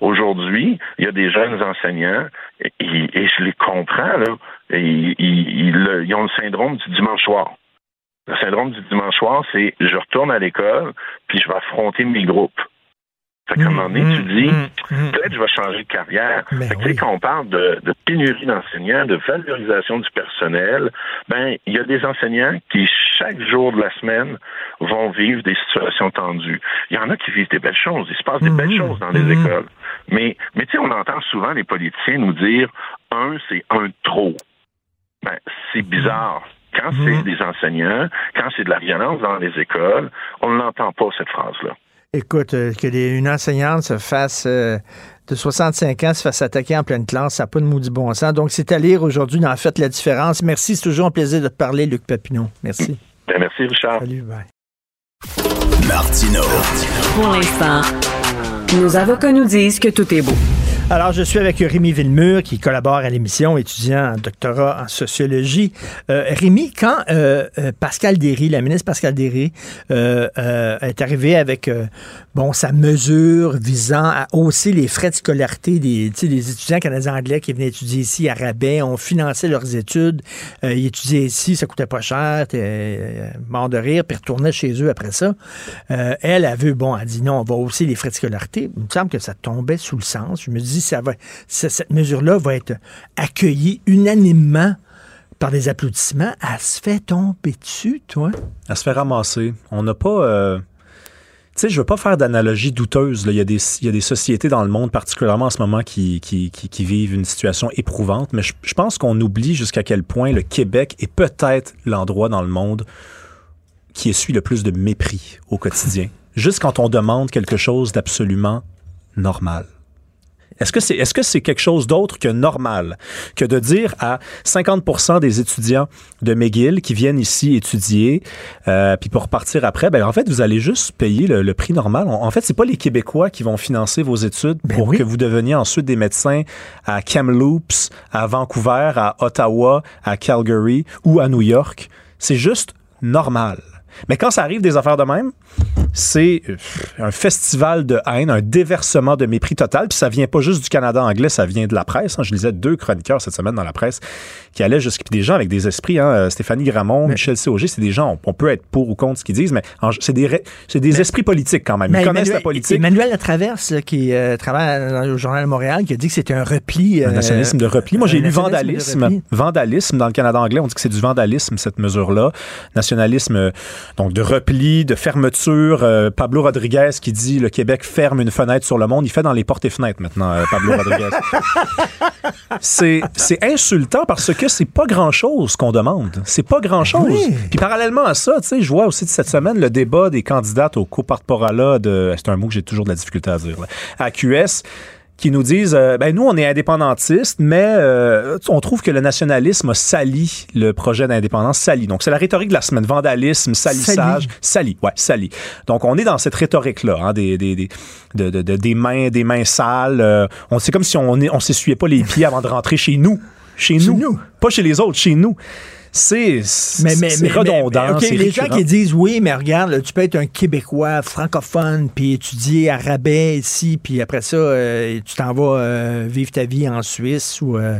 Aujourd'hui, il y a des jeunes enseignants et, et je les comprends, là. Et Ils, ils- ils- ils ont le syndrome du dimanche soir. Le syndrome du dimanche soir, c'est je retourne à l'école, puis je vais affronter mes groupes. Fait qu'à un moment donné, tu dis, peut-être je vais changer de carrière. Fait que, tu sais, quand on parle de, de pénurie d'enseignants, de valorisation du personnel, ben, il y a des enseignants qui, chaque jour de la semaine, vont vivre des situations tendues. Il y en a qui vivent des belles choses. Il se passe des belles choses dans les écoles. Mais, mais tu sais, on entend souvent les politiciens nous dire, un, c'est un trop. Ben, c'est bizarre. Quand c'est des enseignants, quand c'est de la violence dans les écoles, on ne l'entend pas, cette phrase-là. Écoute, euh, que des- une enseignante se fasse euh, de 65 ans se fasse attaquer en pleine classe, ça n'a pas de maudit bon sens. Donc, c'est à lire aujourd'hui dans Faites la différence. Merci, c'est toujours un plaisir de te parler, Luc Papineau. Merci. Ben, merci, Richard. Salut, bye. Martino. Pour l'instant, nos avocats nous disent que tout est beau. Alors, je suis avec Rémi Villemur, qui collabore à l'émission, étudiant en doctorat en sociologie. Euh, Rémi, quand euh, euh, Pascal Derry, la ministre Pascal Derry, est arrivée avec bon sa mesure visant à hausser les frais de scolarité des, étudiants canadiens anglais qui venaient étudier ici à rabais, ont financé leurs études, ils étudiaient ici, ça coûtait pas cher, mort de rire, puis retournaient chez eux après ça. Elle a vu, bon, elle dit non, on va hausser les frais de scolarité. Il me semble que ça tombait sous le sens. Ça va, cette mesure-là va être accueillie unanimement par des applaudissements. Elle se fait tomber dessus, toi. Elle se fait ramasser. On n'a pas. euh, Tu sais, je veux pas faire d'analogie douteuse. Il, y a des, y a des sociétés dans le monde, particulièrement en ce moment, qui, qui, qui- vivent une situation éprouvante. Mais je pense qu'on oublie jusqu'à quel point le Québec est peut-être l'endroit dans le monde qui essuie le plus de mépris au quotidien. Juste quand on demande quelque chose d'absolument normal. Est-ce que c'est que quelque chose d'autre que normal que de dire à 50% des étudiants de McGill qui viennent ici étudier euh, puis pour repartir après ben en fait vous allez juste payer le, le prix normal. En en fait, c'est pas les Québécois qui vont financer vos études pour que vous deveniez ensuite des médecins à Kamloops, à Vancouver, à Ottawa, à Calgary ou à New York. C'est juste normal. Mais quand ça arrive des affaires de même, c'est euh, un festival de haine, un déversement de mépris total. Puis ça vient pas juste du Canada anglais, ça vient de la presse. hein. Je lisais deux chroniqueurs cette semaine dans la presse qui allaient jusqu'à des gens avec des esprits. Hein, euh, Stéphanie Gramont, Michel Cauger, c'est des gens, on, on peut être pour ou contre ce qu'ils disent, mais c'est des, des esprits politiques quand même. Ils connaissent Emmanuel, la politique. Emmanuel Latraverse, qui euh, travaille dans le Journal de Montréal, qui a dit que c'était un repli. Un nationalisme de repli. Moi, j'ai lu vandalisme. Vandalisme dans le Canada anglais, on dit que c'est du vandalisme, cette mesure-là. Nationalisme, donc de repli, de fermeture. Euh, Pablo Rodriguez qui dit le Québec ferme une fenêtre sur le monde. Il fait dans les portes et fenêtres maintenant, euh, Pablo Rodriguez. c'est insultant parce que c'est pas grand-chose qu'on demande. C'est pas grand-chose. Oui. Puis parallèlement à ça, tu sais, je vois aussi cette semaine le débat des candidates au coporte-parole de, c'est un mot que j'ai toujours de la difficulté à dire, là, à QS qui nous disent euh, ben nous on est indépendantistes mais euh, on trouve que le nationalisme a sali le projet d'indépendance sali donc c'est la rhétorique de la semaine. Vandalisme salissage sali ouais sali donc on est dans cette rhétorique là des, des, des, de- de- de- des mains des mains sales euh, on c'est comme si on on s'essuyait pas les pieds avant de rentrer chez nous. Chez nous. pas chez les autres chez nous c'est Mais, mais, c'est mais- redondant mais- les gens qui disent oui, mais regarde, là, tu peux être un Québécois francophone puis étudier à rabais ici, puis après ça, euh, tu t'en vas euh, vivre ta vie en Suisse ou euh,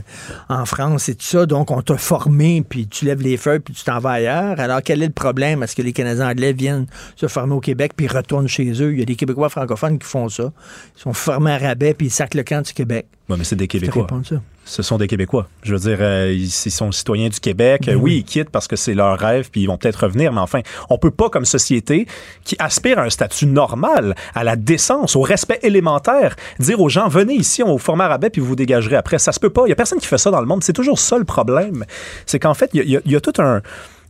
en France et tout ça. Donc, on t'a formé, puis tu lèves les feuilles, puis tu t'en vas ailleurs. Alors, quel est le problème? Est-ce que les Canadiens anglais viennent se former au Québec puis retournent chez eux? Il y a des Québécois francophones qui font ça. Ils sont formés à rabais, puis ils sacent le camp du Québec. Ouais, mais c'est des Québécois. ça. Ce sont des Québécois. Je veux dire, euh, ils, ils sont citoyens du Québec. Ben oui, ils quittent parce que c'est leur rêve, puis ils vont peut-être revenir. Mais enfin, on peut pas, comme société qui aspire à un statut normal, à la décence, au respect élémentaire, dire aux gens venez ici, on vous forme à rabais, puis vous vous dégagerez après. Ça se peut pas. Il y a personne qui fait ça dans le monde. C'est toujours ça le problème. C'est qu'en fait, il y y a tout un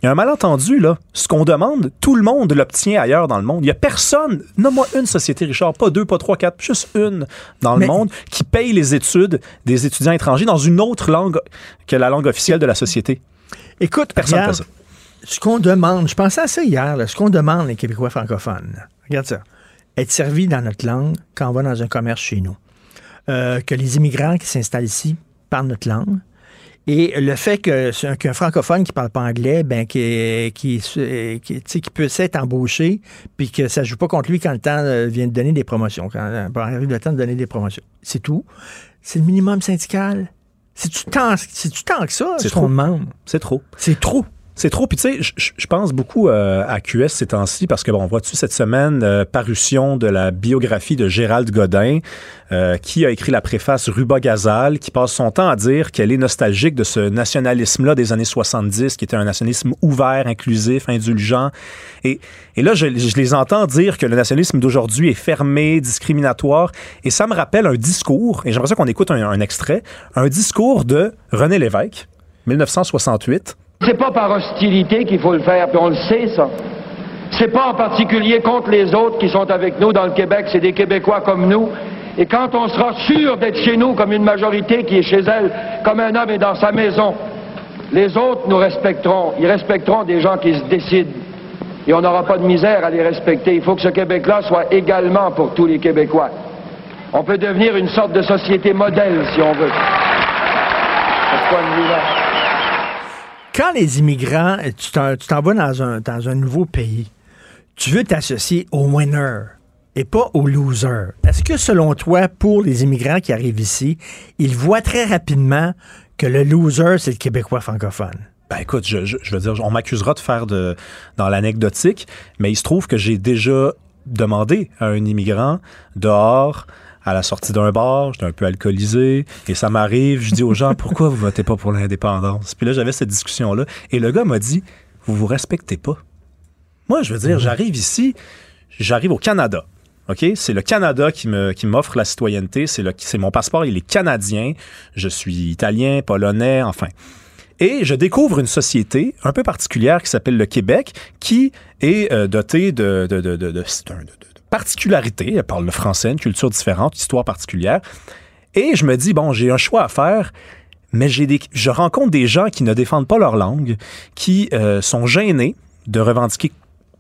il y a un malentendu, là. Ce qu'on demande, tout le monde l'obtient ailleurs dans le monde. Il y a personne, nomme-moi une société, Richard, pas deux, pas trois, quatre, juste une dans le Mais- monde qui paye les études des étudiants étrangers dans une autre langue que la langue officielle de la société. Écoute, Personne regarde, fait ça. ce qu'on demande, je pensais à ça hier, là, ce qu'on demande les Québécois francophones, regarde ça, être servi dans notre langue quand on va dans un commerce chez nous. Euh, que les immigrants qui s'installent ici parlent notre langue. Et le fait que c'est qu'un francophone qui parle pas anglais, ben qui, qui, qui, tu qui peut s'être embauché, puis que ça joue pas contre lui quand le temps euh, vient de donner des promotions, quand euh, arrive le temps de donner des promotions. C'est tout. C'est le minimum syndical. C'est-tu tant, c'est-tu tant que ça, C'est trop. C'est trop. C'est trop. C'est trop. Puis tu sais, je- pense beaucoup euh, à QS ces temps-ci parce que, bon, vois-tu, cette semaine, euh, parution de la biographie de Gérald Godin, euh, qui a écrit la préface Ruba Gazal, qui passe son temps à dire qu'elle est nostalgique de ce nationalisme-là des années 70, qui était un nationalisme ouvert, inclusif, indulgent. Et, et là, je, les entends dire que le nationalisme d'aujourd'hui est fermé, discriminatoire. Et ça me rappelle un discours, et j'aimerais qu'on écoute un, un extrait, un discours de René Lévesque, 1968. C'est pas par hostilité qu'il faut le faire, puis on le sait, ça. C'est pas en particulier contre les autres qui sont avec nous dans le Québec, c'est des Québécois comme nous. Et quand on sera sûr d'être chez nous comme une majorité qui est chez elle, comme un homme est dans sa maison, les autres nous respecteront. Ils respecteront des gens qui se décident. Et on n'aura pas de misère à les respecter. Il faut que ce Québec-là soit également pour tous les Québécois. On peut devenir une sorte de société modèle, si on veut. Quand les immigrants, tu t'en vas dans un, nouveau pays, tu veux t'associer aux winners et pas aux losers. Est-ce que selon toi, pour les immigrants qui arrivent ici, ils voient très rapidement que le loser, c'est le Québécois francophone? Ben écoute, je, je- je veux dire, on m'accusera de faire de dans l'anecdotique, mais il se trouve que j'ai déjà demandé à un immigrant dehors à la sortie d'un bar, j'étais un peu alcoolisé, et ça m'arrive, je dis aux gens, pourquoi vous votez pas pour l'indépendance? Puis là, j'avais cette discussion-là, et le gars m'a dit, vous vous respectez pas. Moi, je veux dire, j'arrive ici, j'arrive au Canada. OK? C'est le Canada qui me qui m'offre la citoyenneté. C'est le c'est mon passeport, il est canadien. Je suis italien, polonais, enfin. Et je découvre une société un peu particulière qui s'appelle le Québec, qui est euh, dotée de, de, de, de, particularités. Elle parle le français, une culture différente, histoire particulière. Et je me dis, bon, j'ai un choix à faire, mais des, je rencontre des gens qui ne défendent pas leur langue, qui euh, sont gênés de revendiquer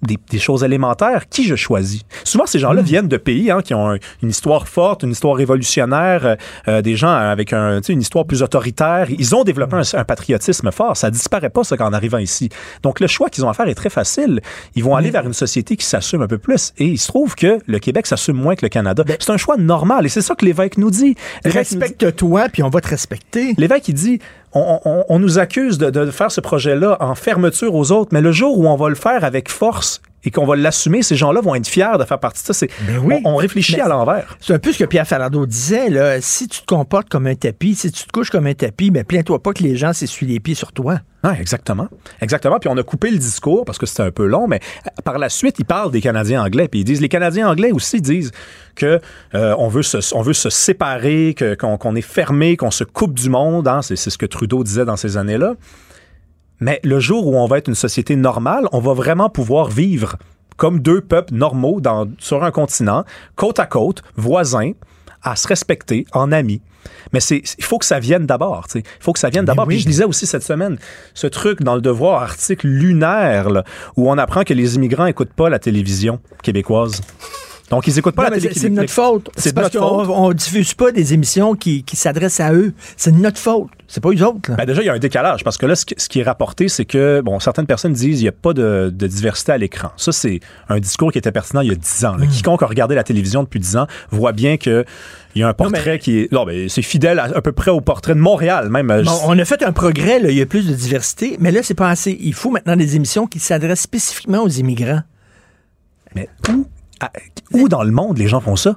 des, des choses élémentaires, qui je choisis? Souvent, ces gens-là viennent de pays hein, qui ont un- une histoire forte, une histoire révolutionnaire, euh, euh, des gens avec un, une histoire plus autoritaire. Ils ont développé un, un patriotisme fort. Ça disparaît pas, ça, en arrivant ici. Donc, le choix qu'ils ont à faire est très facile. Ils vont aller vers une société qui s'assume un peu plus. Et il se trouve que le Québec s'assume moins que le Canada. C'est un choix normal. Et c'est ça que l'évêque nous dit. L'évêque nous dit- Respecte-toi, puis on va te respecter. L'évêque, il dit, on, nous accuse de, de faire ce projet-là en fermeture aux autres, mais le jour où on va le faire avec force et qu'on va l'assumer, ces gens-là vont être fiers de faire partie de ça. C'est, on, on réfléchit Ben à l'envers. C'est un peu ce que Pierre Falardeau disait, là. Si tu te comportes comme un tapis, si tu te couches comme un tapis, ben plains-toi pas que les gens s'essuient les pieds sur toi. Ouais, exactement. Exactement. Puis on a coupé le discours parce que c'était un peu long, mais euh, par la suite, ils parlent des Canadiens anglais. Puis ils disent, les Canadiens anglais aussi disent que euh, on, veut se, on veut se séparer, que, qu'on, qu'on est fermé, qu'on se coupe du monde. hein. C'est, c'est ce que Trudeau disait dans ces années-là. Mais le jour où on va être une société normale, on va vraiment pouvoir vivre comme deux peuples normaux dans, sur un continent, côte à côte, voisins, à se respecter, en amis. Mais c'est, il faut que ça vienne d'abord. Il faut que ça vienne d'abord. Puis je lisais aussi cette semaine ce truc dans le Devoir, article lunaire, là, où on apprend que les immigrants n'écoutent pas la télévision québécoise. Donc, ils n'écoutent pas Non, la télé c'est de notre faute. C'est parce qu'on on diffuse pas des émissions qui, qui s'adressent à eux. C'est de notre faute. C'est pas eux autres. là. Ben déjà, il y a un décalage parce que là, ce qui, est rapporté, c'est que, bon, certaines personnes disent qu'il n'y a pas de, de diversité à l'écran. Ça, c'est un discours qui était pertinent il y a 10 ans. là. Quiconque a regardé la télévision depuis 10 ans voit bien que il y a un portrait qui est. Non, mais c'est fidèle à, à peu près au portrait de Montréal, même. Euh, Bon, on a fait un progrès, là, il y a plus de diversité, mais là, c'est pas assez. Il faut maintenant des émissions qui s'adressent spécifiquement aux immigrants. Mais où, où dans le monde les gens font ça?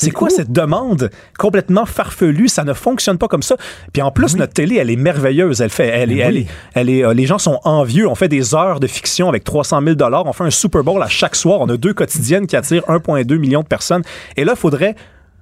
C'est quoi cette demande complètement farfelue? Ça ne fonctionne pas comme ça. Puis en plus, notre télé, elle est merveilleuse. Elle fait, elle est, elle est, elle est, euh, les gens sont envieux. On fait des heures de fiction avec 300 000 dollars. On fait un Super Bowl à chaque soir. On a deux quotidiennes qui attirent 1,2 million de personnes. Et là, il faudrait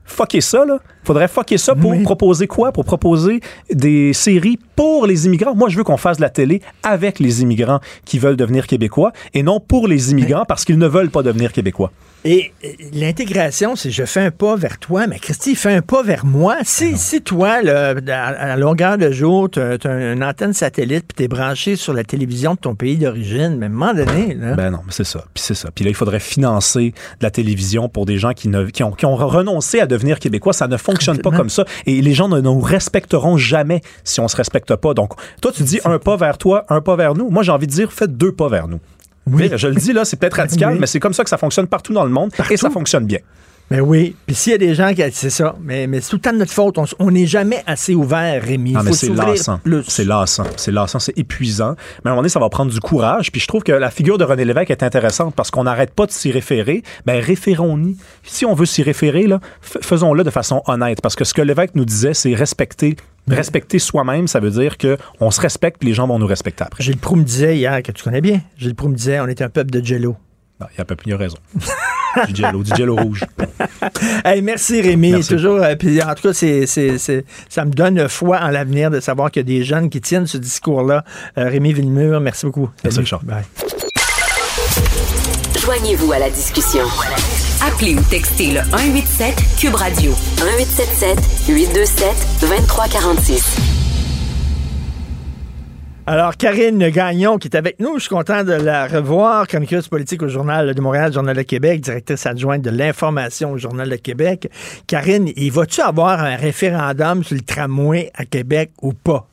fucker ça, là. Faudrait fucker ça pour proposer quoi? Pour proposer des séries pour les immigrants. Moi, je veux qu'on fasse de la télé avec les immigrants qui veulent devenir québécois et non pour les immigrants parce qu'ils ne veulent pas devenir québécois. Et l'intégration, c'est je fais un pas vers toi, mais Christy, fais un pas vers moi. Si, si toi, là, à, à longueur de jour, tu as, une antenne satellite puis tu es branché sur la télévision de ton pays d'origine, mais à un moment donné, là, Ben non, mais c'est ça. Puis c'est ça. Puis là, il faudrait financer de la télévision pour des gens qui, ne, qui, ont, qui ont renoncé à devenir québécois. Ça ne fonctionne pas comme ça. Et les gens ne nous respecteront jamais si on se respecte pas. Donc, toi, tu dis un pas vers toi, un pas vers nous. Moi, j'ai envie de dire, faites deux pas vers nous. Oui. Je le dis là, c'est peut-être radical, Oui. mais c'est comme ça que ça fonctionne partout dans le monde et ça fonctionne bien. Mais oui. Puis s'il y a des gens qui. C'est ça. Mais, mais c'est tout le temps de notre faute. On n'est jamais assez ouvert, Rémi. Non, mais c'est lassant. C'est lassant. C'est lassant, c'est épuisant. Mais à un moment donné, ça va prendre du courage. Puis je trouve que la figure de René Lévesque est intéressante parce qu'on n'arrête pas de s'y référer. Ben, référons-y. Si on veut s'y référer, là, faisons-le de façon honnête. Parce que ce que Lévesque nous disait, c'est respecter. Respecter soi-même, ça veut dire que on se respecte puis les gens vont nous respecter après. Gilles Proux me disait hier, que tu connais bien, Gilles Proux me disait, on est un peuple de jello. Il y a pas plus raison. du jello, du jello rouge. Hey, merci Rémi. Merci. Toujours, euh, puis en tout cas, c'est, c'est- c'est- ça me donne foi en l'avenir de savoir qu'il y a des jeunes qui tiennent ce discours-là. Euh, Rémi Villemur, merci beaucoup. Merci. Richard. Bye. Joignez-vous à la discussion. Appelez ou textez le 187 Cube Radio 1877 827 2346. Alors, Karine Gagnon, qui est avec nous, je suis content de la revoir, chroniqueuse politique au Journal de Montréal, Journal de Québec, directrice adjointe de l'information au Journal de Québec. Karine, il va-tu avoir un référendum sur le tramway à Québec ou pas?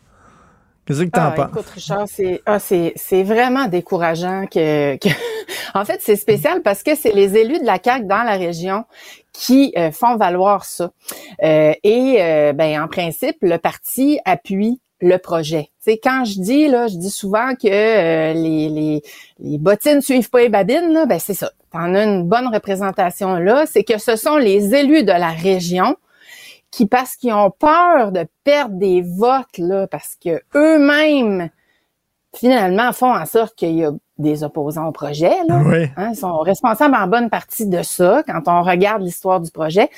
Qu'est-ce que tu en Ah, penses? écoute, Richard, c'est ah, c'est c'est vraiment décourageant que, que- en fait, c'est spécial parce que c'est les élus de la CAQ dans la région qui euh, font valoir ça. Euh, et euh, ben en principe, le parti appuie le projet. Sais, quand je dis là, je dis souvent que euh, les, les, les bottines suivent pas les babines, là, ben c'est ça. T'en as une bonne représentation là, c'est que ce sont les élus de la région qui parce qu'ils ont peur de perdre des votes là, parce que eux-mêmes finalement font en sorte qu'il y a des opposants au projet. Là. Oui. Hein, ils sont responsables en bonne partie de ça quand on regarde l'histoire du projet.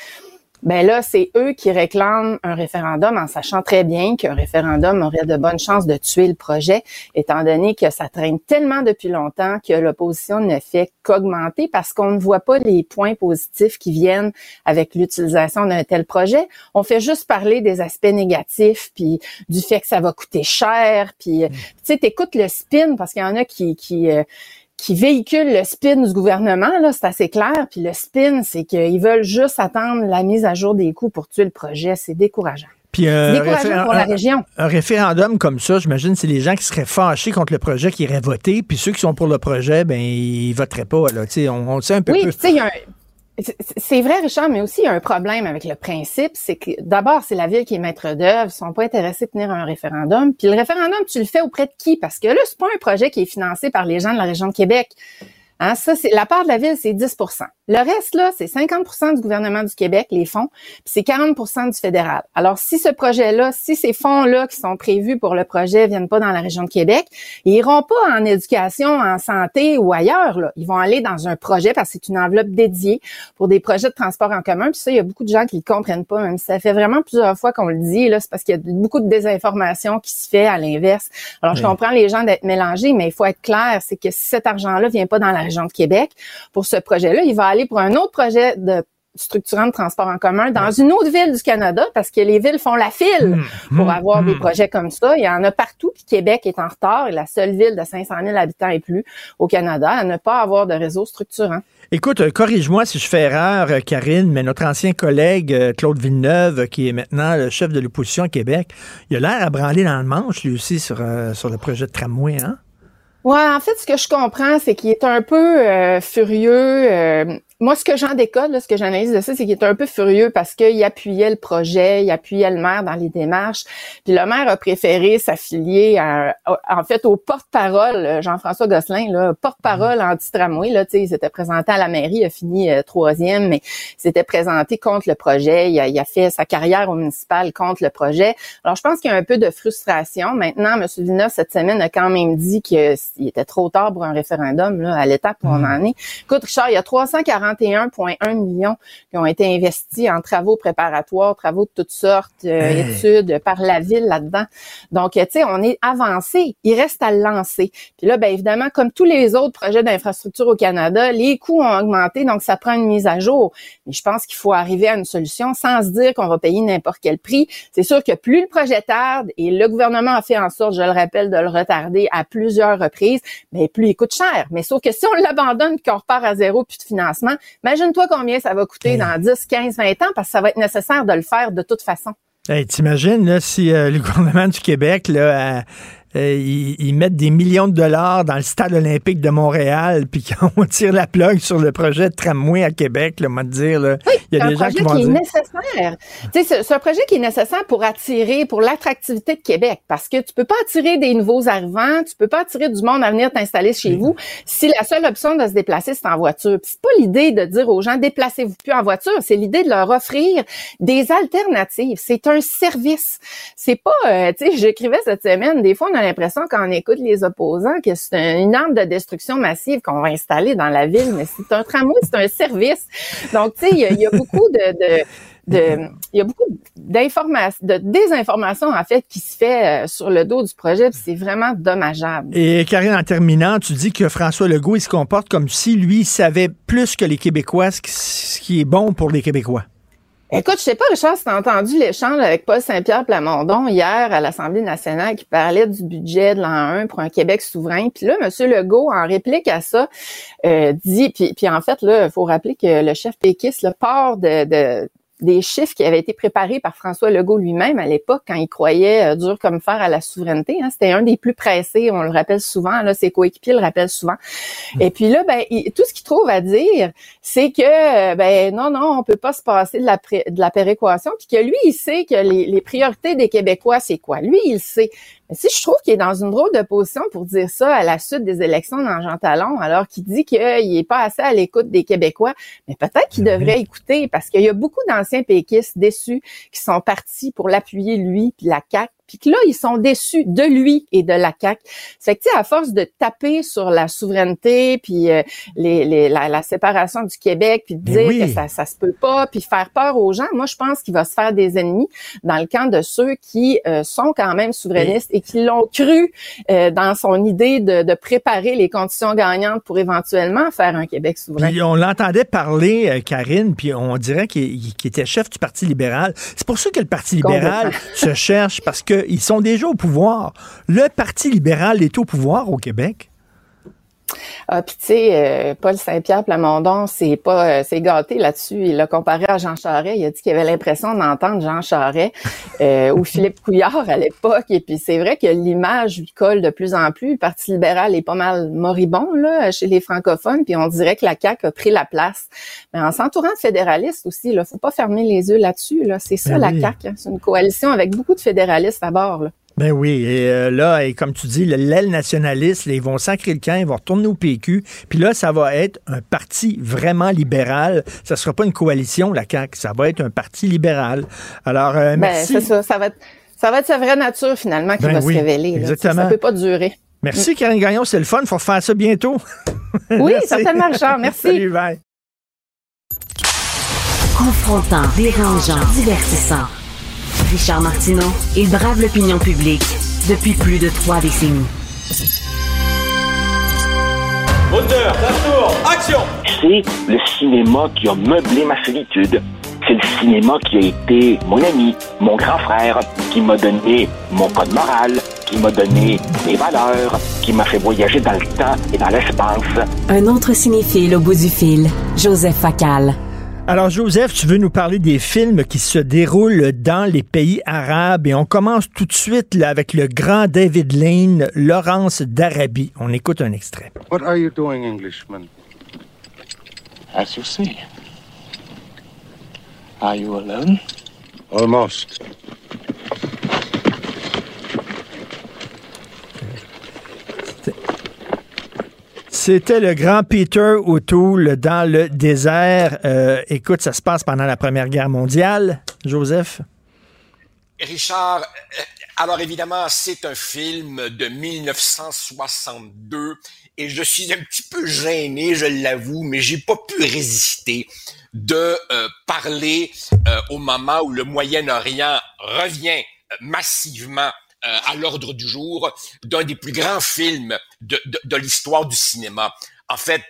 Ben là, c'est eux qui réclament un référendum en sachant très bien qu'un référendum aurait de bonnes chances de tuer le projet, étant donné que ça traîne tellement depuis longtemps que l'opposition ne fait qu'augmenter parce qu'on ne voit pas les points positifs qui viennent avec l'utilisation d'un tel projet. On fait juste parler des aspects négatifs, puis du fait que ça va coûter cher, puis euh, tu sais, t'écoutes le spin parce qu'il y en a qui qui euh, qui véhicule le spin du gouvernement, là, c'est assez clair. Puis le spin, c'est qu'ils veulent juste attendre la mise à jour des coûts pour tuer le projet. C'est décourageant. Puis euh, décourageant pour la un- région. Un référendum comme ça, j'imagine, c'est les gens qui seraient fâchés contre le projet qui iraient voter, puis ceux qui sont pour le projet, ben ils voteraient pas. Là. On, on le sait un peu Oui, tu sais, il y a un- c'est- vrai, Richard, mais aussi il y a un problème avec le principe, c'est que d'abord, c'est la ville qui est maître d'œuvre, ils sont pas intéressés à tenir un référendum. Puis le référendum, tu le fais auprès de qui? Parce que là, c'est pas un projet qui est financé par les gens de la région de Québec. Hein, ça, c'est la part de la ville, c'est 10 Le reste, là, c'est 50% du gouvernement du Québec, les fonds, puis c'est 40% du fédéral. Alors, si ce projet-là, si ces fonds-là qui sont prévus pour le projet viennent pas dans la région de Québec, ils iront pas en éducation, en santé ou ailleurs. Là. Ils vont aller dans un projet parce que c'est une enveloppe dédiée pour des projets de transport en commun. Puis ça, il y a beaucoup de gens qui comprennent pas, même si ça fait vraiment plusieurs fois qu'on le dit. Là, c'est parce qu'il y a beaucoup de désinformation qui se fait à l'inverse. Alors, je Oui. comprends les gens d'être mélangés, mais il faut être clair, c'est que si cet argent-là vient pas dans la région de Québec pour ce projet-là, il va aller pour un autre projet de structurant de transport en commun dans une autre ville du Canada parce que les villes font la file pour avoir des projets comme ça. Il y en a partout, puis Québec est en retard et la seule ville de 500 000 habitants et plus au Canada à ne pas avoir de réseau structurant. Écoute, euh, corrige-moi si je fais erreur, euh, Karine, mais notre ancien collègue euh, Claude Villeneuve, qui est maintenant le chef de l'opposition à Québec, il a l'air à branler dans le manche, lui aussi, sur, euh, sur le projet de tramway, hein? Ouais, en fait, ce que je comprends, c'est qu'il est un peu euh, furieux. euh, moi, ce que j'en décode, là, ce que j'analyse de ça, c'est qu'il est un peu furieux parce qu'il appuyait le projet, il appuyait le maire dans les démarches. Puis le maire a préféré s'affilier à- en fait au porte-parole, euh, Jean-François Gosselin, là, porte-parole anti-tramway. Là, il s'était présenté à la mairie, il a fini euh, troisième, mais il s'était présenté contre le projet. Il a, il a fait sa carrière au municipal contre le projet. Alors, je pense qu'il y a un peu de frustration. Maintenant, M. Villeneuve, cette semaine, a quand même dit qu'il était trop tard pour un référendum là, à l'étape où on en est. Écoute, Richard, il y a 341,1 millions qui ont été investis en travaux préparatoires, travaux de toutes sortes, euh, Hey. études par la ville là-dedans. Donc, euh, tu sais, on est avancé. Il reste à le lancer. Puis là, ben évidemment, comme tous les autres projets d'infrastructure au Canada, les coûts ont augmenté, donc ça prend une mise à jour. Mais je pense qu'il faut arriver à une solution sans se dire qu'on va payer n'importe quel prix. C'est sûr que plus le projet tarde, et le gouvernement a fait en sorte, je le rappelle, de le retarder à plusieurs reprises, mais plus il coûte cher. Mais sauf que si on l'abandonne qu'on repart à zéro plus de financement, imagine-toi combien ça va coûter dans 10, 15, 20 ans, parce que ça va être nécessaire de le faire de toute façon. Hey, T'imagines là, si euh, le gouvernement du Québec, là, euh, ils, ils mettent des millions de dollars dans le stade olympique de Montréal, puis qu'on tire la plug sur le projet de tramway à Québec, là, on va te dire, là, il y a C'est des un gens projet qui vont qui est dire... nécessaire. Tu sais, c'est- un projet qui est nécessaire pour attirer, pour l'attractivité de Québec, parce que tu peux pas attirer des nouveaux arrivants, tu peux pas attirer du monde à venir t'installer chez vous si la seule option de se déplacer c'est en voiture. C'est pas l'idée de dire aux gens déplacez-vous plus en voiture, c'est l'idée de leur offrir des alternatives. C'est un service. C'est pas, euh, tu sais, j'écrivais cette semaine, des fois on l'impression quand on écoute les opposants que c'est un- une arme de destruction massive qu'on va installer dans la ville, mais c'est un tramway, c'est un service. Donc, tu sais, il y, a- beaucoup de, de il y a beaucoup d'informations, de désinformation en fait qui se fait euh, sur le dos du projet, c'est vraiment dommageable. Et Karine, en terminant, tu dis que François Legault, il se comporte comme si lui savait plus que les Québécois ce qui est bon pour les Québécois. Écoute, je sais pas, Richard, si tu as entendu l'échange avec Paul Saint-Pierre Plamondon hier à l'Assemblée nationale qui parlait du budget de l'an 1 pour un Québec souverain. Puis là, M. Legault, en réplique à ça, euh, dit, puis, puis en fait, là, il faut rappeler que le chef péquiste le part de, de des chiffres qui avaient été préparés par François Legault lui-même à l'époque quand il croyait euh, dur comme fer à la souveraineté. Hein. C'était un des plus pressés, on le rappelle souvent, là, ses coéquipiers le rappellent souvent. Et puis là, ben, il- tout ce qu'il trouve à dire, c'est que euh, ben non, non, on peut pas se passer de la, pré- de la péréquation, puis que lui, il sait que les, les priorités des Québécois, c'est quoi? Lui, il sait. Mais si je trouve qu'il est dans une drôle de position pour dire ça à la suite des élections dans Jean Talon, alors qu'il dit qu'il est pas assez à l'écoute des Québécois, mais peut-être qu'il devrait écouter parce qu'il y a beaucoup d'anciens péquistes déçus qui sont partis pour l'appuyer lui puis la CAQ puis que là, ils sont déçus de lui et de la CAQ. C'est que, tu sais, à force de taper sur la souveraineté, puis euh, les, les- la, la séparation du Québec, puis de Mais dire oui. que ça, ça se peut pas, puis faire peur aux gens, moi, je pense qu'il va se faire des ennemis dans le camp de ceux qui euh, sont quand même souverainistes et qui l'ont cru euh, dans son idée de, de préparer les conditions gagnantes pour éventuellement faire un Québec souverain. Puis on l'entendait parler, euh, Karine, puis on dirait qu'il qu'il était chef du Parti libéral. C'est pour ça que le Parti libéral se cherche, parce qu'ils sont déjà au pouvoir. Le Parti libéral est au pouvoir au Québec. Ah, puis tu sais, euh, Paul Saint-Pierre Plamondon, c'est pas, euh, c'est gâté là-dessus. Il l'a comparé à Jean Charest. Il a dit qu'il avait l'impression d'entendre Jean Charest euh, ou Philippe Couillard à l'époque. Et puis c'est vrai que l'image lui colle de plus en plus. Le Parti libéral est pas mal moribond là chez les francophones. Puis on dirait que la CAQ a pris la place. Mais en s'entourant de fédéralistes aussi, là, faut pas fermer les yeux là-dessus. Là, c'est ça Ben la oui. CAQ. hein. C'est une coalition avec beaucoup de fédéralistes à bord. Là. Ben oui, et euh, là, et comme tu dis, le- l'aile nationaliste, là, ils vont sacrer le camp, ils vont retourner au PQ, puis là, ça va être un parti vraiment libéral. Ça sera pas une coalition, la CAQ, ça va être un parti libéral. Alors, euh, Ben, merci. c'est ça. Ça va être, ça va être sa vraie nature finalement qui Ben va oui, se révéler. là. exactement. Ça, ça peut pas durer. Merci, Karine Gagnon, c'est le fun, faut faire ça bientôt. Oui, certainement, Richard. Merci. Salut, bye. Confrontant, dérangeant, divertissant. Richard Martineau, il brave l'opinion publique depuis plus de trois décennies. Moteur, action C'est le cinéma qui a meublé ma solitude. C'est le cinéma qui a été mon ami, mon grand frère, qui m'a donné mon code moral, qui m'a donné mes valeurs, qui m'a fait voyager dans le temps et dans l'espace. Un autre cinéphile au bout du fil, Joseph Facal. Alors, Joseph, tu veux nous parler des films qui se déroulent dans les pays arabes et on commence tout de suite là, avec le grand David Lane, Laurence d'Arabie. On écoute un extrait. What are you doing, Englishman? As you see. Are you alone? Almost. C'était le grand Peter O'Toole dans le désert. Euh, écoute, ça se passe pendant la Première Guerre mondiale. Joseph? Richard, euh, alors évidemment, c'est un film de 1962 et je suis un petit peu gêné, je l'avoue, mais j'ai pas pu résister de euh, parler au moment où le Moyen-Orient revient massivement à l'ordre du jour d'un des plus grands films de, de, de l'histoire du cinéma. En fait,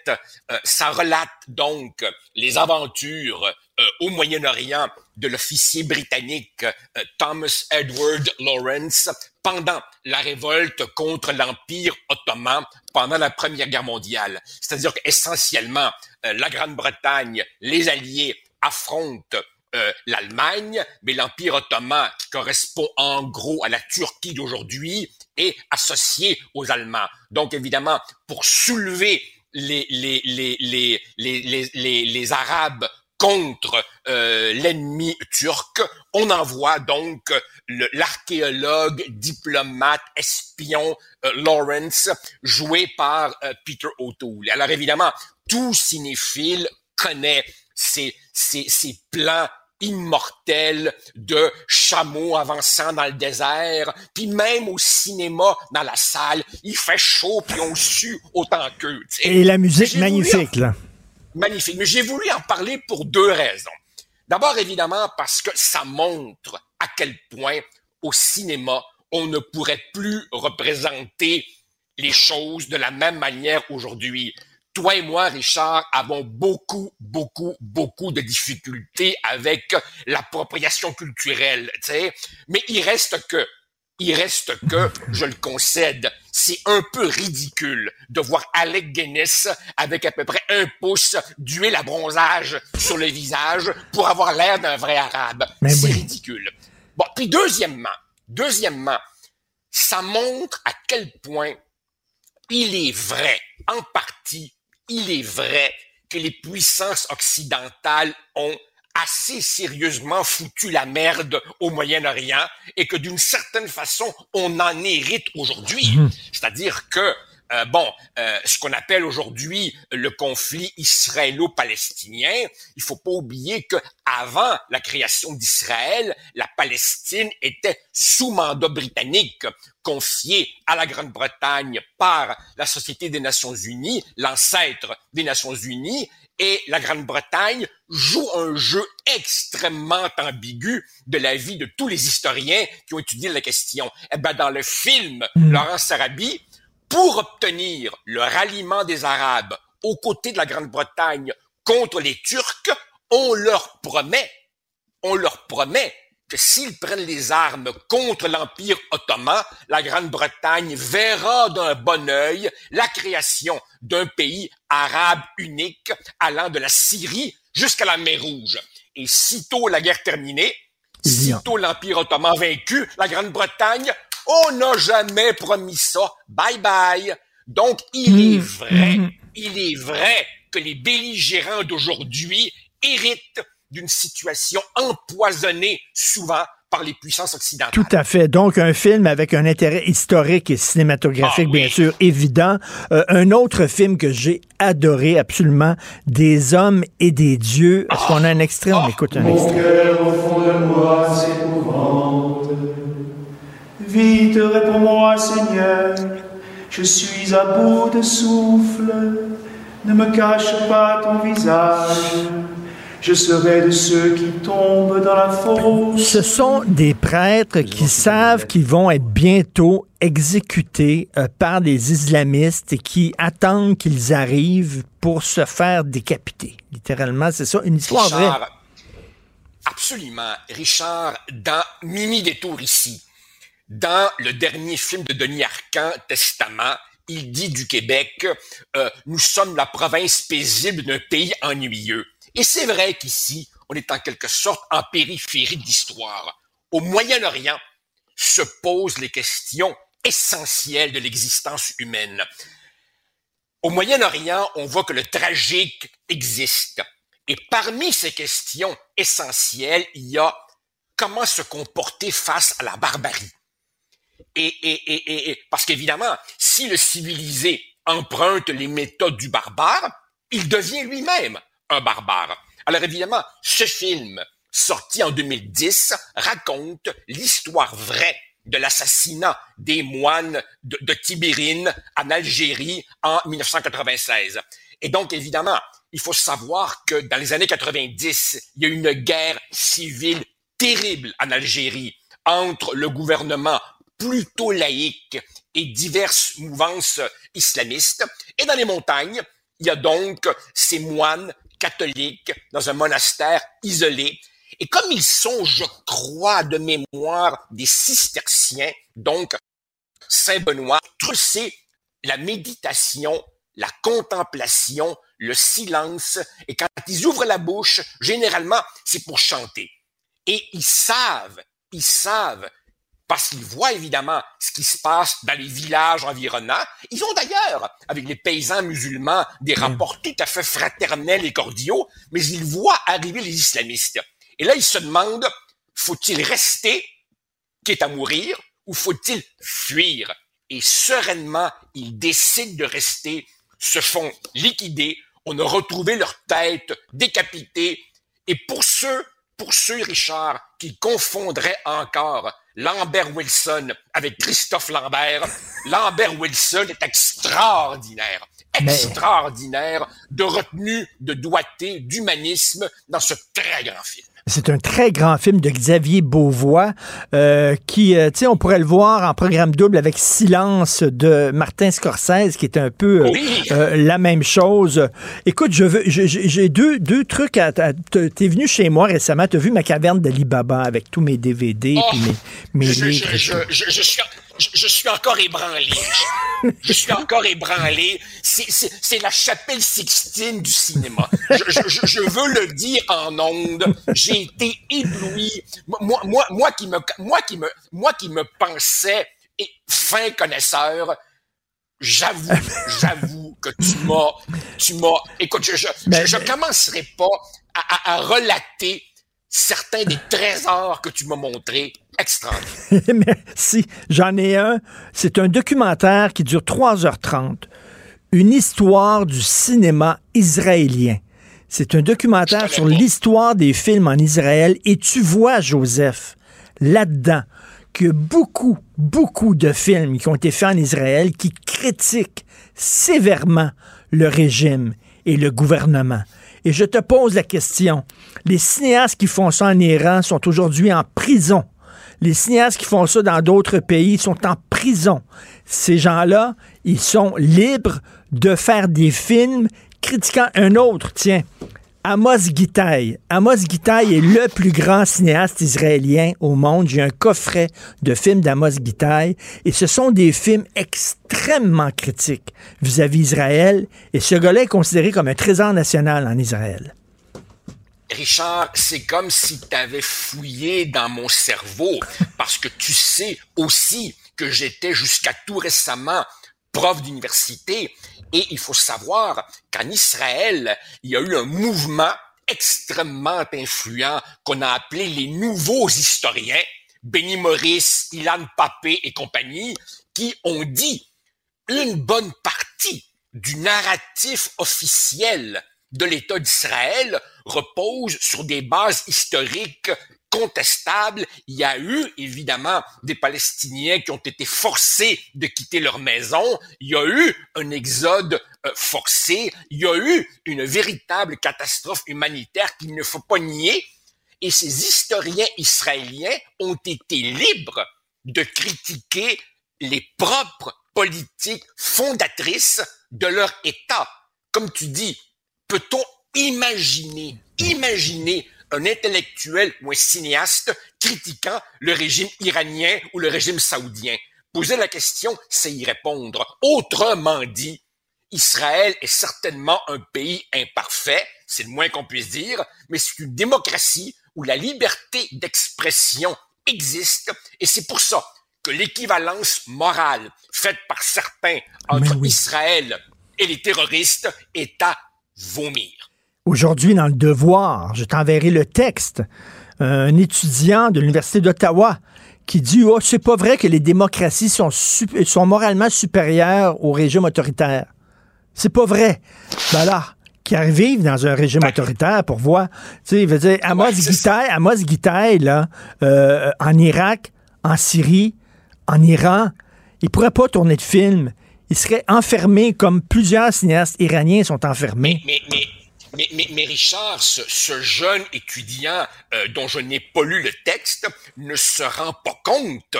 euh, ça relate donc les aventures euh, au Moyen-Orient de l'officier britannique euh, Thomas Edward Lawrence pendant la révolte contre l'Empire ottoman pendant la Première Guerre mondiale. C'est-à-dire qu'essentiellement, euh, la Grande-Bretagne, les Alliés affrontent euh, l'Allemagne, mais l'Empire ottoman, qui correspond en gros à la Turquie d'aujourd'hui, est associé aux Allemands. Donc évidemment, pour soulever les, les, les, les, les, Arabes contre euh, l'ennemi turc, on envoie donc l'archéologue, diplomate, espion euh, Lawrence, joué par euh, Peter O'Toole. Alors évidemment, tout cinéphile connaît ces, ces, ces plans immortels de chameaux avançant dans le désert, puis même au cinéma, dans la salle, il fait chaud, puis on sue autant qu'eux. Et la musique magnifique, là. Magnifique. Mais j'ai voulu en parler pour deux raisons. D'abord, évidemment, parce que ça montre à quel point au cinéma, on ne pourrait plus représenter les choses de la même manière aujourd'hui. Toi et moi, Richard, avons beaucoup, beaucoup, beaucoup de difficultés avec l'appropriation culturelle, tu sais. Mais il reste que, il reste que, je le concède, c'est un peu ridicule de voir Alec Guinness avec à peu près un pouce d'huile à bronzage sur le visage pour avoir l'air d'un vrai arabe. C'est ridicule. Bon, puis deuxièmement, deuxièmement, ça montre à quel point il est vrai, en partie, il est vrai que les puissances occidentales ont assez sérieusement foutu la merde au Moyen-Orient et que d'une certaine façon, on en hérite aujourd'hui. C'est-à-dire que euh, bon, euh, ce qu'on appelle aujourd'hui le conflit israélo-palestinien, il faut pas oublier que avant la création d'Israël, la Palestine était sous mandat britannique, confiée à la Grande-Bretagne par la Société des Nations Unies, l'ancêtre des Nations Unies, et la Grande-Bretagne joue un jeu extrêmement ambigu de la vie de tous les historiens qui ont étudié la question. Eh ben, dans le film Laurent Sarabi, pour obtenir le ralliement des Arabes aux côtés de la Grande-Bretagne contre les Turcs, on leur promet, on leur promet que s'ils prennent les armes contre l'Empire ottoman, la Grande-Bretagne verra d'un bon œil la création d'un pays arabe unique allant de la Syrie jusqu'à la mer Rouge. Et sitôt la guerre terminée, sitôt l'Empire ottoman vaincu, la Grande-Bretagne, on n'a jamais promis ça. Bye bye. Donc, il est vrai, il est vrai que les belligérants d'aujourd'hui héritent d'une situation empoisonnée souvent par les puissances occidentales. Tout à fait. Donc, un film avec un intérêt historique et cinématographique, Ah bien sûr, évident. Euh, un autre film que j'ai adoré absolument, Des hommes et des dieux. Est-ce qu'on a un extrait? On écoute un Mon extrait. cœur au fond de moi s'épouvante. Vite réponds-moi, Seigneur, je suis à bout de souffle. Ne me cache pas ton visage. Je serai de ceux qui tombent dans la fosse. Ce sont des prêtres qui savent qu'ils vont être bientôt exécutés euh, par des islamistes et qui attendent qu'ils arrivent pour se faire décapiter. Littéralement, c'est ça, une histoire vraie. Absolument. Richard, dans Mini Détour ici, dans le dernier film de Denis Arcand, Testament, il dit du Québec, euh, nous sommes la province paisible d'un pays ennuyeux. Et c'est vrai qu'ici, on est en quelque sorte en périphérie de l'histoire. Au Moyen-Orient se posent les questions essentielles de l'existence humaine. Au Moyen-Orient, on voit que le tragique existe. Et parmi ces questions essentielles, il y a comment se comporter face à la barbarie. Et- parce qu'évidemment, si le civilisé emprunte les méthodes du barbare, il devient lui-même un barbare. Alors évidemment, ce film, sorti en 2010, raconte l'histoire vraie de l'assassinat des moines de, de Tibérine en Algérie en 1996. Et donc, évidemment, il faut savoir que dans les années 90, il y a eu une guerre civile terrible en Algérie entre le gouvernement plutôt laïque et diverses mouvances islamistes. Et dans les montagnes, il y a donc ces moines catholiques dans un monastère isolé. Et comme ils sont, je crois, de mémoire des cisterciens, donc Saint-Benoît, c'est la méditation, la contemplation, le silence. Et quand ils ouvrent la bouche, généralement, c'est pour chanter. Et ils savent, ils savent, parce qu'ils voient évidemment ce qui se passe dans les villages environnants. Ils ont d'ailleurs, avec les paysans musulmans, des rapports tout à fait fraternels et cordiaux, mais ils voient arriver les islamistes. Et là, ils se demandent, faut-il rester, quitte à mourir, ou faut-il fuir? Et sereinement, ils décident de rester, se font liquider, on a retrouvé leur tête décapitée. Et pour ceux, pour ceux, Richard, qui confondraient encore Lambert Wilson avec Christophe Lambert. Lambert Wilson est extraordinaire extraordinaire de retenue, de doigté, d'humanisme dans ce très grand film. C'est un très grand film de Xavier Beauvois euh, qui, euh, tu sais, on pourrait le voir en programme double avec Silence de Martin Scorsese, qui est un peu euh, la même chose. Écoute, je veux, j'ai deux, deux trucs. À, t'es venu chez moi récemment, t'as vu ma caverne d'Alibaba avec tous mes DVD oh, et mes, mes je, livres. Je, je, suis je, suis encore ébranlé. Je, suis encore ébranlé. C'est la chapelle Sixtine du cinéma. Je, je, veux le dire en ondes. J'ai été ébloui. Moi, moi, moi qui me, moi qui me, moi qui me pensais fin connaisseur, j'avoue, j'avoue que tu m'as, tu m'as, écoute, je, je, je, commencerai pas à, à relater certains des trésors que tu m'as montrés extraordinaires. Merci. J'en ai un. C'est un documentaire qui dure 3h30. Une histoire du cinéma israélien. C'est un documentaire sur l'histoire des films en Israël et tu vois, Joseph, là-dedans, que beaucoup, beaucoup de films qui ont été faits en Israël qui critiquent sévèrement le régime et le gouvernement. Et je te pose la question. Les cinéastes qui font ça en Iran sont aujourd'hui en prison. Les cinéastes qui font ça dans d'autres pays sont en prison. Ces gens-là, ils sont libres de faire des films critiquant un autre. Tiens, Amos Gitaï. Amos Gitaï est le plus grand cinéaste israélien au monde. J'ai un coffret de films d'Amos Gitaï et ce sont des films extrêmement critiques vis-à-vis Israël et ce gars-là est considéré comme un trésor national en Israël. Richard, c'est comme si tu avais fouillé dans mon cerveau parce que tu sais aussi que j'étais jusqu'à tout récemment prof d'université et il faut savoir qu'en Israël, il y a eu un mouvement extrêmement influent qu'on a appelé les nouveaux historiens, Benny Morris, Ilan Papé et compagnie, qui ont dit une bonne partie du narratif officiel de l'État d'Israël repose sur des bases historiques contestable. Il y a eu évidemment des Palestiniens qui ont été forcés de quitter leur maison. Il y a eu un exode euh, forcé. Il y a eu une véritable catastrophe humanitaire qu'il ne faut pas nier. Et ces historiens israéliens ont été libres de critiquer les propres politiques fondatrices de leur État. Comme tu dis, peut-on imaginer, imaginer un intellectuel ou un cinéaste critiquant le régime iranien ou le régime saoudien? Poser la question, c'est y répondre. Autrement dit, Israël est certainement un pays imparfait, c'est le moins qu'on puisse dire, mais c'est une démocratie où la liberté d'expression existe et c'est pour ça que l'équivalence morale faite par certains entre Israël et les terroristes est à vomir. Aujourd'hui, dans le devoir, je t'enverrai le texte, un étudiant de l'Université d'Ottawa qui dit Oh, c'est pas vrai que les démocraties sont, sont moralement supérieures au régime autoritaire. C'est pas vrai. Ben là, qui arrive dans un régime autoritaire pour voir. Tu sais, il veut dire, Amos Guitaï, Amos Guitaï, là, euh, en Irak, en Syrie, en Iran, il pourrait pas tourner de film. Il serait enfermé comme plusieurs cinéastes iraniens sont enfermés. mais, mais, Richard, ce, jeune étudiant euh, dont je n'ai pas lu le texte ne se rend pas compte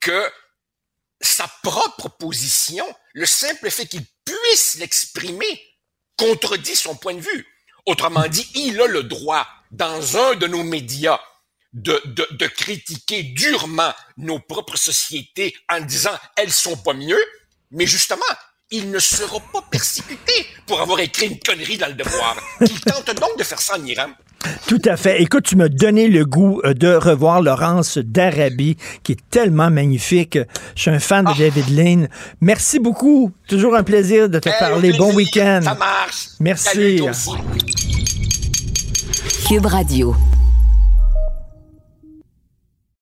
que sa propre position, le simple fait qu'il puisse l'exprimer, contredit son point de vue. Autrement dit, il a le droit, dans un de nos médias, de, de, de critiquer durement nos propres sociétés en disant elles sont pas mieux, mais justement, il ne sera pas persécuté pour avoir écrit une connerie dans le devoir. Il tente donc de faire ça en Iran. Tout à fait. Écoute, tu m'as donné le goût euh, de revoir Laurence d'Arabie, qui est tellement magnifique. Je suis un fan de ah. David Lane. Merci beaucoup. Toujours un plaisir de te parler. Bon week-end. Ça marche. Merci. Cube Radio.